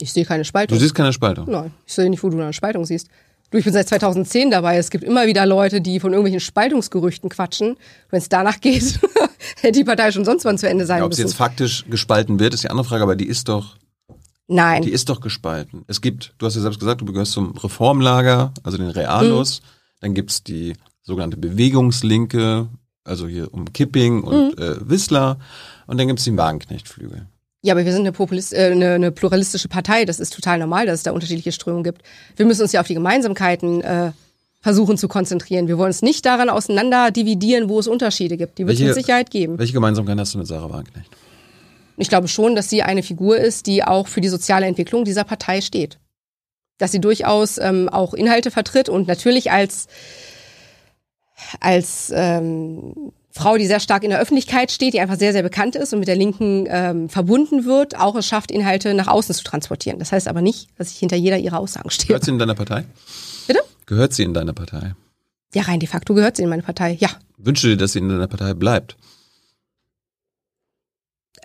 Ich sehe keine Spaltung. Du siehst keine Spaltung. Nein, ich sehe nicht, wo du eine Spaltung siehst. Du, ich bin seit 2010 dabei. Es gibt immer wieder Leute, die von irgendwelchen Spaltungsgerüchten quatschen. Wenn es danach geht, hätte die Partei schon sonst wann zu Ende sein Ja, ob sie müssen. jetzt faktisch gespalten wird, ist die andere Frage, aber die ist doch, Nein. die ist doch gespalten. Es gibt, du hast ja selbst gesagt, du gehörst zum Reformlager, also den Realos. Dann gibt's die sogenannte Bewegungslinke, also hier um Kipping und äh, Wissler. Und dann gibt's den Wagenknechtflügel. Ja, aber wir sind eine, Populist äh, eine, eine pluralistische Partei. Das ist total normal, dass es da unterschiedliche Strömungen gibt. Wir müssen uns ja auf die Gemeinsamkeiten äh, versuchen zu konzentrieren. Wir wollen uns nicht daran auseinander dividieren, wo es Unterschiede gibt. Die wird es mit Sicherheit geben. Welche Gemeinsamkeit hast du mit Sarah Wagenknecht? Ich glaube schon, dass sie eine Figur ist, die auch für die soziale Entwicklung dieser Partei steht. Dass sie durchaus ähm, auch Inhalte vertritt und natürlich als, als ähm, Frau, die sehr stark in der Öffentlichkeit steht, die einfach sehr, sehr bekannt ist und mit der Linken ähm, verbunden wird, auch es schafft, Inhalte nach außen zu transportieren. Das heißt aber nicht, dass ich hinter jeder ihrer Aussagen stehe. Gehört sie in deiner Partei? Bitte? Gehört sie in deiner Partei? Ja, rein de facto gehört sie in meine Partei. Ja. Wünschst du dir, dass sie in deiner Partei bleibt?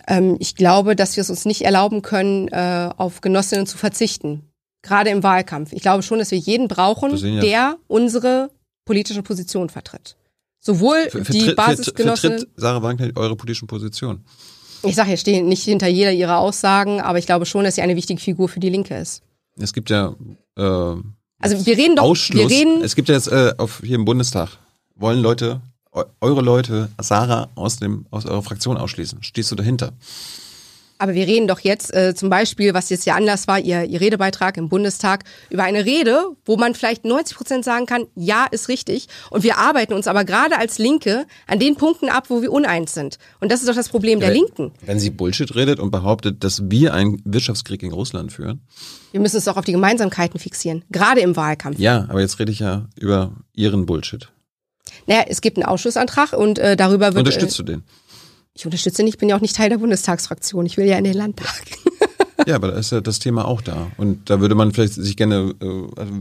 Ähm, ich glaube, dass wir es uns nicht erlauben können, äh, auf Genossinnen zu verzichten. Gerade im Wahlkampf. Ich glaube schon, dass wir jeden brauchen, ja- der unsere politische Position vertritt. Sowohl Ver- die vertritt- Basisgenossinnen, Vertritt Sarah Wagenknecht eure politische Position? ich sage, ich stehe nicht hinter jeder ihrer Aussagen, aber ich glaube schon, dass sie eine wichtige Figur für die Linke ist. Es gibt ja äh, Also wir reden doch, Ausschluss. wir reden, es gibt ja jetzt äh, auf, hier im Bundestag, wollen Leute, eu eure Leute, Sarah aus, dem, aus eurer Fraktion ausschließen. Stehst du dahinter? Aber wir reden doch jetzt äh, zum Beispiel, was jetzt der Anlass war, ihr, ihr Redebeitrag im Bundestag, über eine Rede, wo man vielleicht 90 Prozent sagen kann, ja, ist richtig. Und wir arbeiten uns aber gerade als Linke an den Punkten ab, wo wir uneins sind. Und das ist doch das Problem der Wenn- Linken. Wenn sie Bullshit redet und behauptet, dass wir einen Wirtschaftskrieg gegen Russland führen. Wir müssen uns doch auf die Gemeinsamkeiten fixieren, gerade im Wahlkampf. Ja, aber jetzt rede ich ja über ihren Bullshit. Naja, es gibt einen Ausschussantrag und äh, darüber wird. Unterstützt äh, du den? Ich unterstütze nicht, bin ja auch nicht Teil der Bundestagsfraktion. Ich will ja in den Landtag. Ja, aber da ist ja das Thema auch da. Und da würde man vielleicht sich gerne, äh, also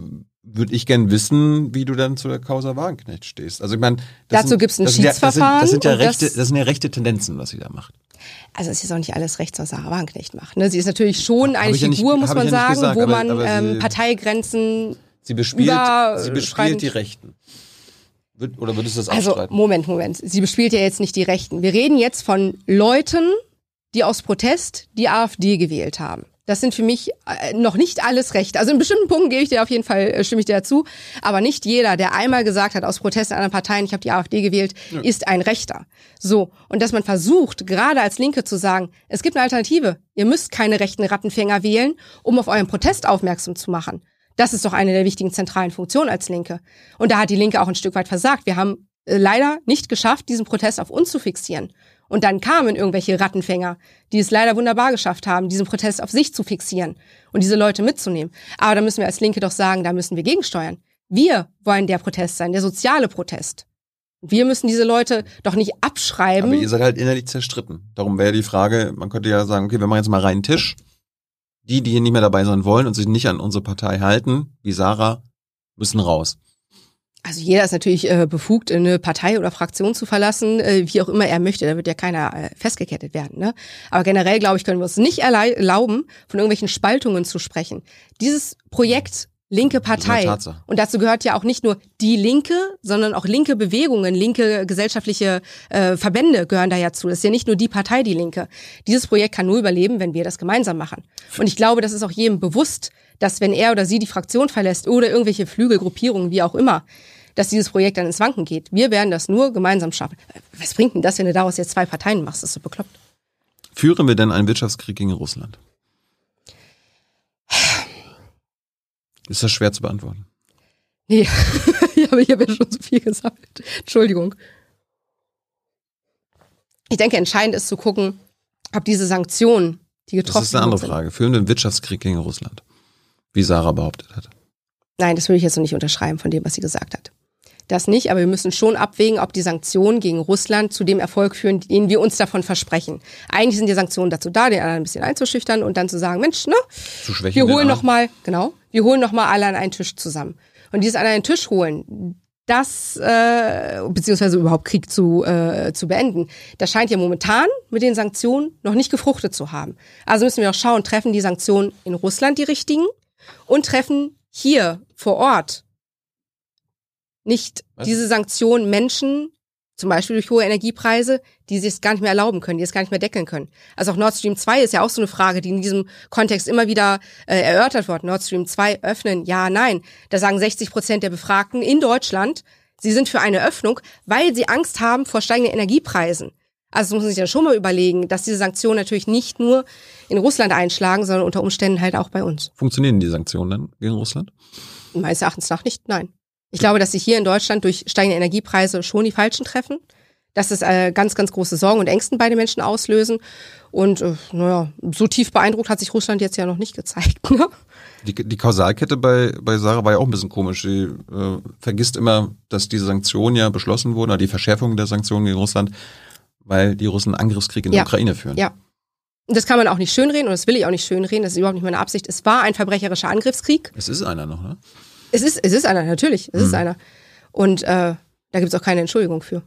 würde ich gerne wissen, wie du dann zu der Causa Wagenknecht stehst. Also ich meine, Dazu sind- gibt's ein das sind ja- das sind- Schiedsverfahren Das sind ja und das- rechte, das sind ja rechte Tendenzen, was sie da macht. Also es ist auch nicht alles rechts, was Sarah Wagenknecht macht. Ne? Sie ist natürlich schon eine ich ja nicht- Figur, muss man ja sagen, gesagt, wo aber- man aber ähm, sie- Parteigrenzen. Sie bespielt, Über- sie bespielt die Rechten. Oder würdest du das Also abstreiten? Moment, Moment. Sie bespielt ja jetzt nicht die Rechten. Wir reden jetzt von Leuten, die aus Protest die AfD gewählt haben. Das sind für mich äh, noch nicht alles Rechte. Also in bestimmten Punkten gebe ich dir auf jeden Fall, äh, stimme ich dir dazu. Aber nicht jeder, der einmal gesagt hat, aus Protest an anderen Parteien, ich habe die AfD gewählt, ist ein Rechter. So. Und dass man versucht, gerade als Linke zu sagen, es gibt eine Alternative. Ihr müsst keine rechten Rattenfänger wählen, um auf euren Protest aufmerksam zu machen. Das ist doch eine der wichtigen zentralen Funktionen als Linke. Und da hat die Linke auch ein Stück weit versagt. Wir haben äh, leider nicht geschafft, diesen Protest auf uns zu fixieren. Und dann kamen irgendwelche Rattenfänger, die es leider wunderbar geschafft haben, diesen Protest auf sich zu fixieren und diese Leute mitzunehmen. Aber da müssen wir als Linke doch sagen, da müssen wir gegensteuern. Wir wollen der Protest sein, der soziale Protest. Wir müssen diese Leute doch nicht abschreiben. Aber ihr seid halt innerlich zerstritten. Darum wäre die Frage, man könnte ja sagen, okay, wir machen jetzt mal reinen Tisch. Die, die hier nicht mehr dabei sein wollen und sich nicht an unsere Partei halten, wie Sarah, müssen raus. Also jeder ist natürlich äh, befugt, eine Partei oder Fraktion zu verlassen, äh, wie auch immer er möchte. Da wird ja keiner äh, festgekettet werden. Ne? Aber generell, glaube ich, können wir uns nicht erlauben, von irgendwelchen Spaltungen zu sprechen. Dieses Projekt linke Partei, und dazu gehört ja auch nicht nur die Linke, sondern auch linke Bewegungen, linke gesellschaftliche äh, Verbände gehören da ja zu. Das ist ja nicht nur die Partei, die Linke. Dieses Projekt kann nur überleben, wenn wir das gemeinsam machen. Und ich glaube, das ist auch jedem bewusst, dass wenn er oder sie die Fraktion verlässt oder irgendwelche Flügelgruppierungen, wie auch immer, dass dieses Projekt dann ins Wanken geht. Wir werden das nur gemeinsam schaffen. Was bringt denn das, wenn du daraus jetzt zwei Parteien machst? Das ist so bekloppt. Führen wir denn einen Wirtschaftskrieg gegen Russland? Ist das schwer zu beantworten? Nee. ich habe ja schon so viel gesammelt. Entschuldigung. Ich denke, entscheidend ist zu gucken, ob diese Sanktionen, die getroffen Das ist eine andere sind- Frage. Führen wir einen Wirtschaftskrieg gegen Russland? Wie Sarah behauptet hat. Nein, das würde ich jetzt noch nicht unterschreiben von dem, was sie gesagt hat. Das nicht, aber wir müssen schon abwägen, ob die Sanktionen gegen Russland zu dem Erfolg führen, den wir uns davon versprechen. Eigentlich sind die Sanktionen dazu da, den anderen ein bisschen einzuschüchtern und dann zu sagen, Mensch, ne, Zu wir holen Arm. noch mal, genau, wir holen noch mal alle an einen Tisch zusammen. Und dieses an einen Tisch holen, das äh, beziehungsweise überhaupt Krieg zu äh, zu beenden, das scheint ja momentan mit den Sanktionen noch nicht gefruchtet zu haben. Also müssen wir auch schauen, treffen die Sanktionen in Russland die richtigen und treffen hier vor Ort nicht Was? diese Sanktionen Menschen, zum Beispiel durch hohe Energiepreise, die sich es gar nicht mehr erlauben können, die es gar nicht mehr deckeln können. Also auch Nord Stream 2 ist ja auch so eine Frage, die in diesem Kontext immer wieder äh, erörtert wird. Nord Stream 2 öffnen, ja, nein. Da sagen 60 Prozent der Befragten in Deutschland, sie sind für eine Öffnung, weil sie Angst haben vor steigenden Energiepreisen. Also muss man sich ja schon mal überlegen, dass diese Sanktionen natürlich nicht nur in Russland einschlagen, sondern unter Umständen halt auch bei uns. Funktionieren die Sanktionen dann gegen Russland? Meines Erachtens nach nicht, nein. Ich glaube, dass sich hier in Deutschland durch steigende Energiepreise schon die Falschen treffen. Dass es äh, ganz, ganz große Sorgen und Ängsten bei den Menschen auslösen. Und äh, naja, so tief beeindruckt hat sich Russland jetzt ja noch nicht gezeigt. Ne? Die, die Kausalkette bei, bei Sarah war ja auch ein bisschen komisch. Sie äh, vergisst immer, dass diese Sanktionen ja beschlossen wurden, oder die Verschärfung der Sanktionen gegen Russland, weil die Russen einen Angriffskrieg in Ja. der Ukraine führen. Ja. Und das kann man auch nicht schönreden und das will ich auch nicht schönreden. Das ist überhaupt nicht meine Absicht. Es war ein verbrecherischer Angriffskrieg. Es ist einer noch, ne? Es ist, es ist einer, natürlich. Es ist einer. Und äh, da gibt es auch keine Entschuldigung für.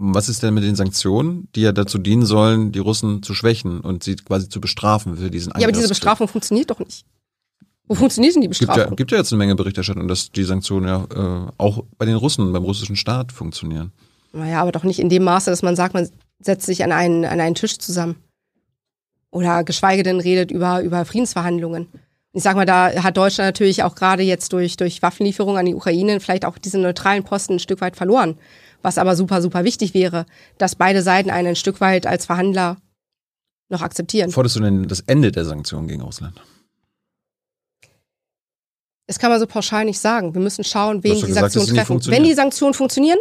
Was ist denn mit den Sanktionen, die ja dazu dienen sollen, die Russen zu schwächen und sie quasi zu bestrafen für diesen Ja, aber diese? Bestrafung funktioniert doch nicht. Wo funktioniert denn die gibt ja, Bestrafung? gibt ja jetzt eine Menge Berichterstattung, dass die Sanktionen ja äh, auch bei den Russen, beim russischen Staat funktionieren. Naja, aber doch nicht in dem Maße, dass man sagt, man setzt sich an einen, an einen Tisch zusammen. Oder geschweige denn redet über, über Friedensverhandlungen. Ich sag mal, da hat Deutschland natürlich auch gerade jetzt durch, durch Waffenlieferungen an die Ukraine vielleicht auch diesen neutralen Posten ein Stück weit verloren. Was aber super, super wichtig wäre, dass beide Seiten einen ein Stück weit als Verhandler noch akzeptieren. Forderst du denn das Ende der Sanktionen gegen Russland? Das kann man so pauschal nicht sagen. Wir müssen schauen, hast wen die gesagt, Sanktionen treffen. Wenn die Sanktionen funktionieren,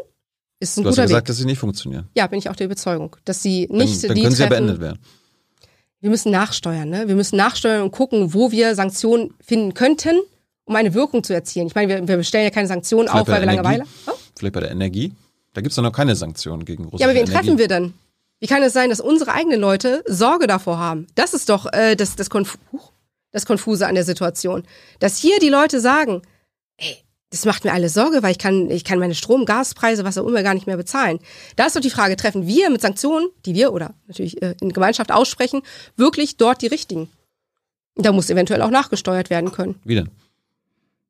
ist es ein Du hast guter ja gesagt, Weg. dass sie nicht funktionieren. Ja, bin ich auch der Überzeugung, dass sie Dann, nicht dann die können sie ja treffen. beendet werden. Wir müssen nachsteuern, ne? Wir müssen nachsteuern und gucken, wo wir Sanktionen finden könnten, um eine Wirkung zu erzielen. Ich meine, wir, wir bestellen ja keine Sanktionen Vielleicht auf, weil wir Langeweile. Energie? Oh? Vielleicht bei der Energie? Da gibt es doch noch keine Sanktionen gegen Russland. Ja, aber wen treffen wir denn? Wie kann es sein, dass unsere eigenen Leute Sorge davor haben? Das ist doch äh, das, das, Konf das Konfuse an der Situation. Dass hier die Leute sagen, ey, das macht mir alle Sorge, weil ich kann, ich kann meine Strom, Gaspreise, was auch immer gar nicht mehr bezahlen. Da ist doch die Frage, treffen wir mit Sanktionen, die wir oder natürlich äh, in Gemeinschaft aussprechen, wirklich dort die richtigen? Da muss eventuell auch nachgesteuert werden können. Wie denn?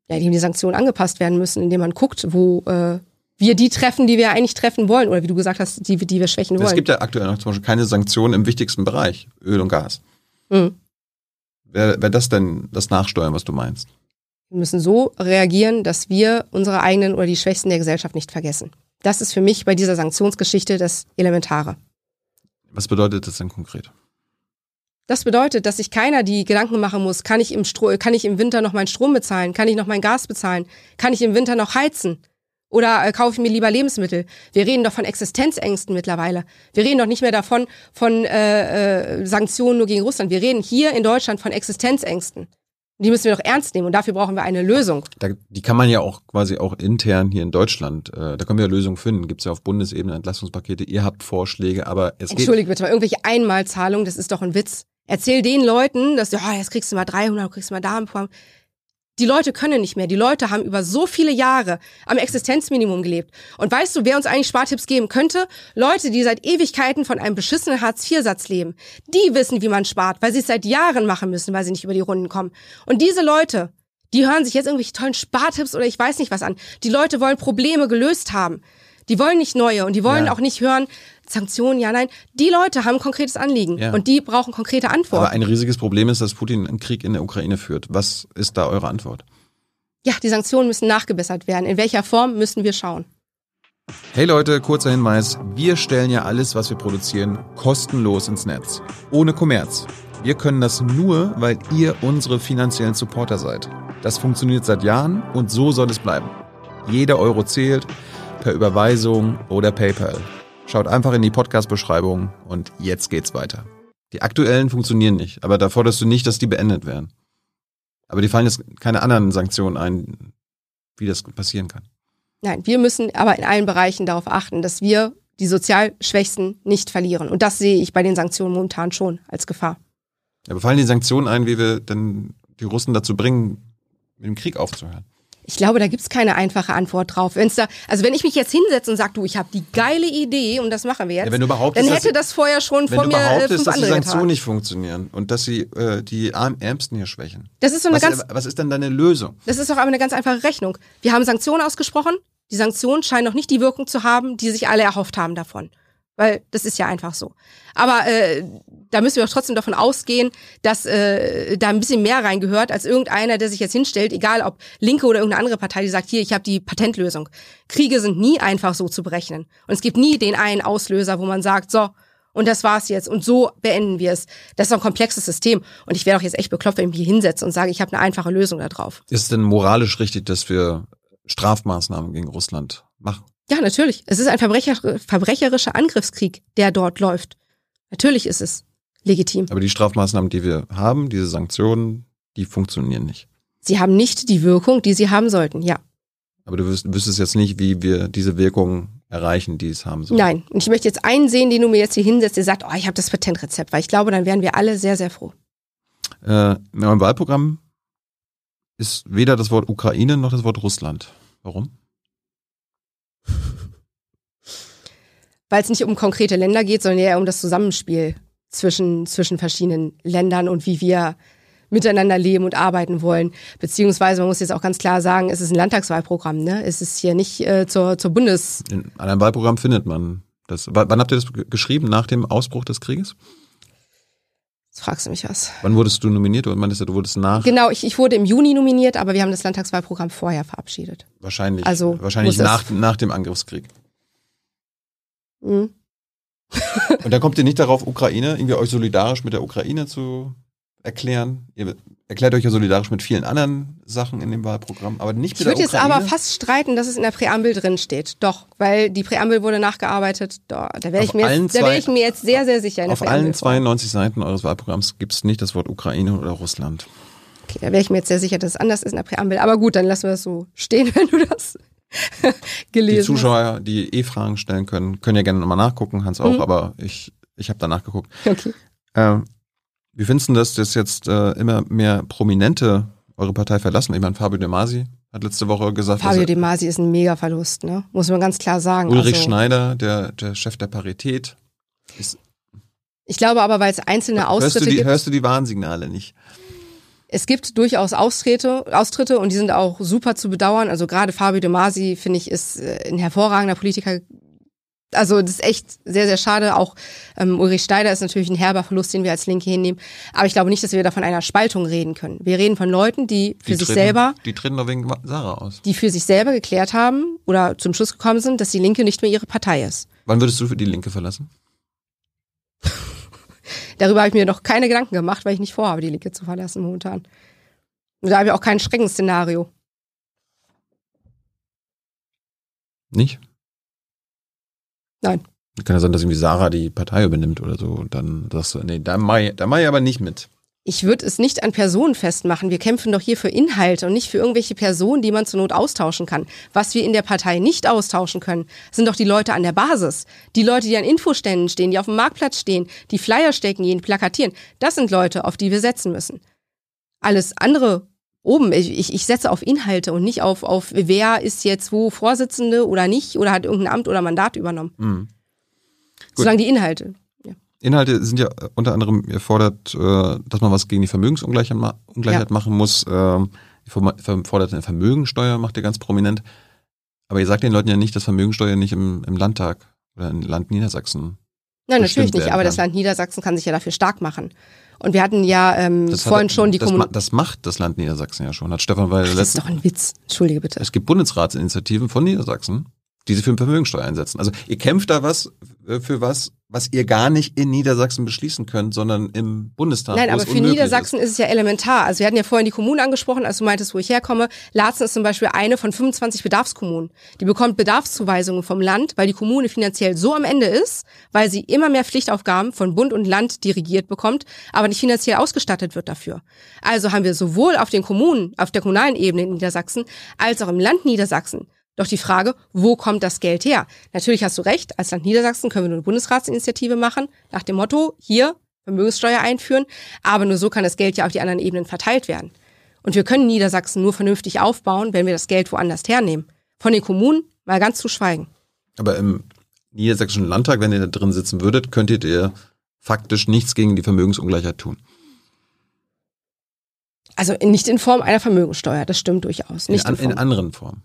Ja, indem die Sanktionen angepasst werden müssen, indem man guckt, wo äh, wir die treffen, die wir eigentlich treffen wollen. Oder wie du gesagt hast, die, die wir schwächen wollen. Es gibt ja aktuell noch zum Beispiel keine Sanktionen im wichtigsten Bereich, Öl und Gas. Mhm. Wäre wär das denn das Nachsteuern, was du meinst? Wir müssen so reagieren, dass wir unsere eigenen oder die Schwächsten der Gesellschaft nicht vergessen. Das ist für mich bei dieser Sanktionsgeschichte das Elementare. Was bedeutet das denn konkret? Das bedeutet, dass sich keiner die Gedanken machen muss, kann ich im, Stro kann ich im Winter noch meinen Strom bezahlen? Kann ich noch mein Gas bezahlen? Kann ich im Winter noch heizen? Oder äh, kaufe ich mir lieber Lebensmittel? Wir reden doch von Existenzängsten mittlerweile. Wir reden doch nicht mehr davon, von äh, äh, Sanktionen nur gegen Russland. Wir reden hier in Deutschland von Existenzängsten. Die müssen wir doch ernst nehmen und dafür brauchen wir eine Lösung. Da, die kann man ja auch quasi auch intern hier in Deutschland, äh, da können wir ja Lösungen finden. Gibt es ja auf Bundesebene Entlastungspakete, ihr habt Vorschläge, aber es geht. Entschuldige bitte mal, irgendwelche Einmalzahlungen, das ist doch ein Witz. Erzähl den Leuten, dass du, oh, jetzt kriegst du mal 300, du kriegst mal da ein paar. Die Leute können nicht mehr. Die Leute haben über so viele Jahre am Existenzminimum gelebt. Und weißt du, wer uns eigentlich Spartipps geben könnte? Leute, die seit Ewigkeiten von einem beschissenen Hartz-IV-Satz leben. Die wissen, wie man spart, weil sie es seit Jahren machen müssen, weil sie nicht über die Runden kommen. Und diese Leute, die hören sich jetzt irgendwelche tollen Spartipps oder ich weiß nicht was an. Die Leute wollen Probleme gelöst haben. Die wollen nicht neue und die wollen Ja. auch nicht hören, Sanktionen, ja, nein. Die Leute haben ein konkretes Anliegen Ja. und die brauchen konkrete aber Antworten. ein riesiges Problem ist, dass Putin einen Krieg in der Ukraine führt. Was ist da eure Antwort? Ja, die Sanktionen müssen nachgebessert werden. In welcher Form müssen wir schauen? Hey Leute, kurzer Hinweis. Wir stellen ja alles, was wir produzieren, kostenlos ins Netz. Ohne Kommerz. Wir können das nur, weil ihr unsere finanziellen Supporter seid. Das funktioniert seit Jahren und so soll es bleiben. Jeder Euro zählt, per Überweisung oder PayPal. Schaut einfach in die Podcast-Beschreibung und jetzt geht's weiter. Die aktuellen funktionieren nicht, aber da forderst du nicht, dass die beendet werden. Aber die fallen jetzt keine anderen Sanktionen ein, wie das passieren kann. Nein, wir müssen aber in allen Bereichen darauf achten, dass wir die sozial Schwächsten nicht verlieren. Und das sehe ich bei den Sanktionen momentan schon als Gefahr. Ja, aber fallen die Sanktionen ein, wie wir denn die Russen dazu bringen, mit dem Krieg aufzuhören? Ich glaube, da gibt's keine einfache Antwort drauf. Wenn's da, also wenn ich mich jetzt hinsetze und sag, du, ich habe die geile Idee und das machen wir jetzt, Ja, wenn du behauptest, dann hätte dass- das vorher schon du mir äh, fünf dass die Sanktionen getan. nicht funktionieren und dass sie äh, die Arm Ärmsten hier schwächen, Das ist so eine was, ganz, was ist denn deine Lösung? das ist doch aber eine ganz einfache Rechnung. Wir haben Sanktionen ausgesprochen. Die Sanktionen scheinen noch nicht die Wirkung zu haben, die sich alle erhofft haben davon. Weil das ist ja einfach so. Aber äh, da müssen wir doch trotzdem davon ausgehen, dass äh, da ein bisschen mehr reingehört als irgendeiner, der sich jetzt hinstellt, egal ob Linke oder irgendeine andere Partei, die sagt, hier, ich habe die Patentlösung. Kriege sind nie einfach so zu berechnen. Und es gibt nie den einen Auslöser, wo man sagt, so, und das war's jetzt. Und so beenden wir es. Das ist ein komplexes System. Und ich wäre doch jetzt echt bekloppt, wenn ich mich hier hinsetze und sage, ich habe eine einfache Lösung da drauf. Ist es denn moralisch richtig, dass wir Strafmaßnahmen gegen Russland machen? Ja, natürlich. Es ist ein verbrecher, verbrecherischer Angriffskrieg, der dort läuft. Natürlich ist es legitim. Aber die Strafmaßnahmen, die wir haben, diese Sanktionen, die funktionieren nicht. Sie haben nicht die Wirkung, die sie haben sollten. Ja. Aber du wüs- wüsstest jetzt nicht, wie wir diese Wirkung erreichen, die es haben soll. Nein. Und ich möchte jetzt einen sehen, den du mir jetzt hier hinsetzt, der sagt, oh, ich habe das Patentrezept, weil ich glaube, dann wären wir alle sehr, sehr froh. Äh, in meinem Wahlprogramm ist weder das Wort Ukraine noch das Wort Russland. Warum? Weil es nicht um konkrete Länder geht, sondern eher um das Zusammenspiel zwischen, zwischen verschiedenen Ländern und wie wir miteinander leben und arbeiten wollen. Beziehungsweise, man muss jetzt auch ganz klar sagen, es ist ein Landtagswahlprogramm, ne? Es ist hier nicht äh, zur, zur Bundes, In einem Wahlprogramm findet man das. W wann habt ihr das ge- geschrieben? Nach dem Ausbruch des Krieges? Jetzt fragst du mich was. Wann wurdest du nominiert? Du meintest ja, du wurdest nach. Genau, ich, ich wurde im Juni nominiert, aber wir haben das Landtagswahlprogramm vorher verabschiedet. Wahrscheinlich, Also wahrscheinlich nach, nach dem Angriffskrieg. Mhm. Und dann kommt ihr nicht darauf, Ukraine, irgendwie euch solidarisch mit der Ukraine zu erklären. Ihr erklärt euch ja solidarisch mit vielen anderen Sachen in dem Wahlprogramm, aber nicht Ich mit der würde jetzt aber fast streiten, dass es in der Präambel drin steht. Doch, weil die Präambel wurde nachgearbeitet. Da, da wäre ich, mir jetzt- da wär ich mir jetzt sehr, sehr sicher. Auf Präambel allen vor. 92 Seiten eures Wahlprogramms gibt es nicht das Wort Ukraine oder Russland. Okay, da wäre ich mir jetzt sehr sicher, dass es anders ist in der Präambel. Aber gut, dann lassen wir es so stehen, wenn du das gelesen Die hast. Zuschauer, die eh Fragen stellen können, können ja gerne nochmal nachgucken, Hans auch, Mhm. aber ich, ich habe da nachgeguckt. Okay. Ähm, wie findest du das, dass jetzt äh, immer mehr Prominente eure Partei verlassen? Ich meine, Fabio De Masi hat letzte Woche gesagt, Fabio De Masi ist ein Mega-Verlust, ne? Muss man ganz klar sagen. Ulrich also, Schneider, der, der Chef der Parität, ist, Ich glaube aber, weil es einzelne hörst, du Austritte die, gibt. hörst du die Warnsignale nicht? Es gibt durchaus Austritte, Austritte und die sind auch super zu bedauern. Also gerade Fabio De Masi, finde ich, ist äh, ein hervorragender Politiker. Also das ist echt sehr, sehr schade. Auch ähm, Ulrich Schneider ist natürlich ein herber Verlust, den wir als Linke hinnehmen. Aber ich glaube nicht, dass wir da von einer Spaltung reden können. Wir reden von Leuten, die für Die sich treten- selber, Die treten doch wegen Sarah aus. die für sich selber geklärt haben oder zum Schluss gekommen sind, dass die Linke nicht mehr ihre Partei ist. Wann würdest du für die Linke verlassen? Darüber habe ich mir noch keine Gedanken gemacht, weil ich nicht vorhabe, die Linke zu verlassen momentan. Und da habe ich auch kein Schreckensszenario. Nicht? Nein. Kann ja sein, dass irgendwie Sarah die Partei übernimmt oder so und dann sagst du, nee, da mach ich, da mach ich aber nicht mit. Ich würde es nicht an Personen festmachen. Wir kämpfen doch hier für Inhalte und nicht für irgendwelche Personen, die man zur Not austauschen kann. Was wir in der Partei nicht austauschen können, sind doch die Leute an der Basis. Die Leute, die an Infoständen stehen, die auf dem Marktplatz stehen, die Flyer stecken, die plakatieren. Das sind Leute, auf die wir setzen müssen. Alles andere oben, ich, ich, ich setze auf Inhalte und nicht auf, auf wer ist jetzt wo Vorsitzende oder nicht oder hat irgendein Amt oder Mandat übernommen. Mhm. Solange die Inhalte. Inhalte sind ja äh, unter anderem, ihr fordert, äh, dass man was gegen die Vermögensungleichheit Ungleichheit machen muss. Ähm, ihr fordert eine Vermögensteuer, macht ihr ganz prominent. Aber ihr sagt den Leuten ja nicht, dass Vermögensteuer nicht im, im Landtag oder im Land Niedersachsen. Nein, natürlich nicht, aber das. Land Niedersachsen kann sich ja dafür stark machen. Und wir hatten ja ähm, Das vorhin hat, schon die Kommunikation. das macht das Land Niedersachsen ja schon. Hat Stefan Weil Das ist doch ein Witz. Entschuldige bitte. Es gibt Bundesratsinitiativen von Niedersachsen, die sie für eine Vermögensteuer einsetzen. Also ihr kämpft da was äh, für was, was ihr gar nicht in Niedersachsen beschließen könnt, sondern im Bundestag. Nein, aber für Niedersachsen ist. ist. es ja elementar. Also wir hatten ja vorhin die Kommunen angesprochen, als du meintest, wo ich herkomme. Laatzen ist zum Beispiel eine von 25 Bedarfskommunen. Die bekommt Bedarfszuweisungen vom Land, weil die Kommune finanziell so am Ende ist, weil sie immer mehr Pflichtaufgaben von Bund und Land dirigiert bekommt, aber nicht finanziell ausgestattet wird dafür. Also haben wir sowohl auf den Kommunen, auf der kommunalen Ebene in Niedersachsen, als auch im Land Niedersachsen doch die Frage, wo kommt das Geld her? Natürlich hast du recht, als Land Niedersachsen können wir nur eine Bundesratsinitiative machen, nach dem Motto, hier Vermögenssteuer einführen, aber nur so kann das Geld ja auf die anderen Ebenen verteilt werden. Und wir können Niedersachsen nur vernünftig aufbauen, wenn wir das Geld woanders hernehmen. Von den Kommunen mal ganz zu schweigen. Aber im Niedersächsischen Landtag, wenn ihr da drin sitzen würdet, könntet ihr faktisch nichts gegen die Vermögensungleichheit tun. Also nicht in Form einer Vermögenssteuer, das stimmt durchaus. Nicht in, in, in anderen Formen.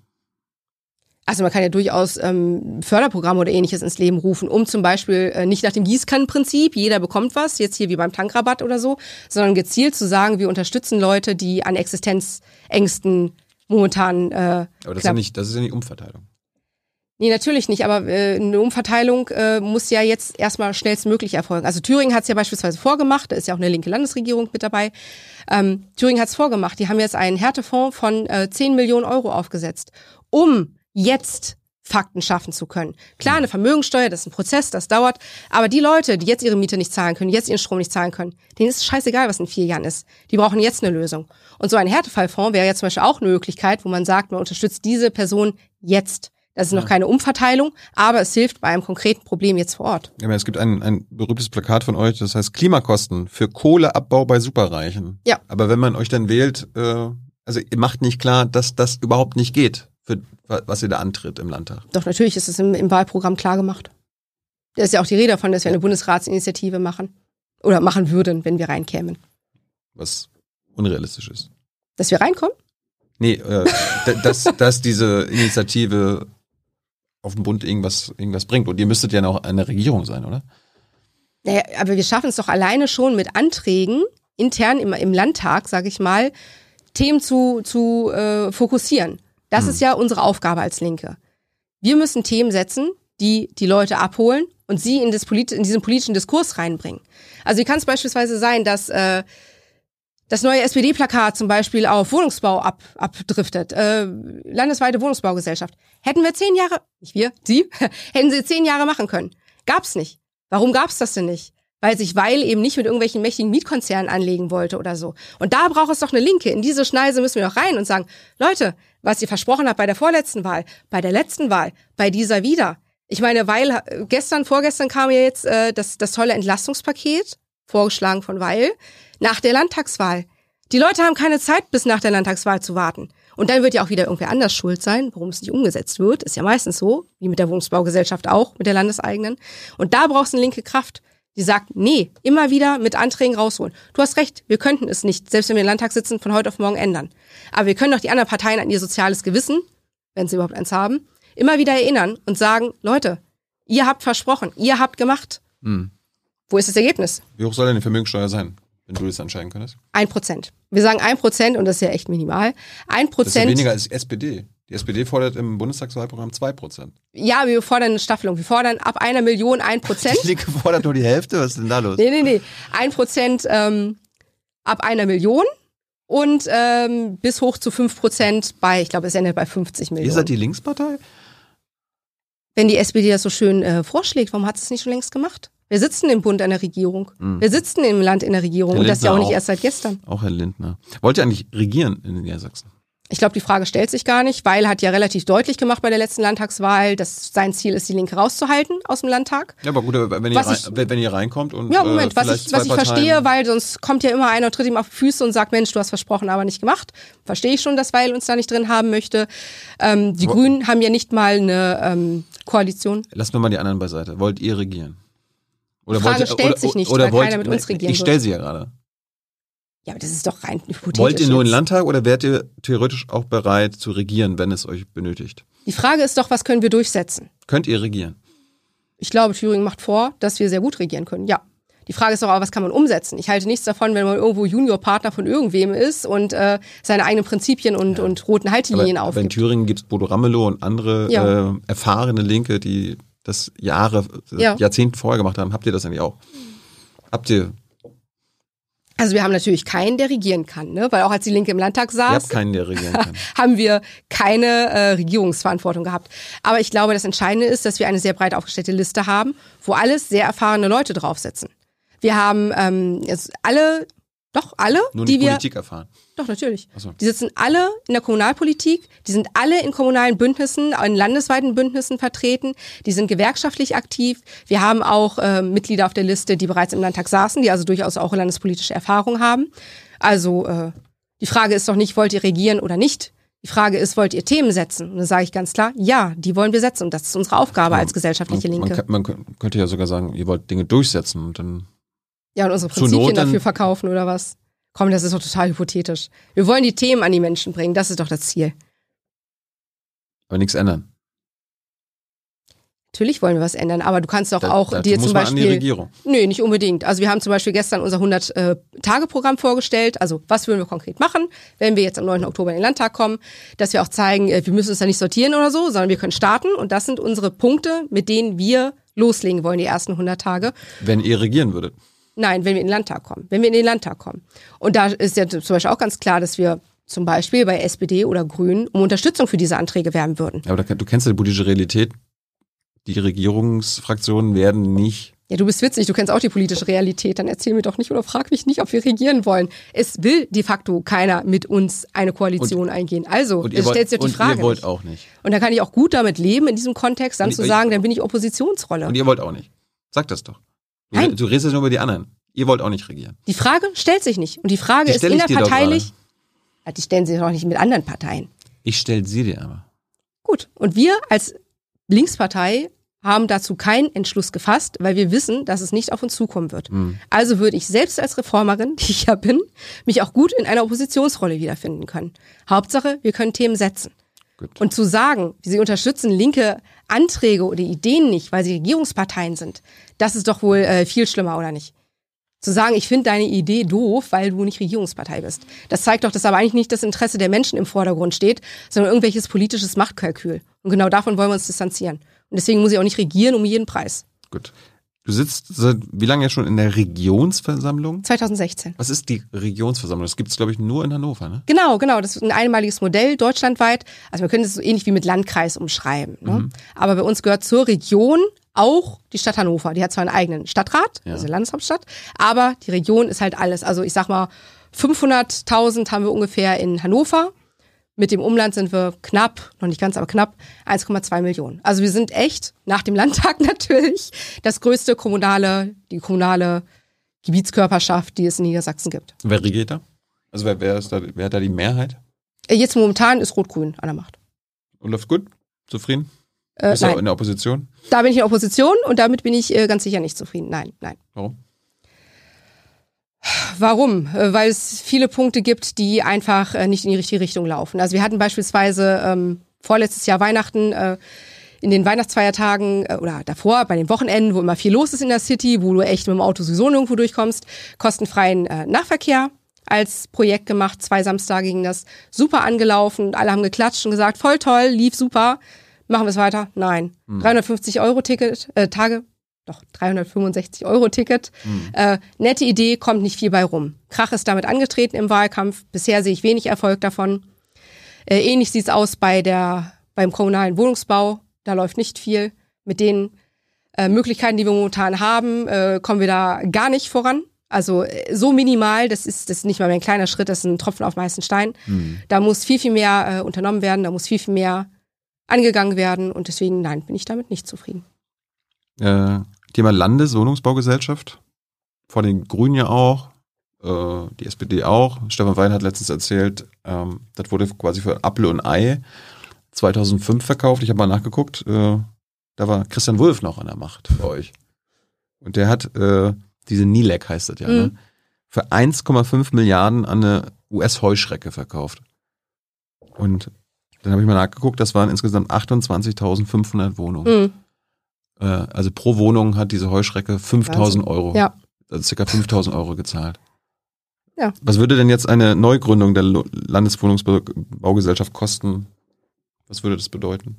Also man kann ja durchaus ähm, Förderprogramme oder ähnliches ins Leben rufen, um zum Beispiel äh, nicht nach dem Gießkannenprinzip, jeder bekommt was, jetzt hier wie beim Tankrabatt oder so, sondern gezielt zu sagen, wir unterstützen Leute, die an Existenzängsten momentan. Äh, aber das ist, ja nicht, das ist ja nicht Umverteilung. Nee, natürlich nicht, aber äh, eine Umverteilung äh, muss ja jetzt erstmal schnellstmöglich erfolgen. Also Thüringen hat es ja beispielsweise vorgemacht, da ist ja auch eine linke Landesregierung mit dabei. Ähm, Thüringen hat es vorgemacht, die haben jetzt einen Härtefonds von äh, 10 Millionen Euro aufgesetzt, um jetzt Fakten schaffen zu können. Klar, eine Vermögensteuer, das ist ein Prozess, das dauert. Aber die Leute, die jetzt ihre Miete nicht zahlen können, jetzt ihren Strom nicht zahlen können, denen ist es scheißegal, was in vier Jahren ist. Die brauchen jetzt eine Lösung. Und so ein Härtefallfonds wäre ja zum Beispiel auch eine Möglichkeit, wo man sagt, man unterstützt diese Person jetzt. Das ist noch keine Umverteilung, aber es hilft bei einem konkreten Problem jetzt vor Ort. Ja, es gibt ein, ein berühmtes Plakat von euch, das heißt Klimakosten für Kohleabbau bei Superreichen. Ja. Aber wenn man euch dann wählt, äh, also ihr macht nicht klar, dass das überhaupt nicht geht für was ihr da antritt im Landtag. Doch, natürlich ist es im, im Wahlprogramm klar gemacht. Da ist ja auch die Rede davon, dass wir eine Bundesratsinitiative machen. Oder machen würden, wenn wir reinkämen. Was unrealistisch ist. Dass wir reinkommen? Nee, äh, dass, dass diese Initiative auf dem Bund irgendwas, irgendwas bringt. Und ihr müsstet ja noch eine Regierung sein, oder? Naja, aber wir schaffen es doch alleine schon mit Anträgen, intern im, im Landtag, sage ich mal, Themen zu, zu äh, fokussieren. Das hm. ist ja unsere Aufgabe als Linke. Wir müssen Themen setzen, die die Leute abholen und sie in, das Polit in diesen politischen Diskurs reinbringen. Also wie kann es beispielsweise sein, dass äh, das neue SPD-Plakat zum Beispiel auf Wohnungsbau ab, abdriftet, äh, landesweite Wohnungsbaugesellschaft. Hätten wir zehn Jahre, nicht wir, Sie, hätten sie zehn Jahre machen können. Gab's nicht. Warum gab's das denn nicht? Weil sich Weil eben nicht mit irgendwelchen mächtigen Mietkonzernen anlegen wollte oder so. Und da braucht es doch eine Linke. In diese Schneise müssen wir doch rein und sagen, Leute, was ihr versprochen habt bei der vorletzten Wahl, bei der letzten Wahl, bei dieser wieder. Ich meine, weil gestern, vorgestern kam ja jetzt äh, das, das tolle Entlastungspaket, vorgeschlagen von Weil, nach der Landtagswahl. Die Leute haben keine Zeit, bis nach der Landtagswahl zu warten. Und dann wird ja auch wieder irgendwer anders schuld sein, warum es nicht umgesetzt wird. Ist ja meistens so, wie mit der Wohnungsbaugesellschaft auch, mit der landeseigenen. Und da brauchst du eine linke Kraft, die sagt, nee, immer wieder mit Anträgen rausholen. Du hast recht, wir könnten es nicht, selbst wenn wir im Landtag sitzen, von heute auf morgen ändern. Aber wir können doch die anderen Parteien an ihr soziales Gewissen, wenn sie überhaupt eins haben, immer wieder erinnern und sagen, Leute, ihr habt versprochen, ihr habt gemacht. Hm. Wo ist das Ergebnis? Wie hoch soll denn die Vermögenssteuer sein, wenn du das entscheiden könntest? Ein Prozent. Wir sagen ein Prozent und das ist ja echt minimal. Ein Prozent. Das ist ja weniger als SPD. Die SPD fordert im Bundestagswahlprogramm 2%. Ja, wir fordern eine Staffelung. Wir fordern ab einer Million ein Prozent. Die Linke fordert nur die Hälfte? Was ist denn da los? Nee, nee, nee. Ein Prozent ähm, ab einer Million und ähm, bis hoch zu 5 Prozent bei, ich glaube, es endet bei 50 Millionen. Ihr seid die Linkspartei? Wenn die SPD das so schön äh, vorschlägt, warum hat es nicht schon längst gemacht? Wir sitzen im Bund in der Regierung. Mhm. Wir sitzen im Land in der Regierung Herr und das ja auch nicht erst seit gestern. Auch Herr Lindner. Wollt ihr eigentlich regieren in Niedersachsen? Ich glaube, die Frage stellt sich gar nicht, weil hat ja relativ deutlich gemacht bei der letzten Landtagswahl, dass sein Ziel ist, die Linke rauszuhalten aus dem Landtag. Ja, aber gut, wenn, ihr, rein, ich, wenn ihr reinkommt und. Ja, Moment, äh, was ich, was ich verstehe, weil sonst kommt ja immer einer und tritt ihm auf die Füße und sagt, Mensch, du hast versprochen, aber nicht gemacht. Verstehe ich schon, dass Weil uns da nicht drin haben möchte. Ähm, die Wo, Grünen haben ja nicht mal eine ähm, Koalition. Lassen wir mal die anderen beiseite. Wollt ihr regieren? Oder die Frage wollt ihr, stellt oder, sich nicht, oder weil wollt, keiner mit uns regieren Ich stelle sie ja gerade. Ja, aber das ist doch rein hypothetisch. Wollt ihr nur einen Landtag oder wärt ihr theoretisch auch bereit zu regieren, wenn es euch benötigt? Die Frage ist doch, was können wir durchsetzen? Könnt ihr regieren? Ich glaube, Thüringen macht vor, dass wir sehr gut regieren können, ja. Die Frage ist doch auch, was kann man umsetzen? Ich halte nichts davon, wenn man irgendwo Juniorpartner von irgendwem ist und äh, seine eigenen Prinzipien und, Ja. und roten Haltelinien aber, aber in aufgibt. Thüringen gibt es Bodo Ramelow und andere Ja. äh, erfahrene Linke, die das Jahre, Ja. Jahrzehnte vorher gemacht haben. Habt ihr das eigentlich auch? Habt ihr, Also wir haben natürlich keinen, der regieren kann, ne? weil auch als die Linke im Landtag saß, keinen, der regieren kann. haben wir keine äh, Regierungsverantwortung gehabt. Aber ich glaube, das Entscheidende ist, dass wir eine sehr breit aufgestellte Liste haben, wo alles sehr erfahrene Leute draufsetzen. Wir haben ähm, jetzt alle, doch alle, Nur die wir, Politik erfahren. Doch natürlich, so. die sitzen alle in der Kommunalpolitik, die sind alle in kommunalen Bündnissen, in landesweiten Bündnissen vertreten, die sind gewerkschaftlich aktiv. Wir haben auch äh, Mitglieder auf der Liste, die bereits im Landtag saßen, die also durchaus auch landespolitische Erfahrung haben. Also äh, die Frage ist doch nicht, wollt ihr regieren oder nicht? Die Frage ist, wollt ihr Themen setzen? Und dann sage ich ganz klar, ja, die wollen wir setzen. Und das ist unsere Aufgabe als gesellschaftliche man, Linke. Man, man könnte ja sogar sagen, ihr wollt Dinge durchsetzen und dann Ja, und unsere Prinzipien dafür verkaufen oder was? Komm, das ist doch total hypothetisch. Wir wollen die Themen an die Menschen bringen, das ist doch das Ziel. aber nichts ändern. Natürlich wollen wir was ändern, aber du kannst doch Da- auch dir zum man an die Beispiel. Regierung. Nö, nicht unbedingt. Also wir haben zum Beispiel gestern unser 100-Tage-Programm vorgestellt. Also was würden wir konkret machen, wenn wir jetzt am 9. Oktober in den Landtag kommen, dass wir auch zeigen, äh, wir müssen uns da nicht sortieren oder so, sondern wir können starten. Und das sind unsere Punkte, mit denen wir loslegen wollen, die ersten 100 Tage. Wenn ihr regieren würdet. Nein, wenn wir in den Landtag kommen. Wenn wir in den Landtag kommen. Und da ist ja zum Beispiel auch ganz klar, dass wir zum Beispiel bei SPD oder Grünen um Unterstützung für diese Anträge werben würden. Aber da, du kennst ja die politische Realität. Die Regierungsfraktionen werden nicht. Ja, du bist witzig, du kennst auch die politische Realität. Dann erzähl mir doch nicht oder frag mich nicht, ob wir regieren wollen. Es will de facto keiner mit uns eine Koalition eingehen. Also, Und es ihr stellt sich doch und die Frage. ihr wollt nicht. auch nicht. Und da kann ich auch gut damit leben, in diesem Kontext, dann Und zu ich- sagen, dann bin ich Oppositionsrolle. Und ihr wollt auch nicht. Sag das doch. Du, Nein. du redest jetzt nur über die anderen. Ihr wollt auch nicht regieren. Die Frage stellt sich nicht. Und die Frage Die ist innerparteilich. Ja, die stellen sich doch nicht mit anderen Parteien. Ich stell sie dir aber. Gut. Und wir als Linkspartei haben dazu keinen Entschluss gefasst, weil wir wissen, dass es nicht auf uns zukommen wird. Hm. Also würde ich selbst als Reformerin, die ich ja bin, mich auch gut in einer Oppositionsrolle wiederfinden können. Hauptsache, wir können Themen setzen. Gut. Und zu sagen, sie unterstützen linke Anträge oder Ideen nicht, weil sie Regierungsparteien sind, das ist doch wohl äh, viel schlimmer, oder nicht? Zu sagen, ich finde deine Idee doof, weil du nicht Regierungspartei bist. Das zeigt doch, dass aber eigentlich nicht das Interesse der Menschen im Vordergrund steht, sondern irgendwelches politisches Machtkalkül. Und genau davon wollen wir uns distanzieren. Und deswegen muss ich auch nicht regieren um jeden Preis. Gut. Du sitzt seit wie lange jetzt schon in der Regionsversammlung? 2016. Was ist die Regionsversammlung? Das gibt es, glaube ich, nur in Hannover, ne? Genau, genau. Das ist ein einmaliges Modell deutschlandweit. Also man könnte es so ähnlich wie mit Landkreis umschreiben. Ne? Aber bei uns gehört zur Region auch die Stadt Hannover. Die hat zwar einen eigenen Stadtrat, Ja. also Landeshauptstadt, aber die Region ist halt alles. Also ich sag mal, 500.000 haben wir ungefähr in Hannover. Mit dem Umland sind wir knapp, noch nicht ganz, aber knapp 1,2 Millionen. Also wir sind echt, nach dem Landtag natürlich, das größte kommunale, die kommunale Gebietskörperschaft, die es in Niedersachsen gibt. Wer regiert da? Also wer, wer, da, wer hat da die Mehrheit? Äh, Jetzt momentan ist Rot-Grün an der Macht. Und läuft gut? Zufrieden? Äh, Bist du in der Opposition? Da bin ich in der Opposition und damit bin ich äh, ganz sicher nicht zufrieden. Nein, nein. Warum? Warum? Äh, Weil es viele Punkte gibt, die einfach äh, nicht in die richtige Richtung laufen. Also wir hatten beispielsweise ähm, vorletztes Jahr Weihnachten äh, in den Weihnachtsfeiertagen äh, oder davor bei den Wochenenden, wo immer viel los ist in der City, wo du echt mit dem Auto sowieso nirgendwo durchkommst, kostenfreien äh, Nahverkehr als Projekt gemacht. Zwei Samstage ging das super angelaufen. Alle haben geklatscht und gesagt, voll toll, lief super. Machen wir es weiter? Nein. 350 Euro Ticket, äh, Tage, doch 365 Euro Ticket. Äh, nette Idee, kommt nicht viel bei rum. Krach ist damit angetreten im Wahlkampf. Bisher sehe ich wenig Erfolg davon. Äh, ähnlich sieht's aus bei der, beim kommunalen Wohnungsbau. Da läuft nicht viel. Mit den äh, Möglichkeiten, die wir momentan haben, äh, kommen wir da gar nicht voran. Also äh, so minimal, das ist, das ist nicht mal mehr ein kleiner Schritt, das ist ein Tropfen auf meisten Stein. Da muss viel, viel mehr äh, unternommen werden, da muss viel, viel mehr angegangen werden und deswegen, nein, bin ich damit nicht zufrieden. Äh, Thema Landeswohnungsbaugesellschaft. Vor den Grünen ja auch. Äh, die SPD auch. Stefan Wein hat letztens erzählt, ähm, das wurde quasi für Apple und Ei 2005 verkauft. Ich habe mal nachgeguckt. Äh, da war Christian Wulff noch an der Macht bei euch. Und der hat äh, diese NILEC heißt das ja, Mhm. ne? für 1,5 Milliarden an eine US-Heuschrecke verkauft. Und dann habe ich mal nachgeguckt, das waren insgesamt 28.500 Wohnungen. Mhm. Äh, also pro Wohnung hat diese Heuschrecke 5000 Euro. Ja. also circa 5000 Euro gezahlt. Ja. Was würde denn jetzt eine Neugründung der Landeswohnungsbaugesellschaft kosten? Was würde das bedeuten?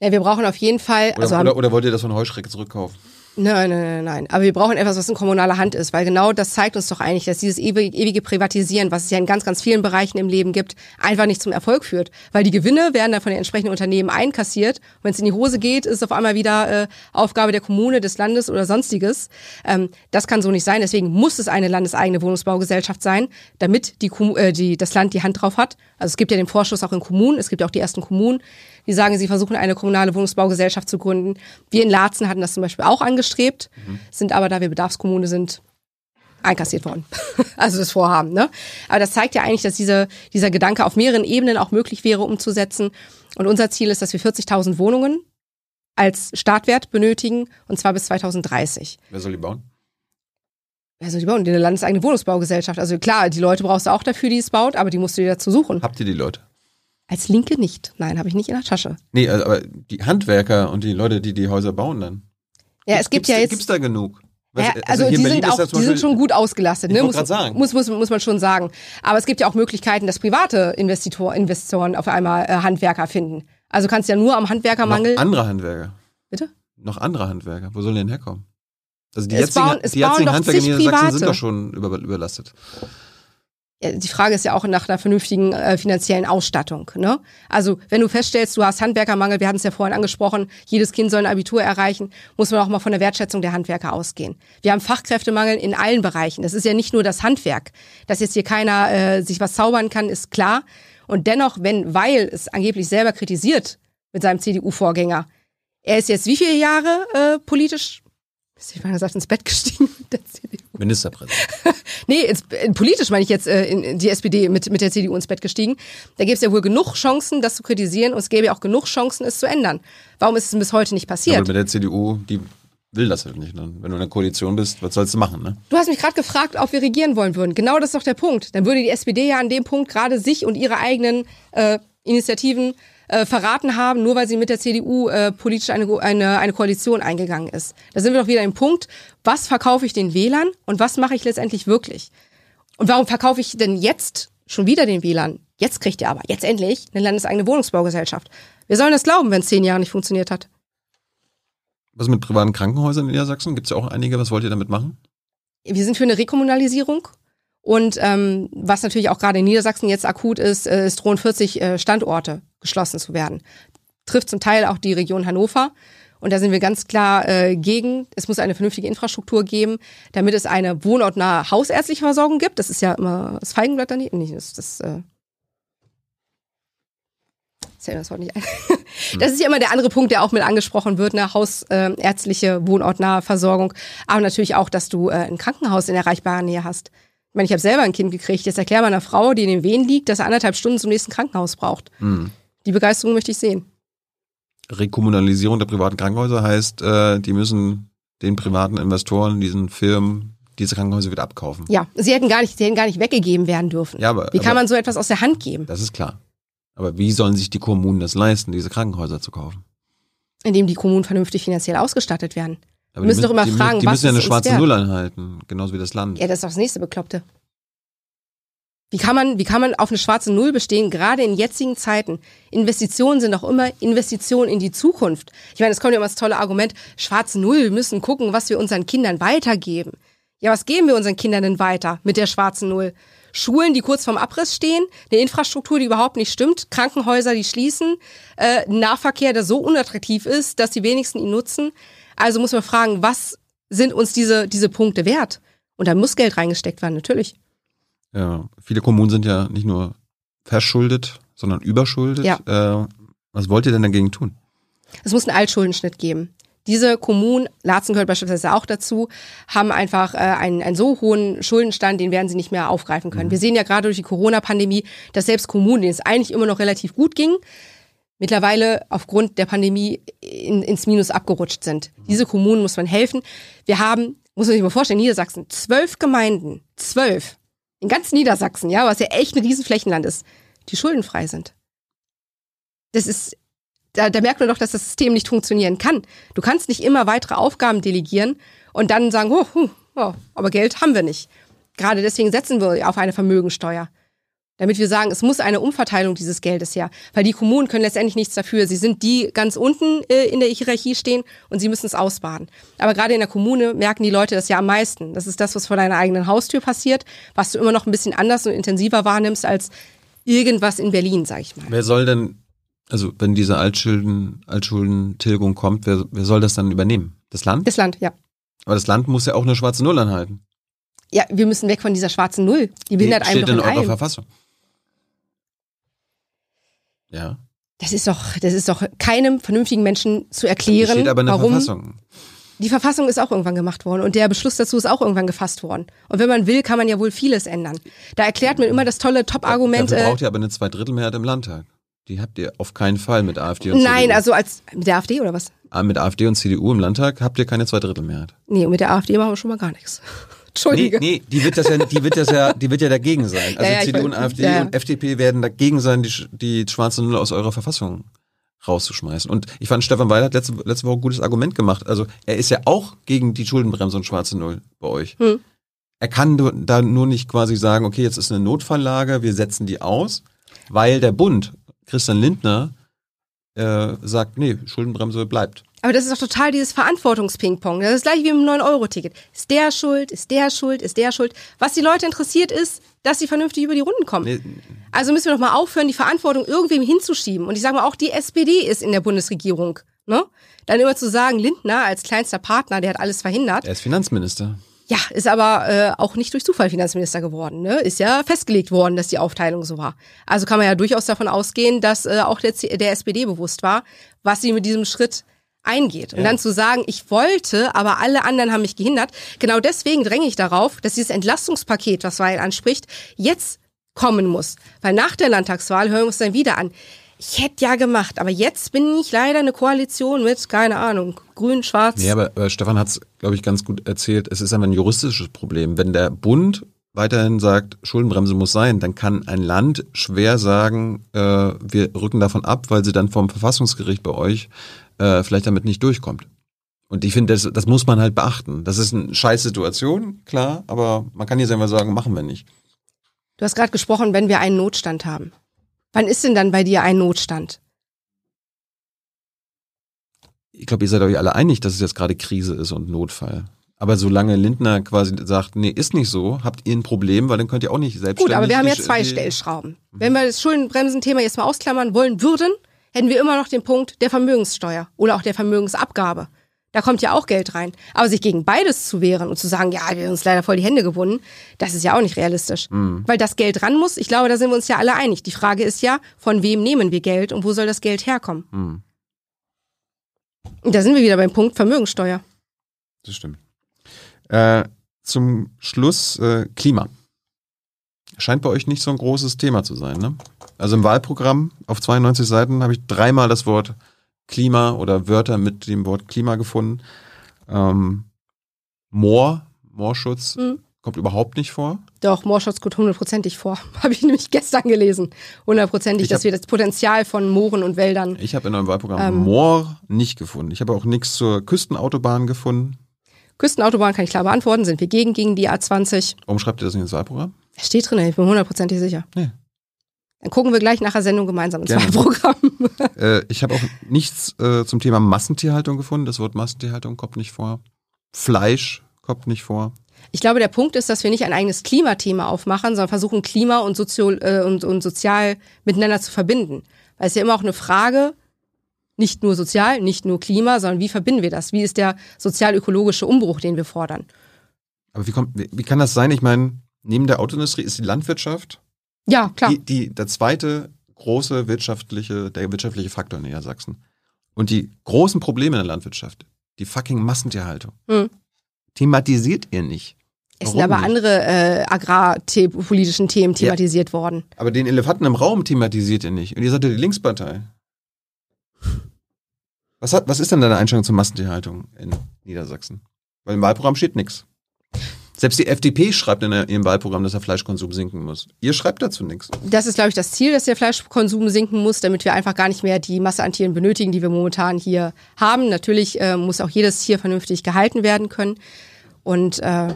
Ja, wir brauchen auf jeden Fall, Oder, also oder, oder wollt ihr das von Heuschrecke zurückkaufen? Nein, nein, nein, nein. Aber wir brauchen etwas, was in kommunaler Hand ist, weil genau das zeigt uns doch eigentlich, dass dieses ewige, ewige Privatisieren, was es ja in ganz, ganz vielen Bereichen im Leben gibt, einfach nicht zum Erfolg führt. Weil die Gewinne werden dann von den entsprechenden Unternehmen einkassiert. Wenn es in die Hose geht, ist es auf einmal wieder äh, Aufgabe der Kommune, des Landes oder sonstiges. Ähm, das kann so nicht sein. Deswegen muss es eine landeseigene Wohnungsbaugesellschaft sein, damit die, äh, die, das Land die Hand drauf hat. Also es gibt ja den Vorschuss auch in Kommunen. Es gibt ja auch die ersten Kommunen, die sagen, sie versuchen eine kommunale Wohnungsbaugesellschaft zu gründen. Wir in Laatzen hatten das zum Beispiel auch angestrebt, sind aber, da wir Bedarfskommune sind, einkassiert worden. also das Vorhaben. Ne? Aber das zeigt ja eigentlich, dass diese, dieser Gedanke auf mehreren Ebenen auch möglich wäre umzusetzen. Und unser Ziel ist, dass wir 40.000 Wohnungen als Startwert benötigen, und zwar bis 2030. Wer soll die bauen? Also die bauen eine landeseigene Wohnungsbaugesellschaft. Also klar, die Leute brauchst du auch dafür, die es baut, aber die musst du dir dazu suchen. Habt ihr die Leute? Als Linke nicht. Nein, habe ich nicht in der Tasche. Nee, also, aber die Handwerker und die Leute, die die Häuser bauen dann. Ja, es gibt gibt's, ja jetzt. Gibt's da genug? Ja, Weißt du, also, in die sind auch, ja die sind schon gut ausgelastet, ne? Muss, sagen. muss, muss, muss man schon sagen. Aber es gibt ja auch Möglichkeiten, dass private Investitor, Investoren auf einmal äh, Handwerker finden. Also kannst ja nur am Handwerkermangel. Noch andere Handwerker. Bitte? Noch andere Handwerker. Wo sollen die denn herkommen? Also die Es jetzigen, bauen- die jetzigen Handwerker in Niedersachsen sind Private. doch schon über, überlastet. Die Frage ist ja auch nach einer vernünftigen äh, finanziellen Ausstattung. Ne? Also wenn du feststellst, du hast Handwerkermangel, wir hatten es ja vorhin angesprochen, jedes Kind soll ein Abitur erreichen, muss man auch mal von der Wertschätzung der Handwerker ausgehen. Wir haben Fachkräftemangel in allen Bereichen. Das ist ja nicht nur das Handwerk. Dass jetzt hier keiner äh, sich was zaubern kann, ist klar. Und dennoch, wenn Weil es angeblich selber kritisiert mit seinem CDU-Vorgänger, er ist jetzt wie viele Jahre äh, politisch, ich mal gesagt, ins Bett gestiegen mit der CDU? Ministerpräsident. Nee, ins, äh, politisch meine ich jetzt äh, in, in die SPD mit, mit der CDU ins Bett gestiegen. Da gäbe es ja wohl genug Chancen, das zu kritisieren und es gäbe ja auch genug Chancen, es zu ändern. Warum ist es bis heute nicht Aber passiert? mit der CDU, die will das halt nicht. Ne? Wenn du in der Koalition bist, was sollst du machen? Ne? Du hast mich gerade gefragt, ob wir regieren wollen würden. Genau das ist doch der Punkt. Dann würde die SPD ja an dem Punkt gerade sich und ihre eigenen äh, Initiativen äh, verraten haben, nur weil sie mit der CDU äh, politisch eine, eine, eine Koalition eingegangen ist. Da sind wir doch wieder im Punkt, was verkaufe ich den Wählern und was mache ich letztendlich wirklich? Und warum verkaufe ich denn jetzt schon wieder den Wählern? Jetzt kriegt ihr aber, jetzt endlich, eine landeseigene Wohnungsbaugesellschaft. Wir sollen das glauben, wenn es zehn Jahre nicht funktioniert hat. Was mit privaten Krankenhäusern in Niedersachsen? Gibt es ja auch einige. Was wollt ihr damit machen? wir sind für eine Rekommunalisierung. Und ähm, was natürlich auch gerade in Niedersachsen jetzt akut ist, äh, es drohen 40 äh, Standorte geschlossen zu werden. Trifft zum Teil auch die Region Hannover. Und da sind wir ganz klar äh, gegen. Es muss eine vernünftige Infrastruktur geben, damit es eine wohnortnahe hausärztliche Versorgung gibt. Das ist ja immer das Feigenblatt daneben. Nicht, das, das, äh, das Wort nicht ein. Das ist ja immer der andere Punkt, der auch mit angesprochen wird, eine hausärztliche, wohnortnahe Versorgung. Aber natürlich auch, dass du äh, ein Krankenhaus in erreichbarer Nähe hast. Ich meine, ich habe selber ein Kind gekriegt. Jetzt erklär mal einer Frau, die in den Wehen liegt, dass er anderthalb Stunden zum nächsten Krankenhaus braucht. Hm. Die Begeisterung möchte ich sehen. Rekommunalisierung der privaten Krankenhäuser heißt, äh, die müssen den privaten Investoren, diesen Firmen, diese Krankenhäuser wieder abkaufen. Ja, sie hätten gar nicht, sie hätten gar nicht weggegeben werden dürfen. Ja, aber, Wie kann aber man so etwas aus der Hand geben? das ist klar. Aber wie sollen sich die Kommunen das leisten, diese Krankenhäuser zu kaufen? Indem die Kommunen vernünftig finanziell ausgestattet werden. Aber müssen die doch immer die, fragen, die was müssen ja eine schwarze? Null einhalten, genauso wie das Land. Ja, das ist doch das nächste Bekloppte. Wie kann man, wie kann man auf eine schwarze Null bestehen, gerade in jetzigen Zeiten? Investitionen sind doch immer Investitionen in die Zukunft. Ich meine, es kommt ja immer das tolle Argument, schwarze Null, wir müssen gucken, was wir unseren Kindern weitergeben. Ja, was geben wir unseren Kindern denn weiter mit der schwarzen Null? Schulen, die kurz vorm Abriss stehen, eine Infrastruktur, die überhaupt nicht stimmt, Krankenhäuser, die schließen, äh, Nahverkehr, der so unattraktiv ist, dass die wenigsten ihn nutzen. Also muss man fragen, was sind uns diese, diese Punkte wert? Und da muss Geld reingesteckt werden, natürlich. Ja, viele Kommunen sind ja nicht nur verschuldet, sondern überschuldet. Ja. Äh, was wollt ihr denn dagegen tun? Es muss einen Altschuldenschnitt geben. Diese Kommunen, Laatzen gehört beispielsweise auch dazu, haben einfach äh, einen, einen so hohen Schuldenstand, den werden sie nicht mehr aufgreifen können. Wir sehen ja gerade durch die Corona-Pandemie, dass selbst Kommunen, denen es eigentlich immer noch relativ gut ging, mittlerweile aufgrund der Pandemie in, ins Minus abgerutscht sind. Diese Kommunen muss man helfen. Wir haben, muss man sich mal vorstellen, Niedersachsen, zwölf Gemeinden, zwölf, in ganz Niedersachsen, ja, was ja echt ein Riesenflächenland ist, die schuldenfrei sind. Das ist, da, da merkt man doch, dass das System nicht funktionieren kann. Du kannst nicht immer weitere Aufgaben delegieren und dann sagen, oh, Ja, aber Geld haben wir nicht. Gerade deswegen setzen wir auf eine Vermögensteuer. Damit wir sagen, es muss eine Umverteilung dieses Geldes her. Weil die Kommunen können letztendlich nichts dafür. Sie sind die ganz unten äh, in der Hierarchie stehen und sie müssen es ausbaden. Aber gerade in der Kommune merken die Leute das ja am meisten. Das ist das, was vor deiner eigenen Haustür passiert, was du immer noch ein bisschen anders und intensiver wahrnimmst als irgendwas in Berlin, sag ich mal. Wer soll denn, also wenn diese Altschulden, Altschuldentilgung kommt, wer, wer soll das dann übernehmen? Das Land? Das Land, ja. Aber das Land muss ja auch eine schwarze Null anhalten. Ja, wir müssen weg von dieser schwarzen Null. Die behindert Die einem steht in in eurer allem. Verfassung. Ja. Das ist doch, das ist doch keinem vernünftigen Menschen zu erklären, steht aber in der warum. Verfassung. Die Verfassung ist auch irgendwann gemacht worden und der Beschluss dazu ist auch irgendwann gefasst worden. Und wenn man will, kann man ja wohl vieles ändern. Da erklärt man immer das tolle Top-Argument. Dafür äh, braucht ihr aber eine Zweidrittelmehrheit im Landtag. Die habt ihr auf keinen Fall mit AfD und Nein, CDU. also als mit der AfD oder was? Ah, Mit AfD und CDU im Landtag habt ihr keine Zweidrittelmehrheit. Nee, mit der AfD machen wir schon mal gar nichts. Entschuldige. Nee, nee, die wird das ja, die wird das ja, die wird ja dagegen sein. Also Ja, ja, CDU und. AfD Ja, und FDP werden dagegen sein, die, die schwarze Null aus eurer Verfassung rauszuschmeißen. Und ich fand, Stefan Weil hat letzte, letzte Woche ein gutes Argument gemacht. Also er ist ja auch gegen die Schuldenbremse und schwarze Null bei euch. Hm. Er kann da nur nicht quasi sagen, okay, jetzt ist eine Notfalllage, wir setzen die aus, weil der Bund, Christian Lindner, äh, sagt, nee, Schuldenbremse bleibt. Aber das ist doch total dieses Verantwortungsping-Pong. Das ist gleich wie mit dem 9-Euro-Ticket. Ist der schuld? Ist der schuld? Ist der schuld? Was die Leute interessiert ist, dass sie vernünftig über die Runden kommen. Nee, Also müssen wir doch mal aufhören, die Verantwortung irgendwem hinzuschieben. Und ich sage mal, auch die SPD ist in der Bundesregierung. Ne? Dann immer zu sagen, Lindner als kleinster Partner, der hat alles verhindert. er ist Finanzminister. Ja, ist aber äh, auch nicht durch Zufall Finanzminister geworden. Ne? Ist ja festgelegt worden, dass die Aufteilung so war. Also kann man ja durchaus davon ausgehen, dass äh, auch der, C der SPD bewusst war, was sie mit diesem Schritt eingeht. Und Ja. dann zu sagen, ich wollte, aber alle anderen haben mich gehindert. Genau deswegen dränge ich darauf, dass dieses Entlastungspaket, was Weil anspricht, jetzt kommen muss. Weil nach der Landtagswahl hören wir uns dann wieder an. Ich hätte ja gemacht, aber jetzt bin ich leider eine Koalition mit, keine Ahnung, grün, schwarz. Nee, aber äh, Stefan hat es, glaube ich, ganz gut erzählt. Es ist einfach ein juristisches Problem. Wenn der Bund weiterhin sagt, Schuldenbremse muss sein, dann kann ein Land schwer sagen, äh, wir rücken davon ab, weil sie dann vom Verfassungsgericht bei euch äh, vielleicht damit nicht durchkommt. Und ich finde, das, das muss man halt beachten. Das ist eine scheiß Situation, klar, aber man kann jetzt einfach sagen, machen wir nicht. Du hast gerade gesprochen, wenn wir einen Notstand haben. Wann ist denn dann bei dir ein Notstand? Ich glaube, ihr seid euch alle einig, dass es jetzt gerade Krise ist und Notfall. Aber solange Lindner quasi sagt, nee, ist nicht so, habt ihr ein Problem, weil dann könnt ihr auch nicht selbstständig... Gut, aber wir haben ja zwei Stellschrauben. Wenn wir das Schuldenbremsen-Thema jetzt mal ausklammern wollen würden, hätten wir immer noch den Punkt der Vermögenssteuer oder auch der Vermögensabgabe. Da kommt ja auch Geld rein. Aber sich gegen beides zu wehren und zu sagen, ja, wir haben uns leider voll die Hände gebunden, das ist ja auch nicht realistisch. Weil das Geld ran muss, ich glaube, da sind wir uns ja alle einig. Die Frage ist ja, von wem nehmen wir Geld und wo soll das Geld herkommen? Hm, Und da sind wir wieder beim Punkt Vermögenssteuer. das stimmt. Äh, zum Schluss äh, Klima. Scheint bei euch nicht so ein großes Thema zu sein, ne? Also im Wahlprogramm auf 92 Seiten habe ich dreimal das Wort Klima oder Wörter mit dem Wort Klima gefunden. Ähm, Moor, Moorschutz Mhm. kommt überhaupt nicht vor. Doch, Moorschutz kommt hundertprozentig vor. Habe ich nämlich gestern gelesen. Hundertprozentig, dass wir das Potenzial von Mooren und Wäldern. Ich habe in eurem Wahlprogramm Ähm. Moor nicht gefunden. Ich habe auch nichts zur Küstenautobahn gefunden. Küstenautobahn kann ich klar beantworten. Sind wir gegen, gegen die A20? Warum schreibt ihr das nicht ins Wahlprogramm? Steht drin, ich bin hundertprozentig sicher. Nee. Dann gucken wir gleich nach der Sendung gemeinsam ins Gerne. Wahlprogramm. Äh, ich habe auch nichts äh, zum Thema Massentierhaltung gefunden. Das Wort Massentierhaltung kommt nicht vor. Fleisch kommt nicht vor. Ich glaube, der Punkt ist, dass wir nicht ein eigenes Klimathema aufmachen, sondern versuchen, Klima und, Sozio äh, und, und sozial miteinander zu verbinden. Weil es ist ja immer auch eine Frage, nicht nur sozial, nicht nur Klima, sondern wie verbinden wir das? Wie ist der sozial-ökologische Umbruch, den wir fordern? Aber wie, kommt, wie, wie kann das sein? Ich meine, neben der Autoindustrie ist die Landwirtschaft Ja, klar. die, die, der zweite große wirtschaftliche, der wirtschaftliche Faktor in Niedersachsen. Und die großen Probleme in der Landwirtschaft, die fucking Massentierhaltung, Hm. thematisiert ihr nicht. Es sind aber nicht? andere äh, agrarpolitischen Themen thematisiert worden. Aber den Elefanten im Raum thematisiert ihr nicht. Und ihr seid ja die Linkspartei. Was, hat, was ist denn deine Einstellung zur Massentierhaltung in Niedersachsen? Weil im Wahlprogramm steht nichts. Selbst die FDP schreibt in ihrem Wahlprogramm, dass der Fleischkonsum sinken muss. Ihr schreibt dazu nichts. Das ist, glaube ich, das Ziel, dass der Fleischkonsum sinken muss, damit wir einfach gar nicht mehr die Masse an Tieren benötigen, die wir momentan hier haben. Natürlich äh, muss auch jedes Tier vernünftig gehalten werden können. Und äh,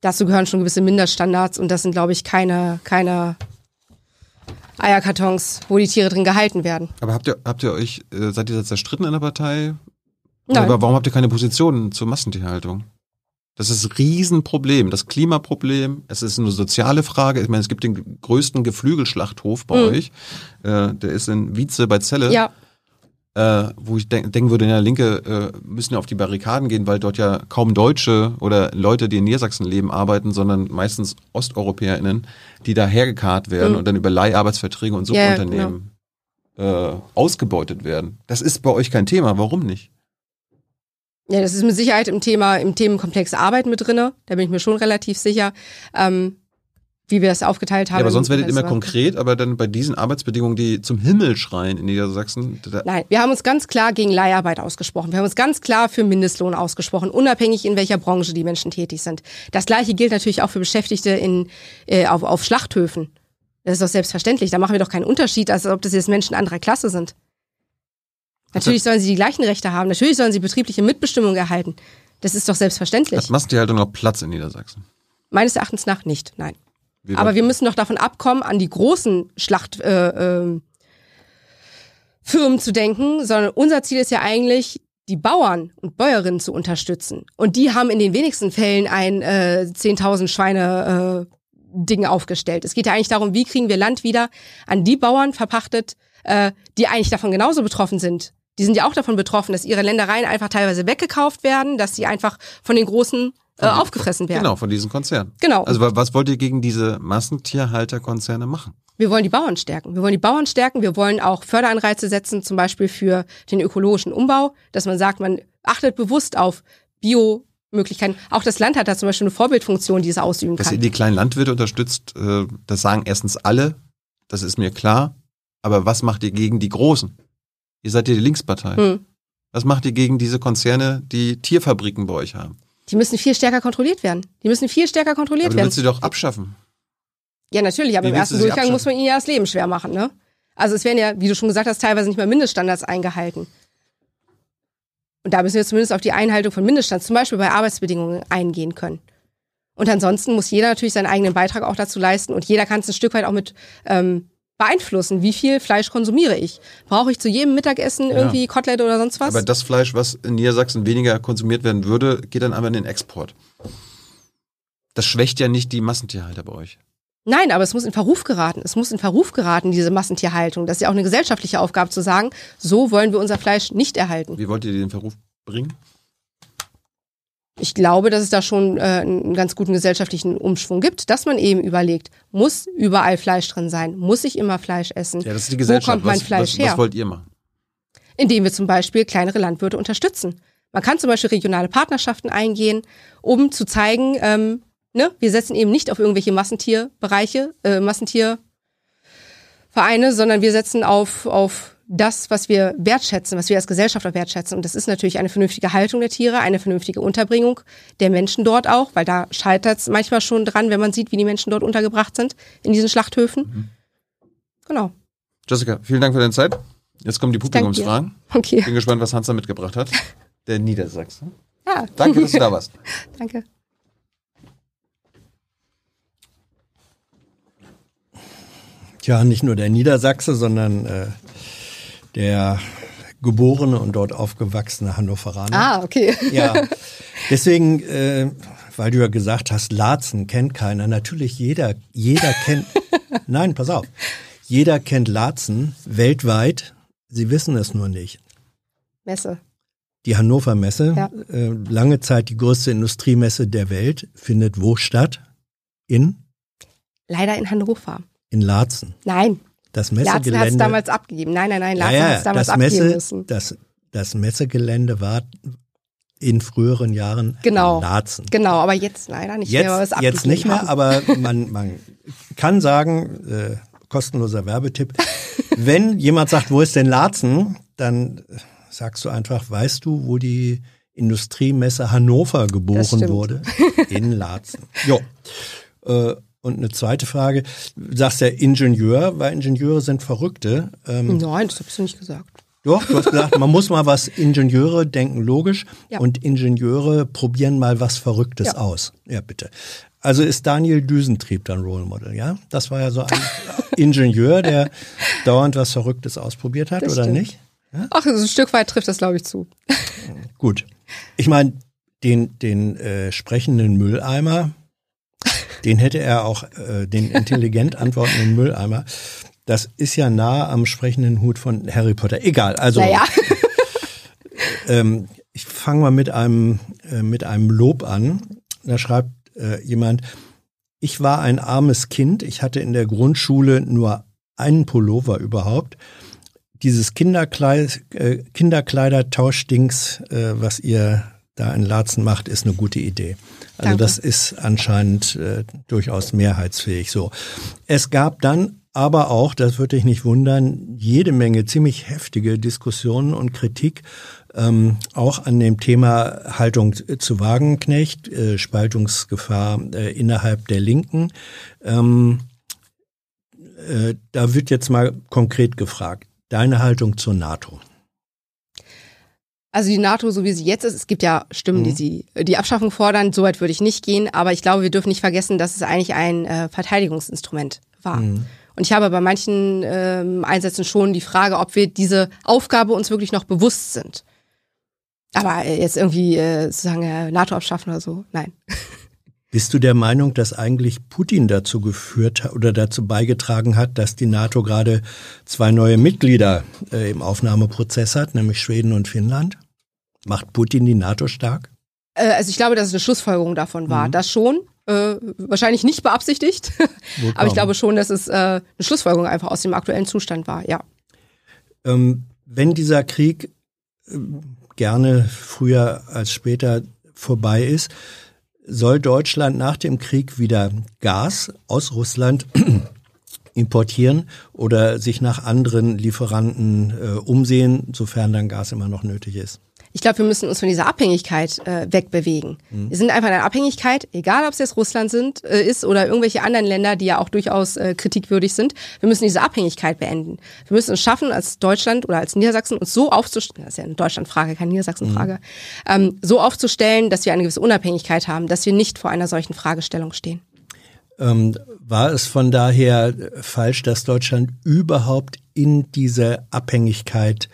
dazu gehören schon gewisse Mindeststandards und das sind, glaube ich, keine, keine Eierkartons, wo die Tiere drin gehalten werden. Aber habt ihr, habt ihr euch, äh, seid ihr da zerstritten in der Partei? Nein. Aber warum habt ihr keine Position zur Massentierhaltung? Das ist ein Riesenproblem. Das Klimaproblem, es ist eine soziale Frage. Ich meine, es gibt den größten Geflügelschlachthof bei Mhm. euch. Äh, der ist in Wietze bei Celle. Ja, Äh, wo ich denk, denken würde, ja, Linke äh, müssen ja auf die Barrikaden gehen, weil dort ja kaum Deutsche oder Leute, die in Niedersachsen leben, arbeiten, sondern meistens OsteuropäerInnen, die da hergekarrt werden Mhm. und dann über Leiharbeitsverträge und Ja, ja, Subunternehmen äh, ausgebeutet werden. Das ist bei euch kein Thema. Warum nicht? Ja, das ist mit Sicherheit im Thema, im Themenkomplex Arbeit mit drinne. Da bin ich mir schon relativ sicher, ähm, wie wir das aufgeteilt haben. Ja, aber sonst werdet ihr immer konkret, aber dann bei diesen Arbeitsbedingungen, die zum Himmel schreien in Niedersachsen, Nein, wir haben uns ganz klar gegen Leiharbeit ausgesprochen. Wir haben uns ganz klar für Mindestlohn ausgesprochen, unabhängig in welcher Branche die Menschen tätig sind. Das Gleiche gilt natürlich auch für Beschäftigte in, äh, auf, auf Schlachthöfen. Das ist doch selbstverständlich. Da machen wir doch keinen Unterschied, als ob das jetzt Menschen anderer Klasse sind. Natürlich sollen sie die gleichen Rechte haben. Natürlich sollen sie betriebliche Mitbestimmung erhalten. Das ist doch selbstverständlich. hat Massentierhaltung noch Platz in Niedersachsen. Meines Erachtens nach nicht, nein. Wie Aber wir müssen doch davon abkommen, an die großen Schlacht, äh, Firmen zu denken, sondern unser Ziel ist ja eigentlich, die Bauern und Bäuerinnen zu unterstützen. Und die haben in den wenigsten Fällen ein äh, 10.000 Schweine äh, Ding aufgestellt. Es geht ja eigentlich darum, wie kriegen wir Land wieder an die Bauern verpachtet, äh, die eigentlich davon genauso betroffen sind. Die sind ja auch davon betroffen, dass ihre Ländereien einfach teilweise weggekauft werden, dass sie einfach von den Großen äh, aufgefressen werden. Genau, von diesen Konzernen. Genau. Also wa- was wollt ihr gegen diese Massentierhalterkonzerne machen? Wir wollen die Bauern stärken. Wir wollen die Bauern stärken. Wir wollen auch Förderanreize setzen, zum Beispiel für den ökologischen Umbau, dass man sagt, man achtet bewusst auf Biomöglichkeiten. Auch das Land hat da zum Beispiel eine Vorbildfunktion, die es ausüben Dass ihr kann. die kleinen Landwirte unterstützt, äh, das sagen erstens alle, das ist mir klar. Aber was macht ihr gegen die Großen? Ihr seid ja die Linkspartei. Hm. Was macht ihr gegen diese Konzerne, die Tierfabriken bei euch haben? Die müssen viel stärker kontrolliert werden. Die müssen viel stärker kontrolliert Aber du werden. willst sie doch abschaffen. Ja, natürlich, aber Wie im du ersten Durchgang abschaffen? muss man ihnen ja das Leben schwer machen, ne? Also es werden ja, wie du schon gesagt hast, teilweise nicht mal Mindeststandards eingehalten. Und da müssen wir zumindest auf die Einhaltung von Mindeststandards, zum Beispiel bei Arbeitsbedingungen, eingehen können. Und ansonsten muss jeder natürlich seinen eigenen Beitrag auch dazu leisten und jeder kann es ein Stück weit auch mit ähm, beeinflussen. Wie viel Fleisch konsumiere ich? Brauche ich zu jedem Mittagessen Ja. irgendwie Kotelett oder sonst was? Aber das Fleisch, was in Niedersachsen weniger konsumiert werden würde, geht dann aber in den Export. Das schwächt ja nicht die Massentierhalter bei euch. Nein, aber es muss in Verruf geraten. Es muss in Verruf geraten, diese Massentierhaltung. Das ist ja auch eine gesellschaftliche Aufgabe zu sagen, so wollen wir unser Fleisch nicht erhalten. Wie wollt ihr den Verruf bringen? Ich glaube, dass es da schon äh, einen ganz guten gesellschaftlichen Umschwung gibt, dass man eben überlegt, muss überall Fleisch drin sein? Muss ich immer Fleisch essen? Ja, das ist die Gesellschaft. Wo kommt mein was, Fleisch was, her? was wollt ihr machen? Indem wir zum Beispiel kleinere Landwirte unterstützen. Man kann zum Beispiel regionale Partnerschaften eingehen, um zu zeigen, ähm, ne, wir setzen eben nicht auf irgendwelche Massentierbereiche, äh, Massentiervereine, sondern wir setzen auf, auf das, was wir wertschätzen, was wir als Gesellschaft auch wertschätzen. Und das ist natürlich eine vernünftige Haltung der Tiere, eine vernünftige Unterbringung der Menschen dort auch, weil da scheitert es manchmal schon dran, wenn man sieht, wie die Menschen dort untergebracht sind, in diesen Schlachthöfen. Genau. Jessica, vielen Dank für deine Zeit. Jetzt kommen die. Publikumsfragen. Okay. Bin gespannt, was Hans da mitgebracht hat. Der Niedersachse. Ja, Danke, dass du da warst. danke. Tja, nicht nur der Niedersachse, sondern äh, der geborene und dort aufgewachsene Hannoveraner. Ah, okay. Ja, deswegen, äh, weil du ja gesagt hast, Laatzen kennt keiner. Natürlich jeder, jeder kennt. Nein, pass auf. Jeder kennt Laatzen weltweit. Sie wissen es nur nicht. Messe. Die Hannover Messe, Ja. äh, lange Zeit die größte Industriemesse der Welt, findet wo statt? In Leider in Hannover. in Laatzen. Nein, Das Latzen hat es Messegelände. damals abgegeben. Nein, nein, nein, Latzen ja, hat es damals das abgeben Messe, müssen. das das Messegelände war in früheren Jahren Genau. Laatzen. Genau, aber jetzt leider nicht Jetzt, mehr, jetzt nicht mehr, abgegeben aber man, man kann sagen, äh, kostenloser Werbetipp, wenn jemand sagt, wo ist denn Laatzen, dann sagst du einfach, weißt du, wo die Industriemesse Hannover geboren wurde? In Laatzen. Jo. Äh, und eine zweite Frage, du sagst ja Ingenieur, weil Ingenieure sind Verrückte. Ähm. Nein, das hast du nicht gesagt. Doch, du hast gesagt, man muss mal was Ingenieure denken logisch Ja. und Ingenieure probieren mal was Verrücktes Ja. aus. Ja, bitte. Also ist Daniel Düsentrieb dann Role Model, ja? Das war ja so ein Ingenieur, der dauernd was Verrücktes ausprobiert hat, Das oder stimmt. nicht? Ach, so ein Stück weit trifft das, glaube ich, zu. Gut. Ich meine, den, den äh, sprechenden Mülleimer, den hätte er auch, äh, den intelligent antwortenden Mülleimer, das ist ja nah am sprechenden Hut von Harry Potter. Egal, also Naja, ähm, ich fange mal mit einem, äh, mit einem Lob an. Da schreibt äh, jemand, ich war ein armes Kind, ich hatte in der Grundschule nur einen Pullover überhaupt. Dieses Kinderkleid, äh, Kinderkleidertauschdings, äh, was ihr da in Laatzen macht, ist eine gute Idee. Also Danke. das ist anscheinend äh, durchaus mehrheitsfähig so. Es gab dann aber auch, das würde dich nicht wundern, jede Menge ziemlich heftige Diskussionen und Kritik ähm, auch an dem Thema Haltung zu Wagenknecht, äh, Spaltungsgefahr äh, innerhalb der Linken. Ähm, äh, da wird jetzt mal konkret gefragt, deine Haltung zur NATO. Also die NATO, so wie sie jetzt ist, es gibt ja Stimmen, die Mhm. sie die Abschaffung fordern. Soweit würde ich nicht gehen, aber ich glaube, wir dürfen nicht vergessen, dass es eigentlich ein äh, Verteidigungsinstrument war. Mhm. Und ich habe bei manchen ähm, Einsätzen schon die Frage, ob wir diese Aufgabe uns wirklich noch bewusst sind. Aber äh, jetzt irgendwie äh, sozusagen äh, NATO abschaffen oder so, nein. Bist du der Meinung, dass eigentlich Putin dazu geführt hat oder dazu beigetragen hat, dass die NATO gerade zwei neue Mitglieder äh, im Aufnahmeprozess hat, nämlich Schweden und Finnland? Macht Putin die NATO stark? Äh, also ich glaube, dass es eine Schlussfolgerung davon war. Mhm. Das schon. Äh, wahrscheinlich nicht beabsichtigt, aber ich glaube schon, dass es äh, eine Schlussfolgerung einfach aus dem aktuellen Zustand war, ja. Ähm, wenn dieser Krieg ähm, gerne früher als später vorbei ist, soll Deutschland nach dem Krieg wieder Gas aus Russland importieren oder sich nach anderen Lieferanten äh, umsehen, sofern dann Gas immer noch nötig ist. Ich glaube, wir müssen uns von dieser Abhängigkeit äh, wegbewegen. Wir sind einfach in einer Abhängigkeit, egal ob es jetzt Russland sind, äh, ist oder irgendwelche anderen Länder, die ja auch durchaus äh, kritikwürdig sind. Wir müssen diese Abhängigkeit beenden. Wir müssen es schaffen, als Deutschland oder als Niedersachsen uns so aufzustellen, das ist ja eine Deutschlandfrage, keine Niedersachsenfrage, ähm, so aufzustellen, dass wir eine gewisse Unabhängigkeit haben, dass wir nicht vor einer solchen Fragestellung stehen. Ähm, war es von daher falsch, dass Deutschland überhaupt in diese Abhängigkeit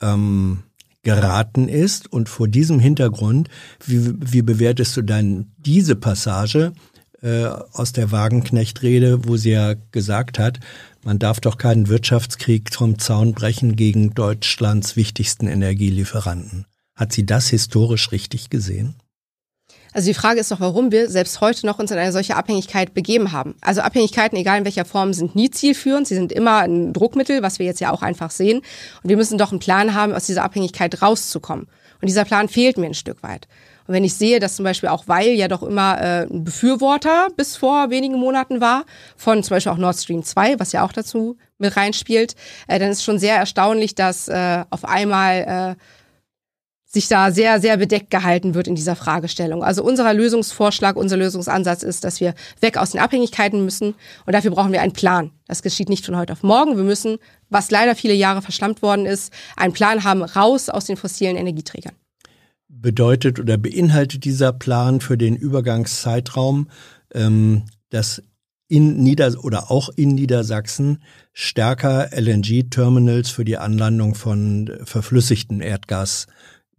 ähm, geraten ist? Und vor diesem Hintergrund, wie, wie bewertest du dann diese Passage äh, aus der Wagenknecht-Rede, wo sie ja gesagt hat, man darf doch keinen Wirtschaftskrieg vom Zaun brechen gegen Deutschlands wichtigsten Energielieferanten. Hat sie das historisch richtig gesehen? Also die Frage ist doch, warum wir selbst heute noch uns in eine solche Abhängigkeit begeben haben. Also Abhängigkeiten, egal in welcher Form, sind nie zielführend. Sie sind immer ein Druckmittel, was wir jetzt ja auch einfach sehen. Und wir müssen doch einen Plan haben, aus dieser Abhängigkeit rauszukommen. Und dieser Plan fehlt mir ein Stück weit. Und wenn ich sehe, dass zum Beispiel auch Weil ja doch immer äh, ein Befürworter bis vor wenigen Monaten war, von zum Beispiel auch Nord Stream 2, was ja auch dazu mit reinspielt, äh, dann ist schon sehr erstaunlich, dass äh, auf einmal äh, sich da sehr, sehr bedeckt gehalten wird in dieser Fragestellung. Also unser Lösungsvorschlag, unser Lösungsansatz ist, dass wir weg aus den Abhängigkeiten müssen und dafür brauchen wir einen Plan. Das geschieht nicht von heute auf morgen. Wir müssen, was leider viele Jahre verschlammt worden ist, einen Plan haben, raus aus den fossilen Energieträgern. bedeutet oder beinhaltet dieser Plan für den Übergangszeitraum, ähm, dass in Nieder oder auch in Niedersachsen stärker LNG-Terminals für die Anlandung von verflüssigtem Erdgas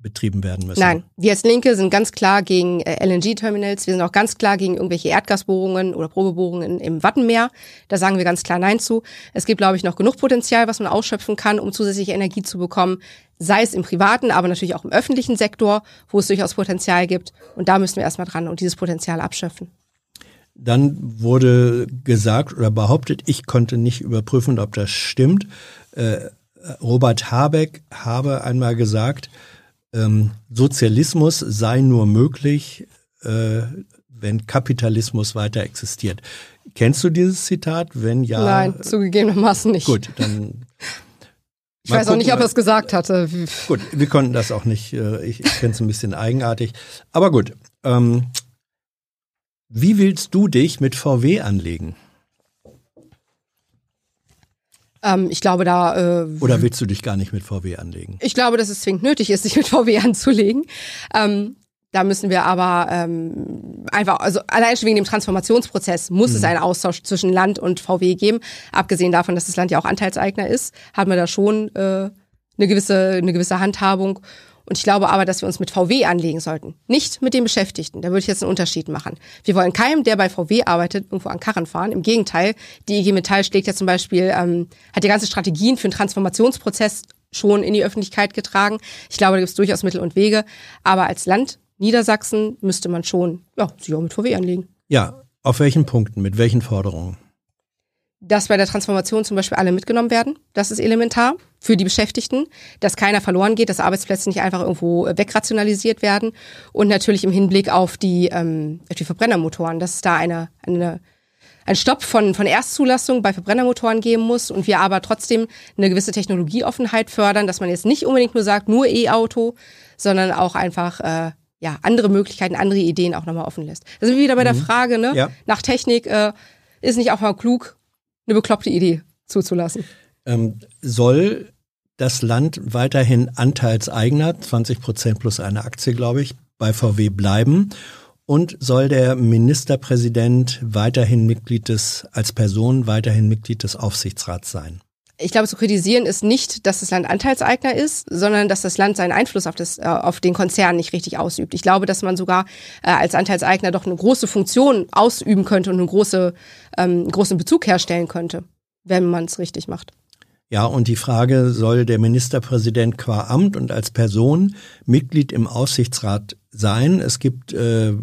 betrieben werden müssen. Nein, wir als Linke sind ganz klar gegen äh, LNG-Terminals. Wir sind auch ganz klar gegen irgendwelche Erdgasbohrungen oder Probebohrungen im Wattenmeer. Da sagen wir ganz klar Nein zu. Es gibt, glaube ich, noch genug Potenzial, was man ausschöpfen kann, um zusätzliche Energie zu bekommen. Sei es im privaten, aber natürlich auch im öffentlichen Sektor, wo es durchaus Potenzial gibt. Und da müssen wir erstmal dran und dieses Potenzial abschöpfen. Dann wurde gesagt oder behauptet, ich konnte nicht überprüfen, ob das stimmt. Äh, Robert Habeck habe einmal gesagt, ähm, Sozialismus sei nur möglich, äh, wenn Kapitalismus weiter existiert. Kennst du dieses Zitat? Wenn ja, Nein, zugegebenermaßen nicht. gut, dann Ich weiß auch nicht, ob gucken, er es gesagt hatte. Gut, wir konnten das auch nicht. äh, Ich, ich finde es ein bisschen eigenartig. Aber gut. Ähm, wie willst du dich mit VW anlegen? Ähm, ich glaube, da. Äh, Oder willst du dich gar nicht mit VW anlegen? Ich glaube, dass es zwingend nötig ist, sich mit VW anzulegen. Ähm, da müssen wir aber ähm, einfach, also allein schon wegen dem Transformationsprozess muss mhm. es einen Austausch zwischen Land und VW geben. Abgesehen davon, dass das Land ja auch Anteilseigner ist, hat man da schon äh, eine gewisse eine gewisse Handhabung. Und ich glaube aber, dass wir uns mit VW anlegen sollten, nicht mit den Beschäftigten. Da würde ich jetzt einen Unterschied machen. Wir wollen keinem, der bei VW arbeitet, irgendwo an Karren fahren. Im Gegenteil, die IG Metall schlägt ja zum Beispiel, ähm, hat ja ganze Strategien für einen Transformationsprozess schon in die Öffentlichkeit getragen. Ich glaube, da gibt es durchaus Mittel und Wege. Aber als Land Niedersachsen müsste man schon ja, sich auch mit VW anlegen. Ja, auf welchen Punkten, mit welchen Forderungen? Dass bei der Transformation zum Beispiel alle mitgenommen werden. Das ist elementar für die Beschäftigten, dass keiner verloren geht, dass Arbeitsplätze nicht einfach irgendwo wegrationalisiert werden. Und natürlich im Hinblick auf die, ähm, auf die Verbrennermotoren, dass es da eine, eine ein Stopp von, von Erstzulassung bei Verbrennermotoren geben muss und wir aber trotzdem eine gewisse Technologieoffenheit fördern, dass man jetzt nicht unbedingt nur sagt, nur E-Auto, sondern auch einfach äh, ja, andere Möglichkeiten, andere Ideen auch nochmal offen lässt. Da sind wir wieder bei der mhm. Frage, ne? Ja. Nach Technik äh, ist nicht auch mal klug, eine bekloppte Idee zuzulassen. Ähm, soll das Land weiterhin Anteilseigner, 20 Prozent plus eine Aktie, glaube ich, bei VW bleiben? Und soll der Ministerpräsident weiterhin Mitglied des, als Person weiterhin Mitglied des Aufsichtsrats sein? Ich glaube, zu kritisieren ist nicht, dass das Land Anteilseigner ist, sondern dass das Land seinen Einfluss auf, das, äh, auf den Konzern nicht richtig ausübt. Ich glaube, dass man sogar äh, als Anteilseigner doch eine große Funktion ausüben könnte und einen große, ähm, großen Bezug herstellen könnte, wenn man es richtig macht. Ja, und die Frage, soll der Ministerpräsident qua Amt und als Person Mitglied im Aufsichtsrat sein? Es gibt äh,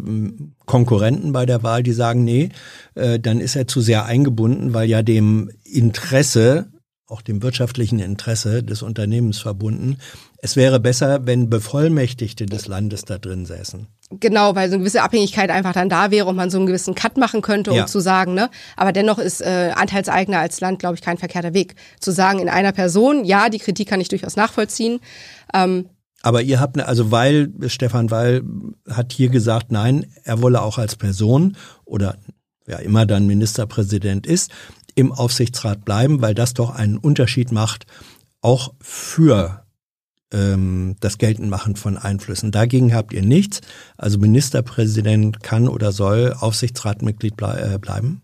Konkurrenten bei der Wahl, die sagen, nee, äh, dann ist er zu sehr eingebunden, weil ja dem Interesse auch dem wirtschaftlichen Interesse des Unternehmens verbunden. Es wäre besser, wenn Bevollmächtigte des Landes da drin säßen. Genau, weil so eine gewisse Abhängigkeit einfach dann da wäre und man so einen gewissen Cut machen könnte, um ja. zu sagen, ne? Aber dennoch ist äh, Anteilseigner als Land, glaube ich, kein verkehrter Weg. Zu sagen, in einer Person, ja, die Kritik kann ich durchaus nachvollziehen. Ähm, aber ihr habt, ne, also weil, Stefan Weil hat hier gesagt, nein, er wolle auch als Person oder wer immer dann Ministerpräsident ist, im Aufsichtsrat bleiben, weil das doch einen Unterschied macht, auch für ähm, das Geltendmachen von Einflüssen. Dagegen habt ihr nichts. Also Ministerpräsident kann oder soll Aufsichtsratmitglied blei äh, bleiben?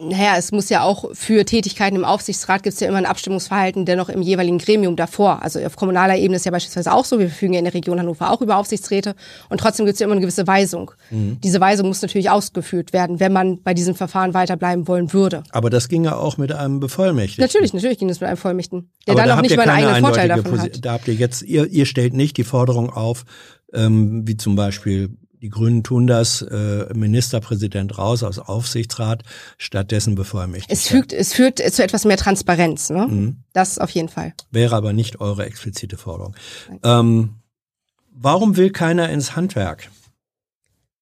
Naja, es muss ja auch für Tätigkeiten im Aufsichtsrat gibt es ja immer ein Abstimmungsverhalten dennoch im jeweiligen Gremium davor. Also auf kommunaler Ebene ist ja beispielsweise auch so, wir verfügen ja in der Region Hannover auch über Aufsichtsräte und trotzdem gibt es ja immer eine gewisse Weisung. Mhm. Diese Weisung muss natürlich ausgeführt werden, wenn man bei diesem Verfahren weiterbleiben wollen würde. Aber das ging ja auch mit einem Bevollmächtigten. Natürlich, natürlich ging das mit einem Vollmächtigen, der Aber dann da auch nicht mal einen eigenen Vorteil davon Posi hat. Da habt ihr jetzt, ihr, ihr stellt nicht die Forderung auf, ähm, wie zum Beispiel die Grünen tun das, äh, Ministerpräsident raus aus Aufsichtsrat, stattdessen bevollmächtigt. Es fügt, es führt zu etwas mehr Transparenz, ne? Mhm. Das auf jeden Fall. Wäre aber nicht eure explizite Forderung. Ähm, warum will keiner ins Handwerk?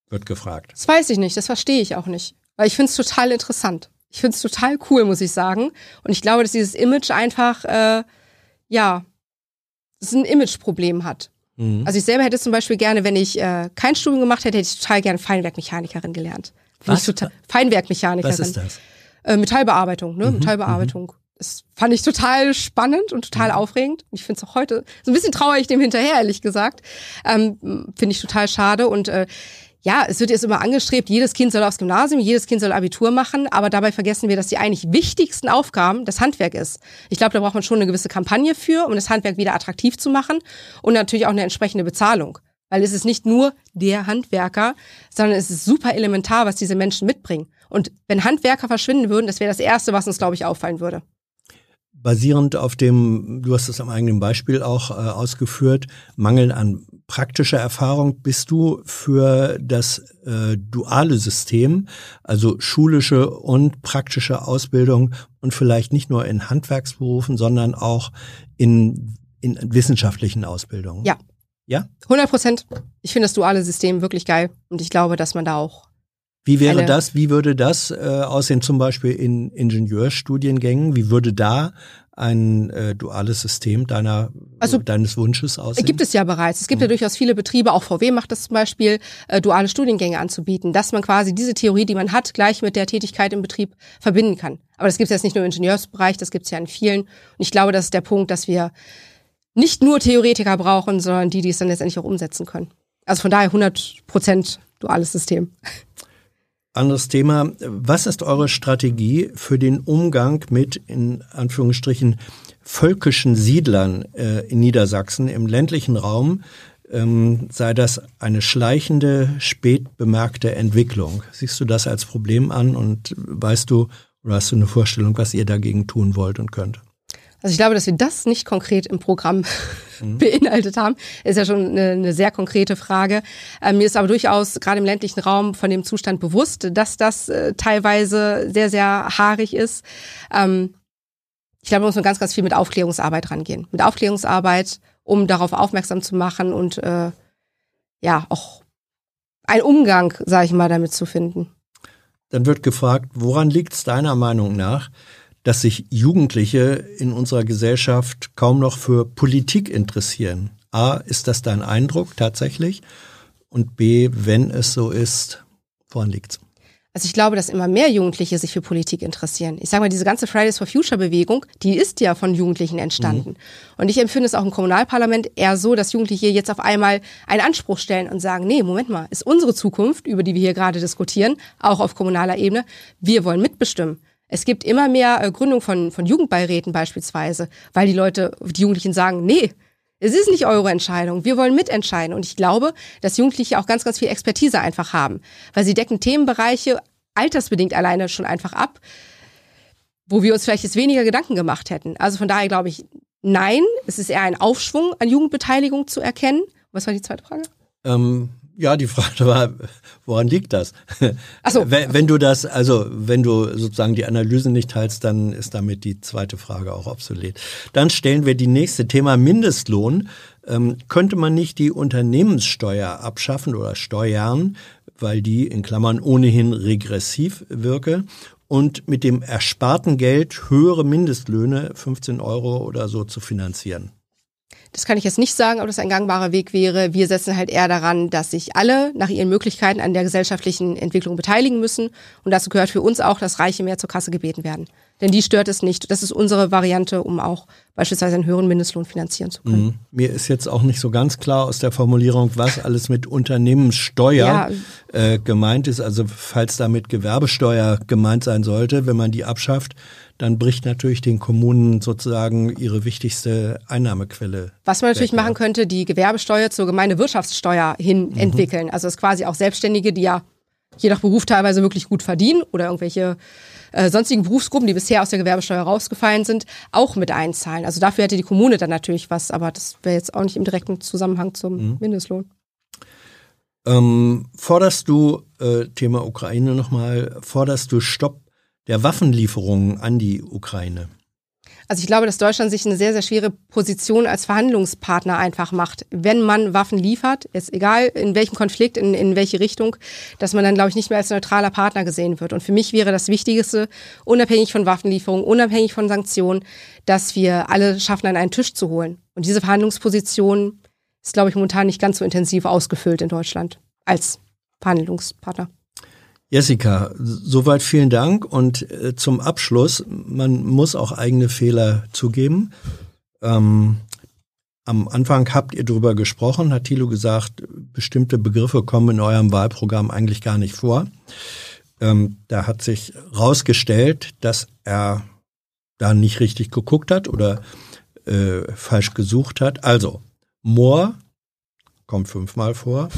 Wird gefragt. Das weiß ich nicht, das verstehe ich auch nicht. Weil ich finde es total interessant. Ich finde es total cool, muss ich sagen. Und ich glaube, dass dieses Image einfach, äh, ja, es ein Imageproblem hat. Mhm. Also ich selber hätte zum Beispiel gerne, wenn ich äh, kein Studium gemacht hätte, hätte ich total gerne Feinwerkmechanikerin gelernt. Was? Total, Feinwerkmechanikerin. Was ist das? Äh, Metallbearbeitung, ne? Mhm. Metallbearbeitung. Mhm. Das fand ich total spannend und total mhm. aufregend. Ich finde es auch heute, so ein bisschen trauere ich dem hinterher, ehrlich gesagt. Ähm, finde ich total schade. Und äh, ja, es wird jetzt immer angestrebt, jedes Kind soll aufs Gymnasium, jedes Kind soll Abitur machen, aber dabei vergessen wir, dass die eigentlich wichtigsten Aufgaben das Handwerk ist. Ich glaube, da braucht man schon eine gewisse Kampagne für, um das Handwerk wieder attraktiv zu machen und natürlich auch eine entsprechende Bezahlung. Weil es ist nicht nur der Handwerker, sondern es ist super elementar, was diese Menschen mitbringen. Und wenn Handwerker verschwinden würden, das wäre das Erste, was uns, glaube ich, auffallen würde basierend auf dem, du hast es am eigenen Beispiel auch äh, ausgeführt, Mangel an praktischer Erfahrung, bist du für das äh, duale System, also schulische und praktische Ausbildung und vielleicht nicht nur in Handwerksberufen, sondern auch in, in wissenschaftlichen Ausbildungen? Ja. Ja? 100 Prozent. Ich finde das duale System wirklich geil und ich glaube, dass man da auch wie wäre das, wie würde das äh, aussehen, zum Beispiel in Ingenieurstudiengängen? Wie würde da ein äh, duales System deiner, also, deines Wunsches aussehen? Gibt es ja bereits. Es gibt mhm. ja durchaus viele Betriebe, auch VW macht das zum Beispiel, äh, duale Studiengänge anzubieten, dass man quasi diese Theorie, die man hat, gleich mit der Tätigkeit im Betrieb verbinden kann. Aber das gibt es jetzt nicht nur im Ingenieursbereich, das gibt es ja in vielen. Und ich glaube, das ist der Punkt, dass wir nicht nur Theoretiker brauchen, sondern die, die es dann letztendlich auch umsetzen können. Also von daher 100 Prozent duales System. Anderes Thema. Was ist eure Strategie für den Umgang mit, in Anführungsstrichen, völkischen Siedlern äh, in Niedersachsen im ländlichen Raum? Ähm, sei das eine schleichende, spät bemerkte Entwicklung? Siehst du das als Problem an und weißt du oder hast du eine Vorstellung, was ihr dagegen tun wollt und könnt? Also ich glaube, dass wir das nicht konkret im Programm mhm. beinhaltet haben, ist ja schon eine, eine sehr konkrete Frage. Ähm, mir ist aber durchaus gerade im ländlichen Raum von dem Zustand bewusst, dass das äh, teilweise sehr, sehr haarig ist. Ähm, ich glaube, man muss man ganz, ganz viel mit Aufklärungsarbeit rangehen. Mit Aufklärungsarbeit, um darauf aufmerksam zu machen und äh, ja, auch einen Umgang, sage ich mal, damit zu finden. Dann wird gefragt, woran liegt es deiner Meinung nach, dass sich Jugendliche in unserer Gesellschaft kaum noch für Politik interessieren. A, ist das dein Eindruck tatsächlich? Und B, wenn es so ist, woran liegt's? Also ich glaube, dass immer mehr Jugendliche sich für Politik interessieren. Ich sage mal, diese ganze Fridays for Future Bewegung, die ist ja von Jugendlichen entstanden. Mhm. Und ich empfinde es auch im Kommunalparlament eher so, dass Jugendliche jetzt auf einmal einen Anspruch stellen und sagen, nee, Moment mal, ist unsere Zukunft, über die wir hier gerade diskutieren, auch auf kommunaler Ebene, wir wollen mitbestimmen. Es gibt immer mehr äh, Gründung von, von Jugendbeiräten beispielsweise, weil die Leute, die Jugendlichen sagen, nee, es ist nicht eure Entscheidung. Wir wollen mitentscheiden. Und ich glaube, dass Jugendliche auch ganz, ganz viel Expertise einfach haben, weil sie decken Themenbereiche altersbedingt alleine schon einfach ab, wo wir uns vielleicht jetzt weniger Gedanken gemacht hätten. Also von daher glaube ich, nein, es ist eher ein Aufschwung an Jugendbeteiligung zu erkennen. Was war die zweite Frage? Ähm, ja, die Frage war, woran liegt das? Ach so. wenn, wenn du das, also wenn du sozusagen die Analyse nicht teilst, dann ist damit die zweite Frage auch obsolet. Dann stellen wir die nächste Thema Mindestlohn. Ähm, könnte man nicht die Unternehmenssteuer abschaffen oder steuern, weil die in Klammern ohnehin regressiv wirke und mit dem ersparten Geld höhere Mindestlöhne, 15 Euro oder so, zu finanzieren? Das kann ich jetzt nicht sagen, ob das ein gangbarer Weg wäre. Wir setzen halt eher daran, dass sich alle nach ihren Möglichkeiten an der gesellschaftlichen Entwicklung beteiligen müssen. Und dazu gehört für uns auch, dass Reiche mehr zur Kasse gebeten werden. Denn die stört es nicht. Das ist unsere Variante, um auch beispielsweise einen höheren Mindestlohn finanzieren zu können. Mhm. Mir ist jetzt auch nicht so ganz klar aus der Formulierung, was alles mit Unternehmenssteuer ja. äh, gemeint ist. Also falls damit Gewerbesteuer gemeint sein sollte, wenn man die abschafft, dann bricht natürlich den Kommunen sozusagen ihre wichtigste Einnahmequelle. Was man natürlich machen könnte, die Gewerbesteuer zur Gemeindewirtschaftssteuer hin mhm. entwickeln. Also es quasi auch Selbstständige, die ja je nach Beruf teilweise wirklich gut verdienen oder irgendwelche äh, sonstigen Berufsgruppen, die bisher aus der Gewerbesteuer rausgefallen sind, auch mit einzahlen. Also dafür hätte die Kommune dann natürlich was, aber das wäre jetzt auch nicht im direkten Zusammenhang zum mhm. Mindestlohn. Ähm, forderst du, äh, Thema Ukraine nochmal, forderst du Stopp der Waffenlieferungen an die Ukraine? Also ich glaube, dass Deutschland sich eine sehr, sehr schwere Position als Verhandlungspartner einfach macht. Wenn man Waffen liefert, ist egal in welchem Konflikt, in, in welche Richtung, dass man dann, glaube ich, nicht mehr als neutraler Partner gesehen wird. Und für mich wäre das Wichtigste, unabhängig von Waffenlieferungen, unabhängig von Sanktionen, dass wir alle schaffen, an einen Tisch zu holen. Und diese Verhandlungsposition ist, glaube ich, momentan nicht ganz so intensiv ausgefüllt in Deutschland als Verhandlungspartner. Jessica, soweit vielen Dank. Und äh, zum Abschluss, man muss auch eigene Fehler zugeben. Ähm, am Anfang habt ihr darüber gesprochen, hat Thilo gesagt, bestimmte Begriffe kommen in eurem Wahlprogramm eigentlich gar nicht vor. Ähm, da hat sich rausgestellt, dass er da nicht richtig geguckt hat oder äh, falsch gesucht hat. Also, Moor kommt fünfmal vor,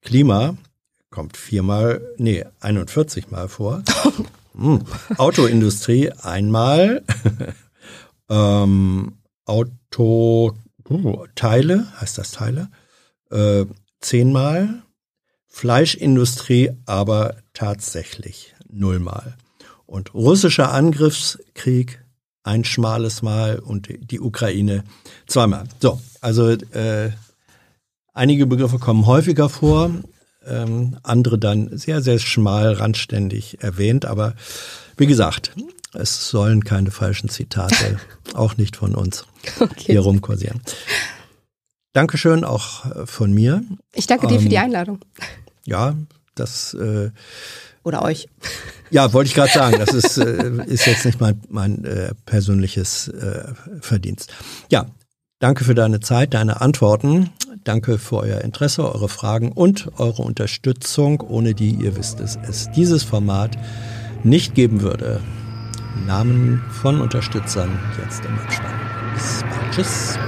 Klima kommt viermal, nee, 41 Mal vor. hm. Autoindustrie einmal. ähm, Auto uh, Teile, heißt das Teile? Äh, zehnmal. Fleischindustrie aber tatsächlich nullmal. Und russischer Angriffskrieg ein schmales Mal und die Ukraine zweimal. So, also äh, einige Begriffe kommen häufiger vor ähm, andere dann sehr, sehr schmal, randständig erwähnt. Aber wie gesagt, es sollen keine falschen Zitate, auch nicht von uns, okay. hier rumkursieren. Dankeschön auch äh, von mir. Ich danke dir ähm, für die ähm, Einladung. Ja, das äh, oder euch. Ja, wollte ich gerade sagen. Das ist, äh, ist jetzt nicht mein, mein äh, persönliches äh, Verdienst. Ja, danke für deine Zeit, deine Antworten. Danke für euer Interesse, eure Fragen und eure Unterstützung, ohne die, ihr wisst es, es dieses Format nicht geben würde. Namen von Unterstützern jetzt im Abspann. Bis bald. Tschüss.